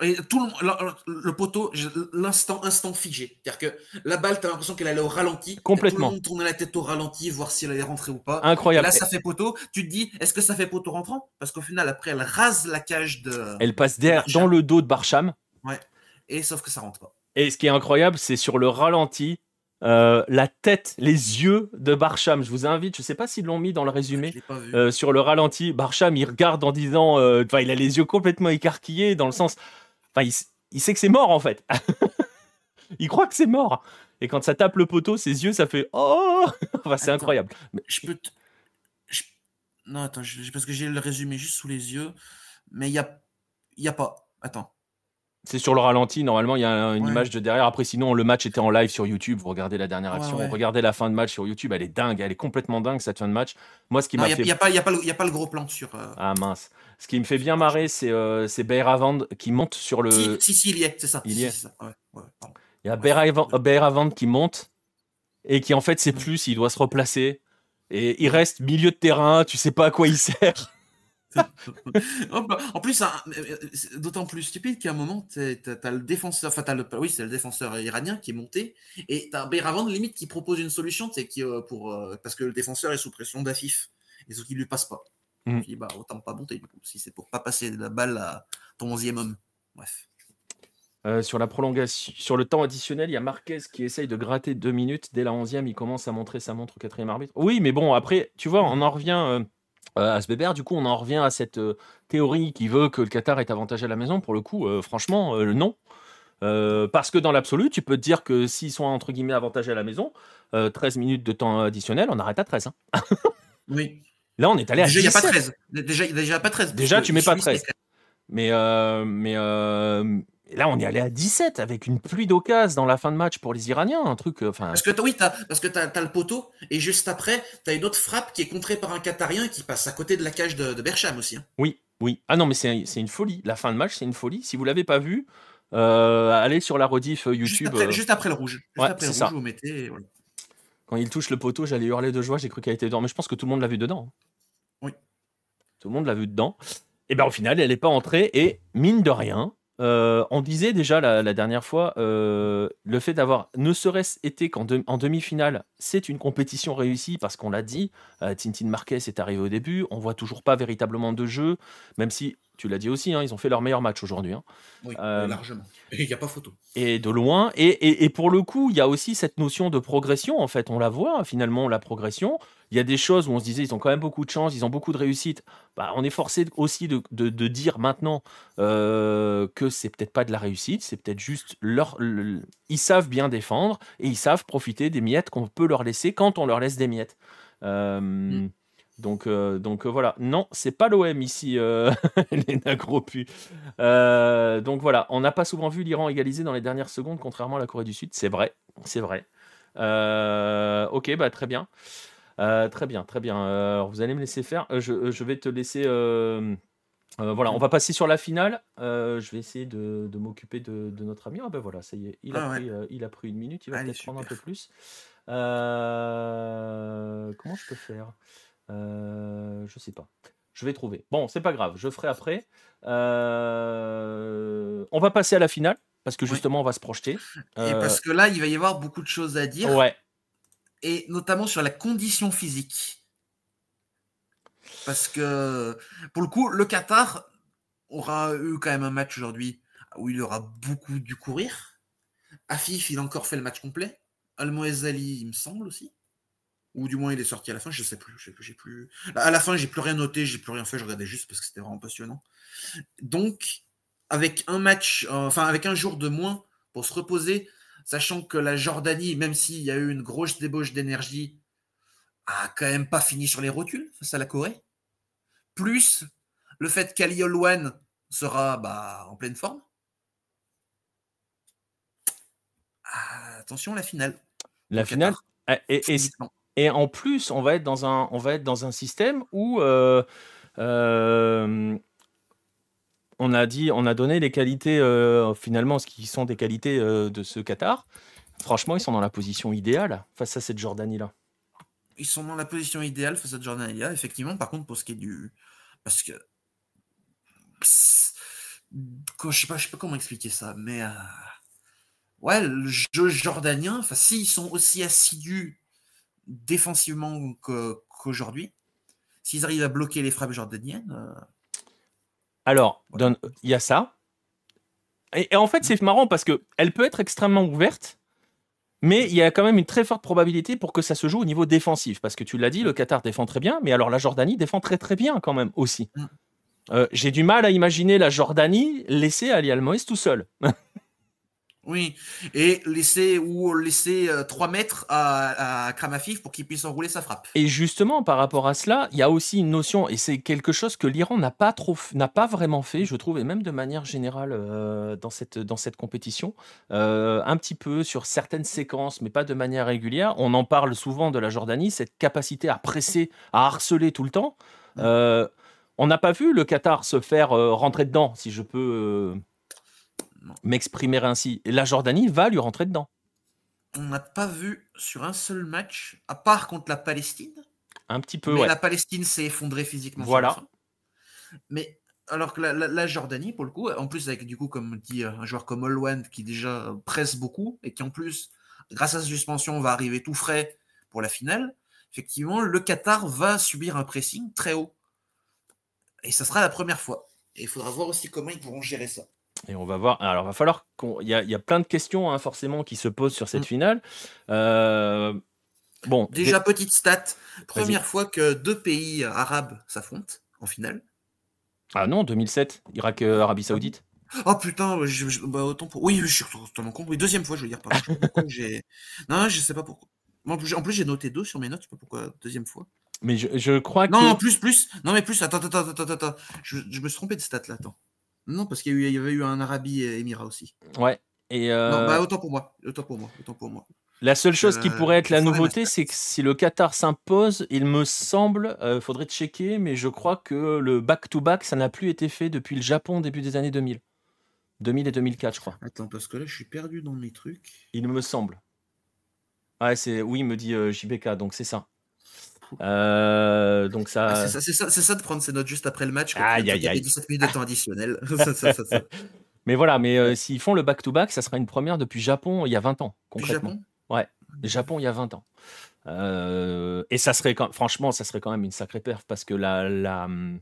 Et tout le, le- le poteau, l'instant, instant figé. C'est-à-dire que la balle, t'as l'impression qu'elle allait au ralenti. Complètement. Tout le monde tournait la tête au ralenti, voir si elle allait rentrer ou pas. Et Incroyable. là, ça fait poteau. Tu te dis, est-ce que ça fait poteau rentrant? Parce qu'au final, après, elle rase la cage de. Elle passe derrière, dans le dos de Barcham. Et sauf que ça rentre pas. Et ce qui est incroyable, c'est sur le ralenti, euh, la tête, les yeux de Barcham. Je vous invite, je sais pas s'ils l'ont mis dans le résumé. euh, sur le ralenti, Barcham, il regarde en disant, euh, il a les yeux complètement écarquillés dans le sens, enfin, il, sait que c'est mort en fait. il croit que c'est mort. Et quand ça tape le poteau, ses yeux, ça fait oh. enfin, c'est incroyable. Mais- Je peux. je- Non, attends, je- parce que j'ai le résumé juste sous les yeux. Mais il y a, il y a pas. Attends. C'est sur le ralenti, normalement, il y a une Ouais. image de derrière. Après, sinon, le match était en live sur YouTube. Vous regardez la dernière Ouais, action, ouais. regardez la fin de match sur YouTube. Elle est dingue, elle est complètement dingue cette fin de match. Moi, ce qui m'a il fait n'y a, pas- y a, pas le- y a pas le gros plan sur. euh, Ah mince. Ce qui me fait bien marrer, c'est euh, c'est Beiravand qui monte sur le. Si, si, si, il y est, c'est ça. il si, y est. c'est ça. Ouais, ouais, pardon. Il y a Beiravand Beiravand qui monte et qui en fait sait plus s'il doit se replacer. Et il reste milieu de terrain, tu sais pas à quoi il sert. En plus, hein, c'est d'autant plus stupide qu'à un moment, t'as le défenseur, enfin, t'as le, oui, c'est le défenseur iranien qui est monté, et t'as Beiravand limite qui propose une solution, c'est qui euh, pour euh, parce que le défenseur est sous pression d'Afif, et ce qui lui passe pas. Mm. Il dit, bah autant pas monter du coup, si c'est pour pas passer la balle à ton onzième homme. Bref. Euh, sur la prolongation, sur le temps additionnel, il y a Marquez qui essaye de gratter deux minutes. Dès la 11e, il commence à montrer sa montre au quatrième arbitre. Oui, mais bon, après, tu vois, on en revient euh, à ce bébert. Du coup, on en revient à cette euh, théorie qui veut que le Qatar est avantagé à la maison. Pour le coup, euh, franchement, euh, non. Parce que dans l'absolu, tu peux te dire que s'ils sont entre guillemets avantagés à la maison, euh, 13 minutes de temps additionnel, on arrête à 13. hein. Oui. Là, on est allé à Déjà, il n'y a pas 17. 13. Déjà, il n'y a pas 13. Déjà, tu mets pas Suisse, 13. Mais, mais là, on est allé à 17 avec une pluie d'occasions dans la fin de match pour les Iraniens. Un truc. Enfin, Parce que oui, t'as, parce que t'as, t'as le poteau, et juste après, t'as une autre frappe qui est contrée par un Qatarien qui passe à côté de la cage de, de Bercham aussi. hein. Oui, oui. Ah non, mais c'est une folie. La fin de match, c'est une folie. Si vous l'avez pas vu, euh, allez sur la rediff euh, Juste, YouTube. après, euh, juste après le rouge. Juste ouais, après ça. vous mettez. Quand il touche le poteau, j'allais hurler de joie. J'ai cru qu'elle était dedans. Mais je pense que tout le monde l'a vu dedans. hein. Oui. Tout le monde l'a vu dedans. Et bien au final, elle n'est pas entrée. Et mine de rien, euh, on disait déjà la, dernière fois, euh, le fait d'avoir ne serait-ce été qu'en de- en demi-finale, c'est une compétition réussie parce qu'on l'a dit. euh, Tintin Marquez est arrivé au début. On voit toujours pas véritablement de jeu, même si tu l'as dit aussi, hein, ils ont fait leur meilleur match aujourd'hui. hein. Oui, Euh, largement. Il n'y a pas photo. et de loin. Et, et- et pour le coup, il y a aussi cette notion de progression. En fait, on la voit finalement, la progression. Il y a des choses où on se disait, ils ont quand même beaucoup de chance, ils ont beaucoup de réussite. Bah, on est forcé aussi de, de- de dire maintenant euh, que c'est peut-être pas de la réussite, c'est peut-être juste leur. le- ils savent bien défendre et ils savent profiter des miettes qu'on peut leur laisser quand on leur laisse des miettes. Euh, Donc, euh, donc euh, voilà, non, c'est pas l'OM ici, euh, Léna Gropu. Euh, donc voilà, on n'a pas souvent vu l'Iran égaliser dans les dernières secondes, contrairement à la Corée du Sud. C'est vrai, c'est vrai. Ok, bah très bien. Très bien, très bien. Alors, vous allez me laisser faire. Je, je vais te laisser. voilà, on va passer sur la finale. Je vais essayer de, de m'occuper de, de notre ami. Ah ben voilà, ça y est, il a, Ah ouais. pris, il a pris une minute. Il va peut-être prendre un peu plus. Comment je peux faire? Euh, Je sais pas. Je vais trouver. Bon, c'est pas grave, je ferai après. Euh, on va passer à la finale parce que Oui. justement, on va se projeter. Et Euh, parce que là, il va y avoir beaucoup de choses à dire, ouais, et notamment sur la condition physique. Parce que, pour le coup, le Qatar aura eu quand même un match aujourd'hui où il aura beaucoup dû courir. Afif, il a encore fait le match complet. Al-Moezali, il me semble aussi. Ou du moins, il est sorti à la fin, je sais plus. je sais plus, j'ai plus... À la fin, j'ai plus rien noté, j'ai plus rien fait, je regardais juste parce que c'était vraiment passionnant. Donc, avec un match, euh, enfin, avec un jour de moins pour se reposer, sachant que la Jordanie, même s'il y a eu une grosse débauche d'énergie, a quand même pas fini sur les rotules face à la Corée. Plus le fait qu'Ali Olwan sera bah, en pleine forme. Ah, attention, la finale. la finale. Qatar, Et, et- et- en plus, on va être dans un, on va être dans un système où euh, euh, on a dit, on a donné les qualités, euh, finalement, ce qui sont des qualités de ce Qatar. Franchement, ils sont dans la position idéale face à cette Jordanie-là. Ils sont dans la position idéale face à cette Jordanie-là, effectivement. Par contre, pour ce qui est du. Parce que. Je sais pas, je sais pas comment expliquer ça, mais. Ouais, le jeu jordanien, enfin, s'ils sont aussi assidus défensivement qu'aujourd'hui, s'ils arrivent à bloquer les frappes jordaniennes. Euh, Alors, il y a ça. Et, en fait, c'est marrant parce qu'elle peut être extrêmement ouverte, mais il y a quand même une très forte probabilité pour que ça se joue au niveau défensif. Parce que tu l'as dit, le Qatar défend très bien, mais alors la Jordanie défend très très bien quand même aussi. Mm. Euh, j'ai du mal à imaginer la Jordanie laisser Ali Almoez tout seul. Oui, et laisser ou laisser 3 euh, mètres à, à Kramafif pour qu'il puisse enrouler sa frappe. Et justement, par rapport à cela, il y a aussi une notion, et c'est quelque chose que l'Iran n'a pas trop, n'a pas vraiment fait, je trouve, et même de manière générale euh, dans cette dans cette compétition, euh, un petit peu sur certaines séquences, mais pas de manière régulière. On en parle souvent de la Jordanie, cette capacité à presser, à harceler tout le temps. on n'a pas vu le Qatar se faire rentrer dedans, si je peux m'exprimer ainsi. Et la Jordanie va lui rentrer dedans. On n'a pas vu sur un seul match, à part contre la Palestine. Un petit peu, mais la Palestine s'est effondrée physiquement. Voilà. Mais alors que la, Jordanie, pour le coup, en plus avec du coup, comme dit un joueur comme Olwand qui déjà presse beaucoup et qui en plus, grâce à sa suspension, va arriver tout frais pour la finale. Effectivement, le Qatar va subir un pressing très haut. Et ça sera la première fois. Et il faudra voir aussi comment ils pourront gérer ça. Et on va voir. Alors, il va falloir qu'on. Il y a, plein de questions, hein, forcément, qui se posent sur cette mm. finale. Euh, bon. Déjà, petite stat. Première fois que deux pays arabes s'affrontent en finale. Ah non, 2007, Irak, euh, Arabie Saoudite. Oh putain, bah, autant pour. Oui, je suis totalement con. Oui, deuxième fois, je veux dire. Pardon. Je non, je sais pas pourquoi. En plus, j'ai noté deux sur mes notes. Je sais pas pourquoi. Deuxième fois. Mais je, crois que. Non, non, plus, plus. Non, mais plus. Attends, attends, attends, attends. Je, je me suis trompé de stat là. Attends. Non, parce qu'il y, avait eu un Arabie Émirat aussi. Ouais. Et Non, bah, autant pour moi. Autant pour moi. Autant pour moi. La seule chose qui pourrait être la nouveauté, c'est que si le Qatar s'impose, il me semble, euh, faudrait checker, mais je crois que le back-to-back, ça n'a plus été fait depuis le Japon début des années 2000. 2000 et 2004, je crois. Attends, parce que là, je suis perdu dans mes trucs. Il me semble. Ouais, c'est oui, me dit euh, JBK, donc c'est ça. Euh, donc ça... Ah, c'est ça, ça, de prendre ses notes juste après le match. Aïe, aïe, aïe. 17 minutes de temps additionnel. mais voilà, mais euh, s'ils font le back-to-back, ça sera une première depuis Japon il y a 20 ans, concrètement. Japon ouais, Japon il y a 20 ans. Euh, et ça serait, quand, franchement, ça serait quand même une sacrée perf parce que la, la hum,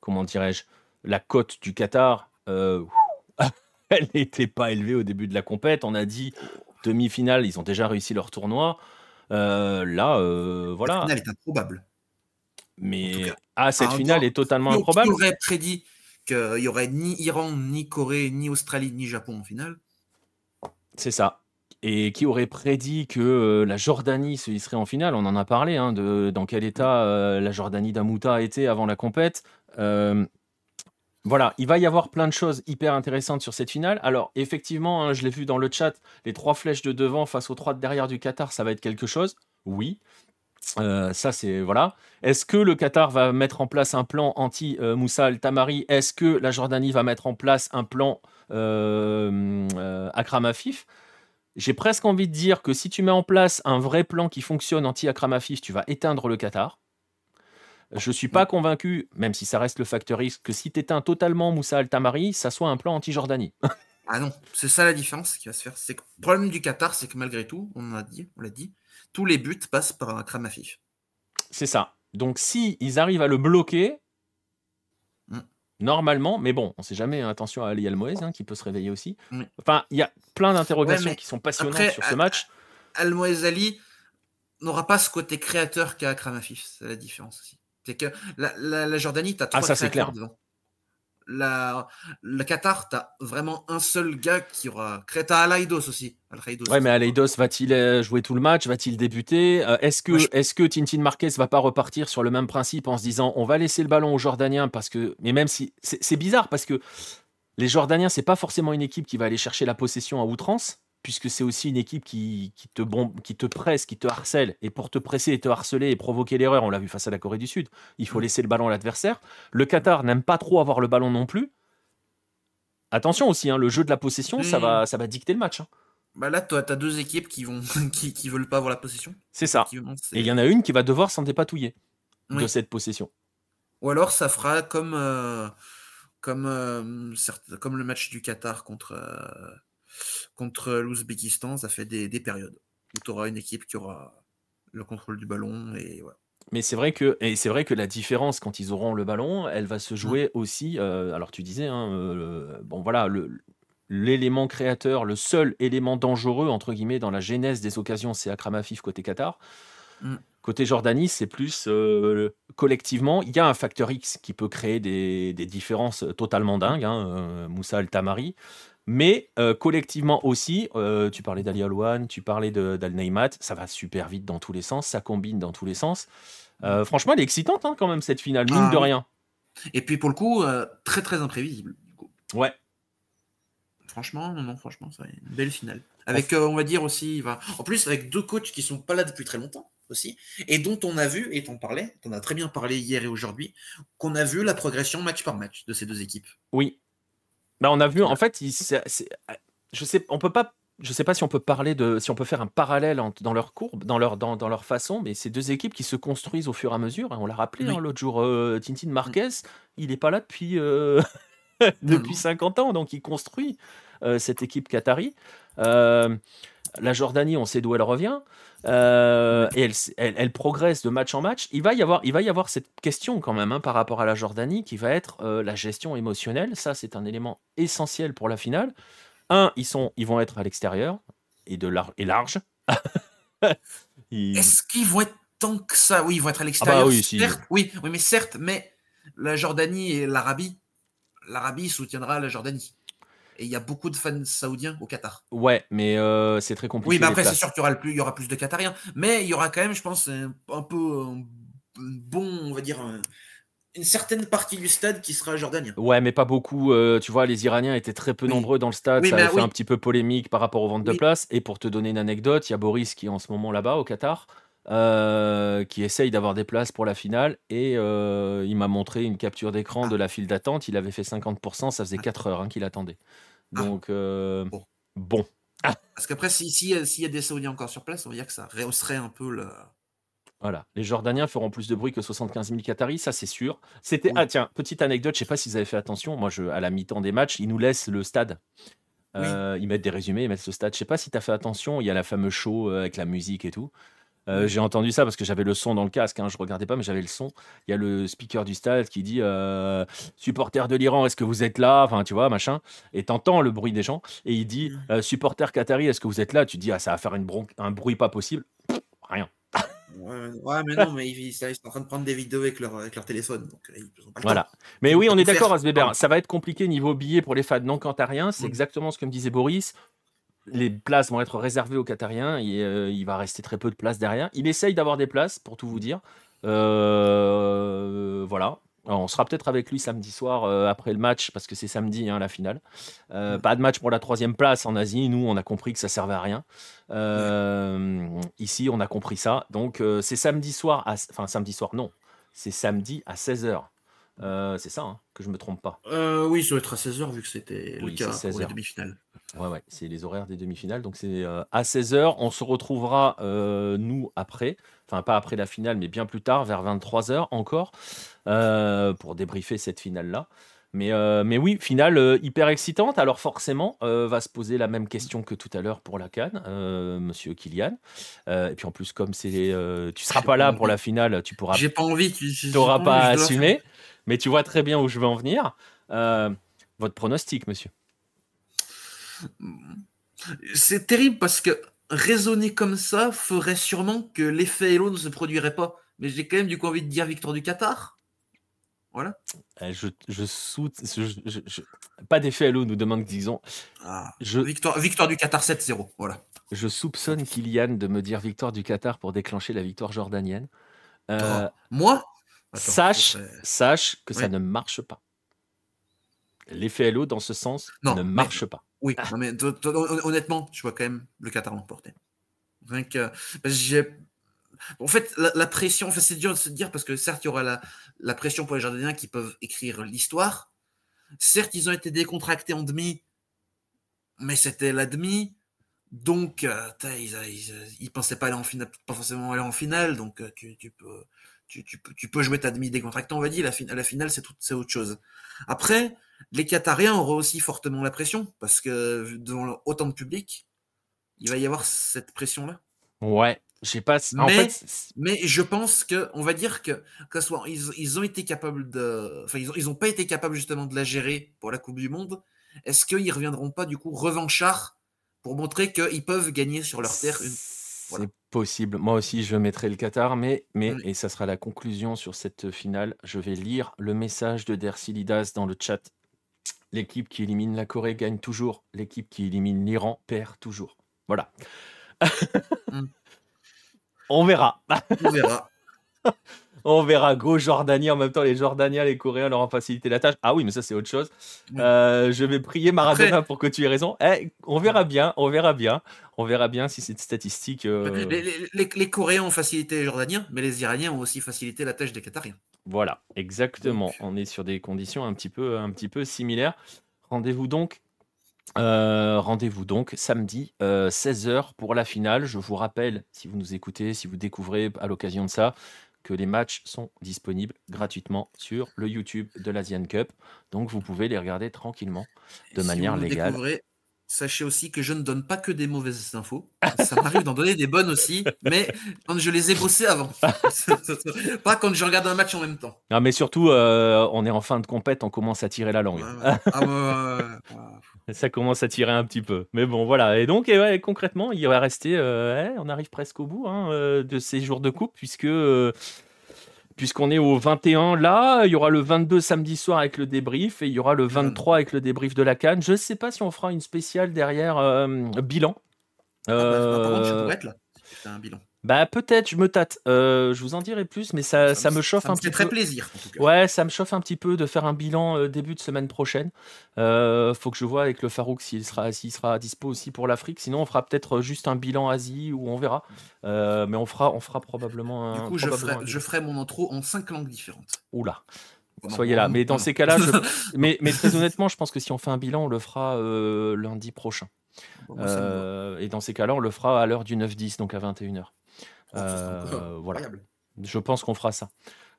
comment dirais-je, la cote du Qatar, elle n'était pas élevée au début de la compète. On a dit demi-finale, ils ont déjà réussi leur tournoi. Euh, là, euh, voilà. La finale est improbable. Mais ah, cette finale est totalement improbable. Qui aurait prédit qu'il n'y aurait ni Iran, ni Corée, ni Australie, ni Japon en finale? C'est ça. Et qui aurait prédit que euh, la Jordanie serait en finale? On en a parlé, hein, de dans quel état la Jordanie d'Amouta était avant la compète. Voilà, il va y avoir plein de choses hyper intéressantes sur cette finale. Alors, effectivement, hein, je l'ai vu dans le chat, les trois flèches de devant face aux trois de derrière du Qatar, ça va être quelque chose. Oui. Euh, ça, c'est. Voilà. Est-ce que le Qatar va mettre en place un plan anti-Moussa Al-Tamari? Est-ce que la Jordanie va mettre en place un plan euh, euh, Akram J'ai presque envie de dire que si tu mets en place un vrai plan qui fonctionne anti-Akram Afif, tu vas éteindre le Qatar. Je suis pas convaincu, même si ça reste le facteur X, que si tu éteins totalement Moussa Al-Tamari, ça soit un plan anti-Jordanie. ah non, c'est ça la différence qui va se faire. C'est le problème du Qatar, c'est que malgré tout, on l'a dit, on l'a dit, tous les buts passent par un Kramafif. C'est ça. Donc si ils arrivent à le bloquer, mm. normalement, mais bon, on sait jamais, hein, attention à Ali Almoez hein, qui peut se réveiller aussi. Enfin, il y a plein d'interrogations qui sont passionnantes sur ce match. Almoez Ali n'aura pas ce côté créateur qu'a Kramafif, c'est la différence aussi. C'est que la, Jordanie, tu as trois ah, ça, c'est clair. La, le Qatar, tu as vraiment un seul gars qui aura. Tu as Alaidos aussi. ouais, mais Alaidos va-t-il euh, jouer tout le match? Va-t-il débuter? Euh, Est-ce que, est que Tintin Marquez va pas repartir sur le même principe en se disant on va laisser le ballon aux Jordaniens parce que. Mais même si. C'est bizarre parce que les Jordaniens, c'est pas forcément une équipe qui va aller chercher la possession à outrance puisque c'est aussi une équipe qui, te qui te presse, qui te harcèle. Et pour te presser et te harceler et provoquer l'erreur, on l'a vu face à la Corée du Sud, il faut laisser le ballon à l'adversaire. Le Qatar n'aime pas trop avoir le ballon non plus. attention aussi, hein, le jeu de la possession, ça, Oui. va, ça va dicter le match. hein. Bah là, toi, t'as deux équipes qui vont qui, qui veulent pas avoir la possession. C'est ça. Et il y en a une qui va devoir s'en dépatouiller de cette possession. Ou alors ça fera comme euh, comme euh, certes- comme le match du Qatar contre euh, contre l'Ouzbékistan, ça fait des, des périodes où tu auras une équipe qui aura le contrôle du ballon et voilà. Mais c'est vrai que et c'est vrai que la différence quand ils auront le ballon, elle va se jouer aussi. euh, alors tu disais, hein, euh, bon voilà, le- l'élément créateur, le seul élément dangereux entre guillemets dans la genèse des occasions, c'est Akram Afif côté Qatar. Mm. Côté Jordanie, c'est plus euh, collectivement. Il y a un facteur X qui peut créer des, des différences totalement dingues, hein, Moussa Al Tamari. Mais euh, collectivement aussi, euh, tu parlais d'Ali Alouane, tu parlais d'Al Neymat, ça va super vite dans tous les sens, ça combine dans tous les sens. Euh, franchement, elle est excitante hein, quand même cette finale, mine Ah de rien. Et puis pour le coup, très très imprévisible. du coup. Ouais, Franchement, non, non, franchement, c'est une belle finale. Avec, on va dire aussi, va- en plus avec deux coachs qui sont pas là depuis très longtemps aussi, et dont on a vu, et t'en parlais, t'en as très bien parlé hier et aujourd'hui, qu'on a vu la progression match par match de ces deux équipes. oui. Bah, on a vu, en fait, il- c'est- je sais, on peut pas, je sais pas si on peut parler de, si on peut faire un parallèle dans leur courbe, dans leur, dans, dans leur façon, mais c'est deux équipes qui se construisent au fur et à mesure. hein, on l'a rappelé Oui. hein, l'autre jour, euh, Tintin Marquez, il est pas là depuis, euh, depuis non. 50 ans, donc il construit euh, cette équipe qatari. La Jordanie, on sait d'où elle revient. euh, et elle, s- elle- elle progresse de match en match. Il va y avoir, il va y avoir cette question quand même hein, par rapport à la Jordanie qui va être euh, la gestion émotionnelle. Ça, c'est un élément essentiel pour la finale. Un, ils, sont, ils vont être à l'extérieur et, de lar- et large. Ils- Est-ce qu'ils vont être tant que ça? Oui, ils vont être à l'extérieur. Ah bah oui, si. certes, oui, oui, mais certes, mais la Jordanie et l'Arabie, l'Arabie soutiendra la Jordanie. Et il y a beaucoup de fans saoudiens au Qatar. Ouais, mais euh, c'est très compliqué. Oui, mais après, c'est sûr qu'il y aura, le plus, il y aura plus de Qatariens. Mais il y aura quand même, je pense, un, un peu un bon, on va dire, un- une certaine partie du stade qui sera jordanien. Ouais, mais pas beaucoup. euh, tu vois, les Iraniens étaient très peu Oui. nombreux dans le stade. Oui, ça a fait oui. un petit peu polémique par rapport aux ventes de places. Et pour te donner une anecdote, il y a Boris qui est en ce moment là-bas au Qatar, euh, qui essaye d'avoir des places pour la finale. Et euh, il m'a montré une capture d'écran de la file d'attente. Il avait fait 50%. Ça faisait Ah. 4 heures hein, qu'il attendait. Ah. Donc, euh, Bon. bon. Parce qu'après, si- si- s'il y a des Saoudiens encore sur place, on va dire que ça rehausserait un peu le. Voilà, les Jordaniens feront plus de bruit que 75 000 Qataris, ça c'est sûr. C'était Oui. ah tiens petite anecdote, je sais pas si vous avez fait attention. Moi, je, à la mi-temps des matchs, ils nous laissent le stade. Oui. Euh, Ils mettent des résumés, ils mettent le stade. Je sais pas si tu as fait attention. Il y a la fameuse show euh, avec la musique et tout. Euh. J'ai entendu ça parce que j'avais le son dans le casque. Hein, je regardais pas, mais j'avais le son. Il y a le speaker du stade qui dit euh, supporter de l'Iran, est-ce que vous êtes là? Enfin, tu vois, machin. Et t'entends le bruit des gens. Et il dit euh, supporter qatari, est-ce que vous êtes là? Tu dis ah ça va faire une bron- un bruit pas possible. Pff, rien. Ouais, ouais, mais non, mais ils, ils sont en train de prendre des vidéos avec leur, avec leur téléphone. Donc, ils ont pas le Voilà. temps. Mais oui, on est d'accord, Asbeber. Pardon. Ça va être compliqué niveau billets pour les fans non qatariens. C'est Mm. exactement ce que me disait Boris. Les places vont être réservées aux Qatariens et euh, il va rester très peu de places derrière. Il essaye d'avoir des places, pour tout vous dire. Euh, voilà. Alors, on sera peut-être avec lui samedi soir euh, après le match, parce que c'est samedi hein, la finale. Euh, Mm. Pas de match pour la troisième place en Asie. Nous, on a compris que ça servait à rien. Euh, ici, on a compris ça. Donc, c'est samedi soir, à... enfin samedi soir, non. C'est samedi à 16h. c'est ça, hein, que je me trompe pas. Euh, oui, ça doit être à 16h vu que c'était Oui, le cas c'est pour les 16h. demi-finales. Ouais, ouais, c'est les horaires des demi-finales. Donc c'est euh, à 16h. On se retrouvera, euh, nous, après. Enfin, pas après la finale, mais bien plus tard, vers 23h encore, pour débriefer cette finale-là. Mais, mais oui, finale hyper excitante. Alors forcément, va se poser la même question que tout à l'heure pour la Cannes, monsieur Kylian. Et puis en plus, comme c'est, tu seras pas là pas pour la finale, tu pourras J'ai pas envie. Tu n'auras pas dois assumer, mais tu vois très bien où je veux en venir. Euh, votre pronostic, monsieur C'est terrible parce que raisonner comme ça ferait sûrement que l'effet Hello ne se produirait pas. Mais j'ai quand même du coup envie de dire victoire du Qatar. Voilà. Euh, je, je soute, je- je- je- pas d'effet l'eau, nous demande disons. Ah, victoire, victoire du Qatar 7-0. Voilà. je soupçonne Kylian de me dire victoire du Qatar pour déclencher la victoire jordanienne. Euh, Oh, Moi Attends, sache, sache que ça ne marche pas. L'effet LO, dans ce sens, Non, ne mais- marche pas. Oui, non, mais honnêtement, je vois quand même le Qatar l'emporter. J'ai- En fait, la, la pression, enfin, c'est dur de se dire parce que certes, il y aura la, la pression pour les Jordaniens qui peuvent écrire l'histoire, certes, ils ont été décontractés en demi, mais c'était la demi. Donc, euh, ils, ils, pensaient pas aller en finale, pas forcément aller en finale. Donc, euh, tu, tu, peux, tu, tu, peux, tu peux jouer ta demi décontractée, on va dire. La, la finale, c'est, tout, c'est autre chose. Après, les Qatariens auront aussi fortement la pression parce que devant autant de public, il va y avoir cette pression-là. Ouais, j'ai pas. En mais, fait... mais je pense que, on va dire que, que soit ils, ils, ont été capables de, enfin, ils ont, ils ont pas été capables justement de la gérer pour la Coupe du Monde. Est-ce qu'ils reviendront pas du coup revanchards pour montrer qu'ils peuvent gagner sur leur terre une... C'est possible. Moi aussi, je mettrai le Qatar, mais, mais et ça sera la conclusion sur cette finale. Je vais lire le message de Dercilidas dans le chat. L'équipe qui élimine la Corée gagne toujours. L'équipe qui élimine l'Iran perd toujours. Voilà. Mm. On verra. On verra. On verra. Go Jordanie. En même temps, les Jordaniens, les Coréens leur ont facilité la tâche. Ah oui, mais ça, c'est autre chose. Euh, je vais prier Maradona pour que tu aies raison. Eh, on verra bien. On verra bien. On verra bien si cette statistique. Euh, les, Coréens ont facilité les Jordaniens, mais les Iraniens ont aussi facilité la tâche des Qatariens. Voilà, exactement. On est sur des conditions un petit peu, un petit peu similaires. Rendez-vous donc euh, rendez-vous donc samedi 16h pour la finale. Je vous rappelle, si vous nous écoutez, si vous découvrez à l'occasion de ça, que les matchs sont disponibles gratuitement sur le YouTube de l'Asian Cup. Donc vous pouvez les regarder tranquillement, de manière légale. Sachez aussi que je ne donne pas que des mauvaises infos. Ça m'arrive d'en donner des bonnes aussi, mais quand je les ai bossées avant. pas quand je regarde un match en même temps. Non, mais surtout, euh, on est en fin de compète, on commence à tirer la langue. Ah, Ça commence à tirer un petit peu. Mais bon, voilà. Et donc, concrètement, il va rester. Euh, on arrive presque au bout hein, euh, de ces jours de coupe, puisque puisqu'on est au 21 là, il y aura le 22 samedi soir avec le débrief et il y aura le 23 avec le débrief de la Cannes. Je ne sais pas si on fera une spéciale derrière euh, bilan. Ah bah, bah, je pourrais être là. un bilan. Bah peut-être, je me tâte. Euh, je vous en dirai plus, mais ça, ça, me chauffe un petit peu. très plaisir. En tout cas. Ouais, ça me chauffe un petit peu de faire un bilan euh, début de semaine prochaine. Euh, faut que je vois avec le Farouk s'il sera, s'il sera dispo aussi pour l'Afrique. Sinon, on fera peut-être juste un bilan Asie ou on verra. mais on fera, on fera probablement. Un, du coup, je ferai, je ferai mon intro en cinq langues différentes. Oula. Soyez là. Mais dans ces cas-là, mais, mais très honnêtement, je pense que si on fait un bilan, on le fera lundi prochain. et dans ces cas-là, on le fera à l'heure du 9-10, donc à 21h. Euh, voilà. Je pense qu'on fera ça.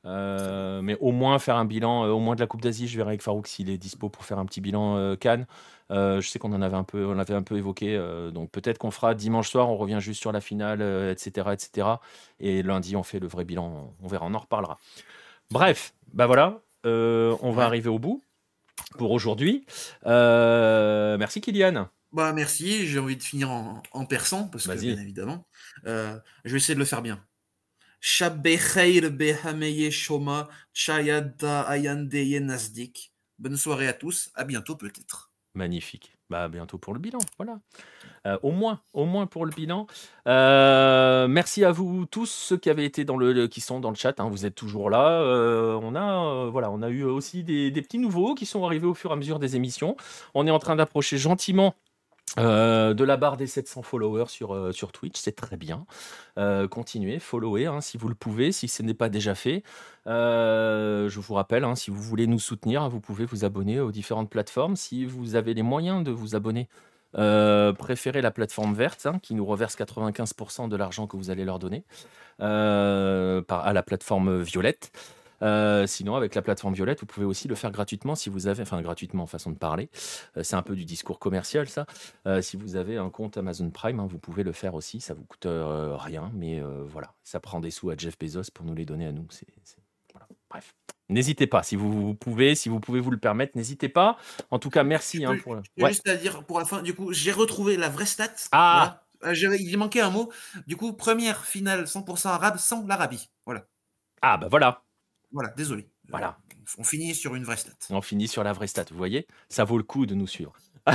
Euh, mais au moins faire un bilan, euh, au moins de la Coupe d'Asie, je verrai avec Farouk s'il est dispo pour faire un petit bilan Cannes. je sais qu'on en avait un peu, on avait un peu évoqué, donc peut-être qu'on fera dimanche soir, on revient juste sur la finale, etc., etc. Et lundi, on fait le vrai bilan, on verra, on en reparlera. Bref, bah voilà, on va arriver au bout pour aujourd'hui. merci Kylian. Bah merci, j'ai envie de finir en, en persan, parce que bien évidemment. Euh, je vais essayer de le faire bien. Bonne soirée à tous, à bientôt peut-être. Magnifique. Bah, bientôt pour le bilan, voilà. Euh, au moins, au moins pour le bilan. Euh, merci à vous tous ceux qui avaient été dans le, qui sont dans le chat. Hein, vous êtes toujours là. on a, voilà, on a eu aussi des petits nouveaux qui sont arrivés au fur et à mesure des émissions. On est en train d'approcher gentiment euh, de la barre des 700 followers sur, euh, sur Twitch, c'est très bien. Euh, continuez, followez hein, si vous le pouvez, si ce n'est pas déjà fait. je vous rappelle, hein, si vous voulez nous soutenir, vous pouvez vous abonner aux différentes plateformes. Si vous avez les moyens de vous abonner, préférez la plateforme verte hein, qui nous reverse 95% de l'argent que vous allez leur donner à la plateforme violette. Euh, sinon, avec la plateforme Violette, vous pouvez aussi le faire gratuitement si vous avez, enfin gratuitement façon de parler. Euh, c'est un peu du discours commercial ça. Euh, si vous avez un compte Amazon Prime, hein, vous pouvez le faire aussi. Ça vous coûte rien, mais voilà, ça prend des sous à Jeff Bezos pour nous les donner à nous. C'est, Bref. N'hésitez pas, si vous, pouvez, si vous pouvez vous le permettre, n'hésitez pas. En tout cas, merci. Hein, pour... Juste à dire pour la fin, du coup, j'ai retrouvé la vraie stat. Ah Il manquait un mot. Du coup, première finale 100% arabe sans l'Arabie. Voilà. Ah bah voilà. Voilà, désolé. Voilà. On finit sur une vraie stat. On finit sur la vraie stat, vous voyez Ça vaut le coup de nous suivre.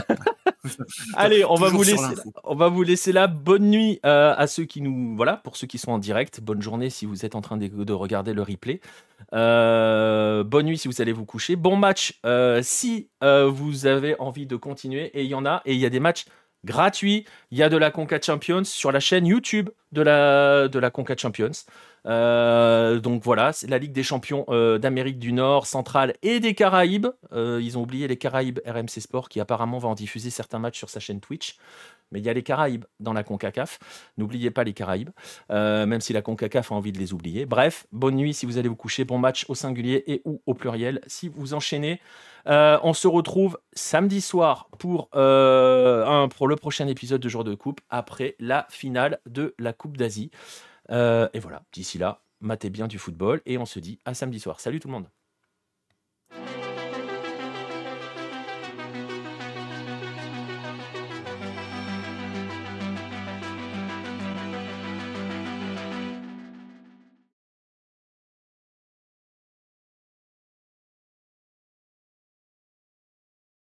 Allez, on va, vous laisser, on va vous laisser là. Bonne nuit euh, à ceux qui nous. Voilà, pour ceux qui sont en direct. Bonne journée si vous êtes en train de, regarder le replay. Euh, bonne nuit si vous allez vous coucher. Bon match euh, si vous avez envie de continuer. Et il y en a. Et il y a des matchs gratuit. Il y a de la Conca Champions sur la chaîne YouTube de la, de Conca Champions. Euh, donc voilà, c'est la Ligue des champions euh, d'Amérique du Nord, centrale et des Caraïbes. Euh, ils ont oublié les Caraïbes RMC Sport qui apparemment va en diffuser certains matchs sur sa chaîne Twitch. Mais il y a les Caraïbes dans la CONCACAF. N'oubliez pas les Caraïbes, même si la CONCACAF a envie de les oublier. Bref, bonne nuit si vous allez vous coucher. Bon match au singulier et ou au pluriel si vous enchaînez. on se retrouve samedi soir pour, un, pour le prochain épisode de Jour de Coupe après la finale de la Coupe d'Asie. Euh, et voilà, d'ici là, matez bien du football et on se dit à samedi soir. Salut tout le monde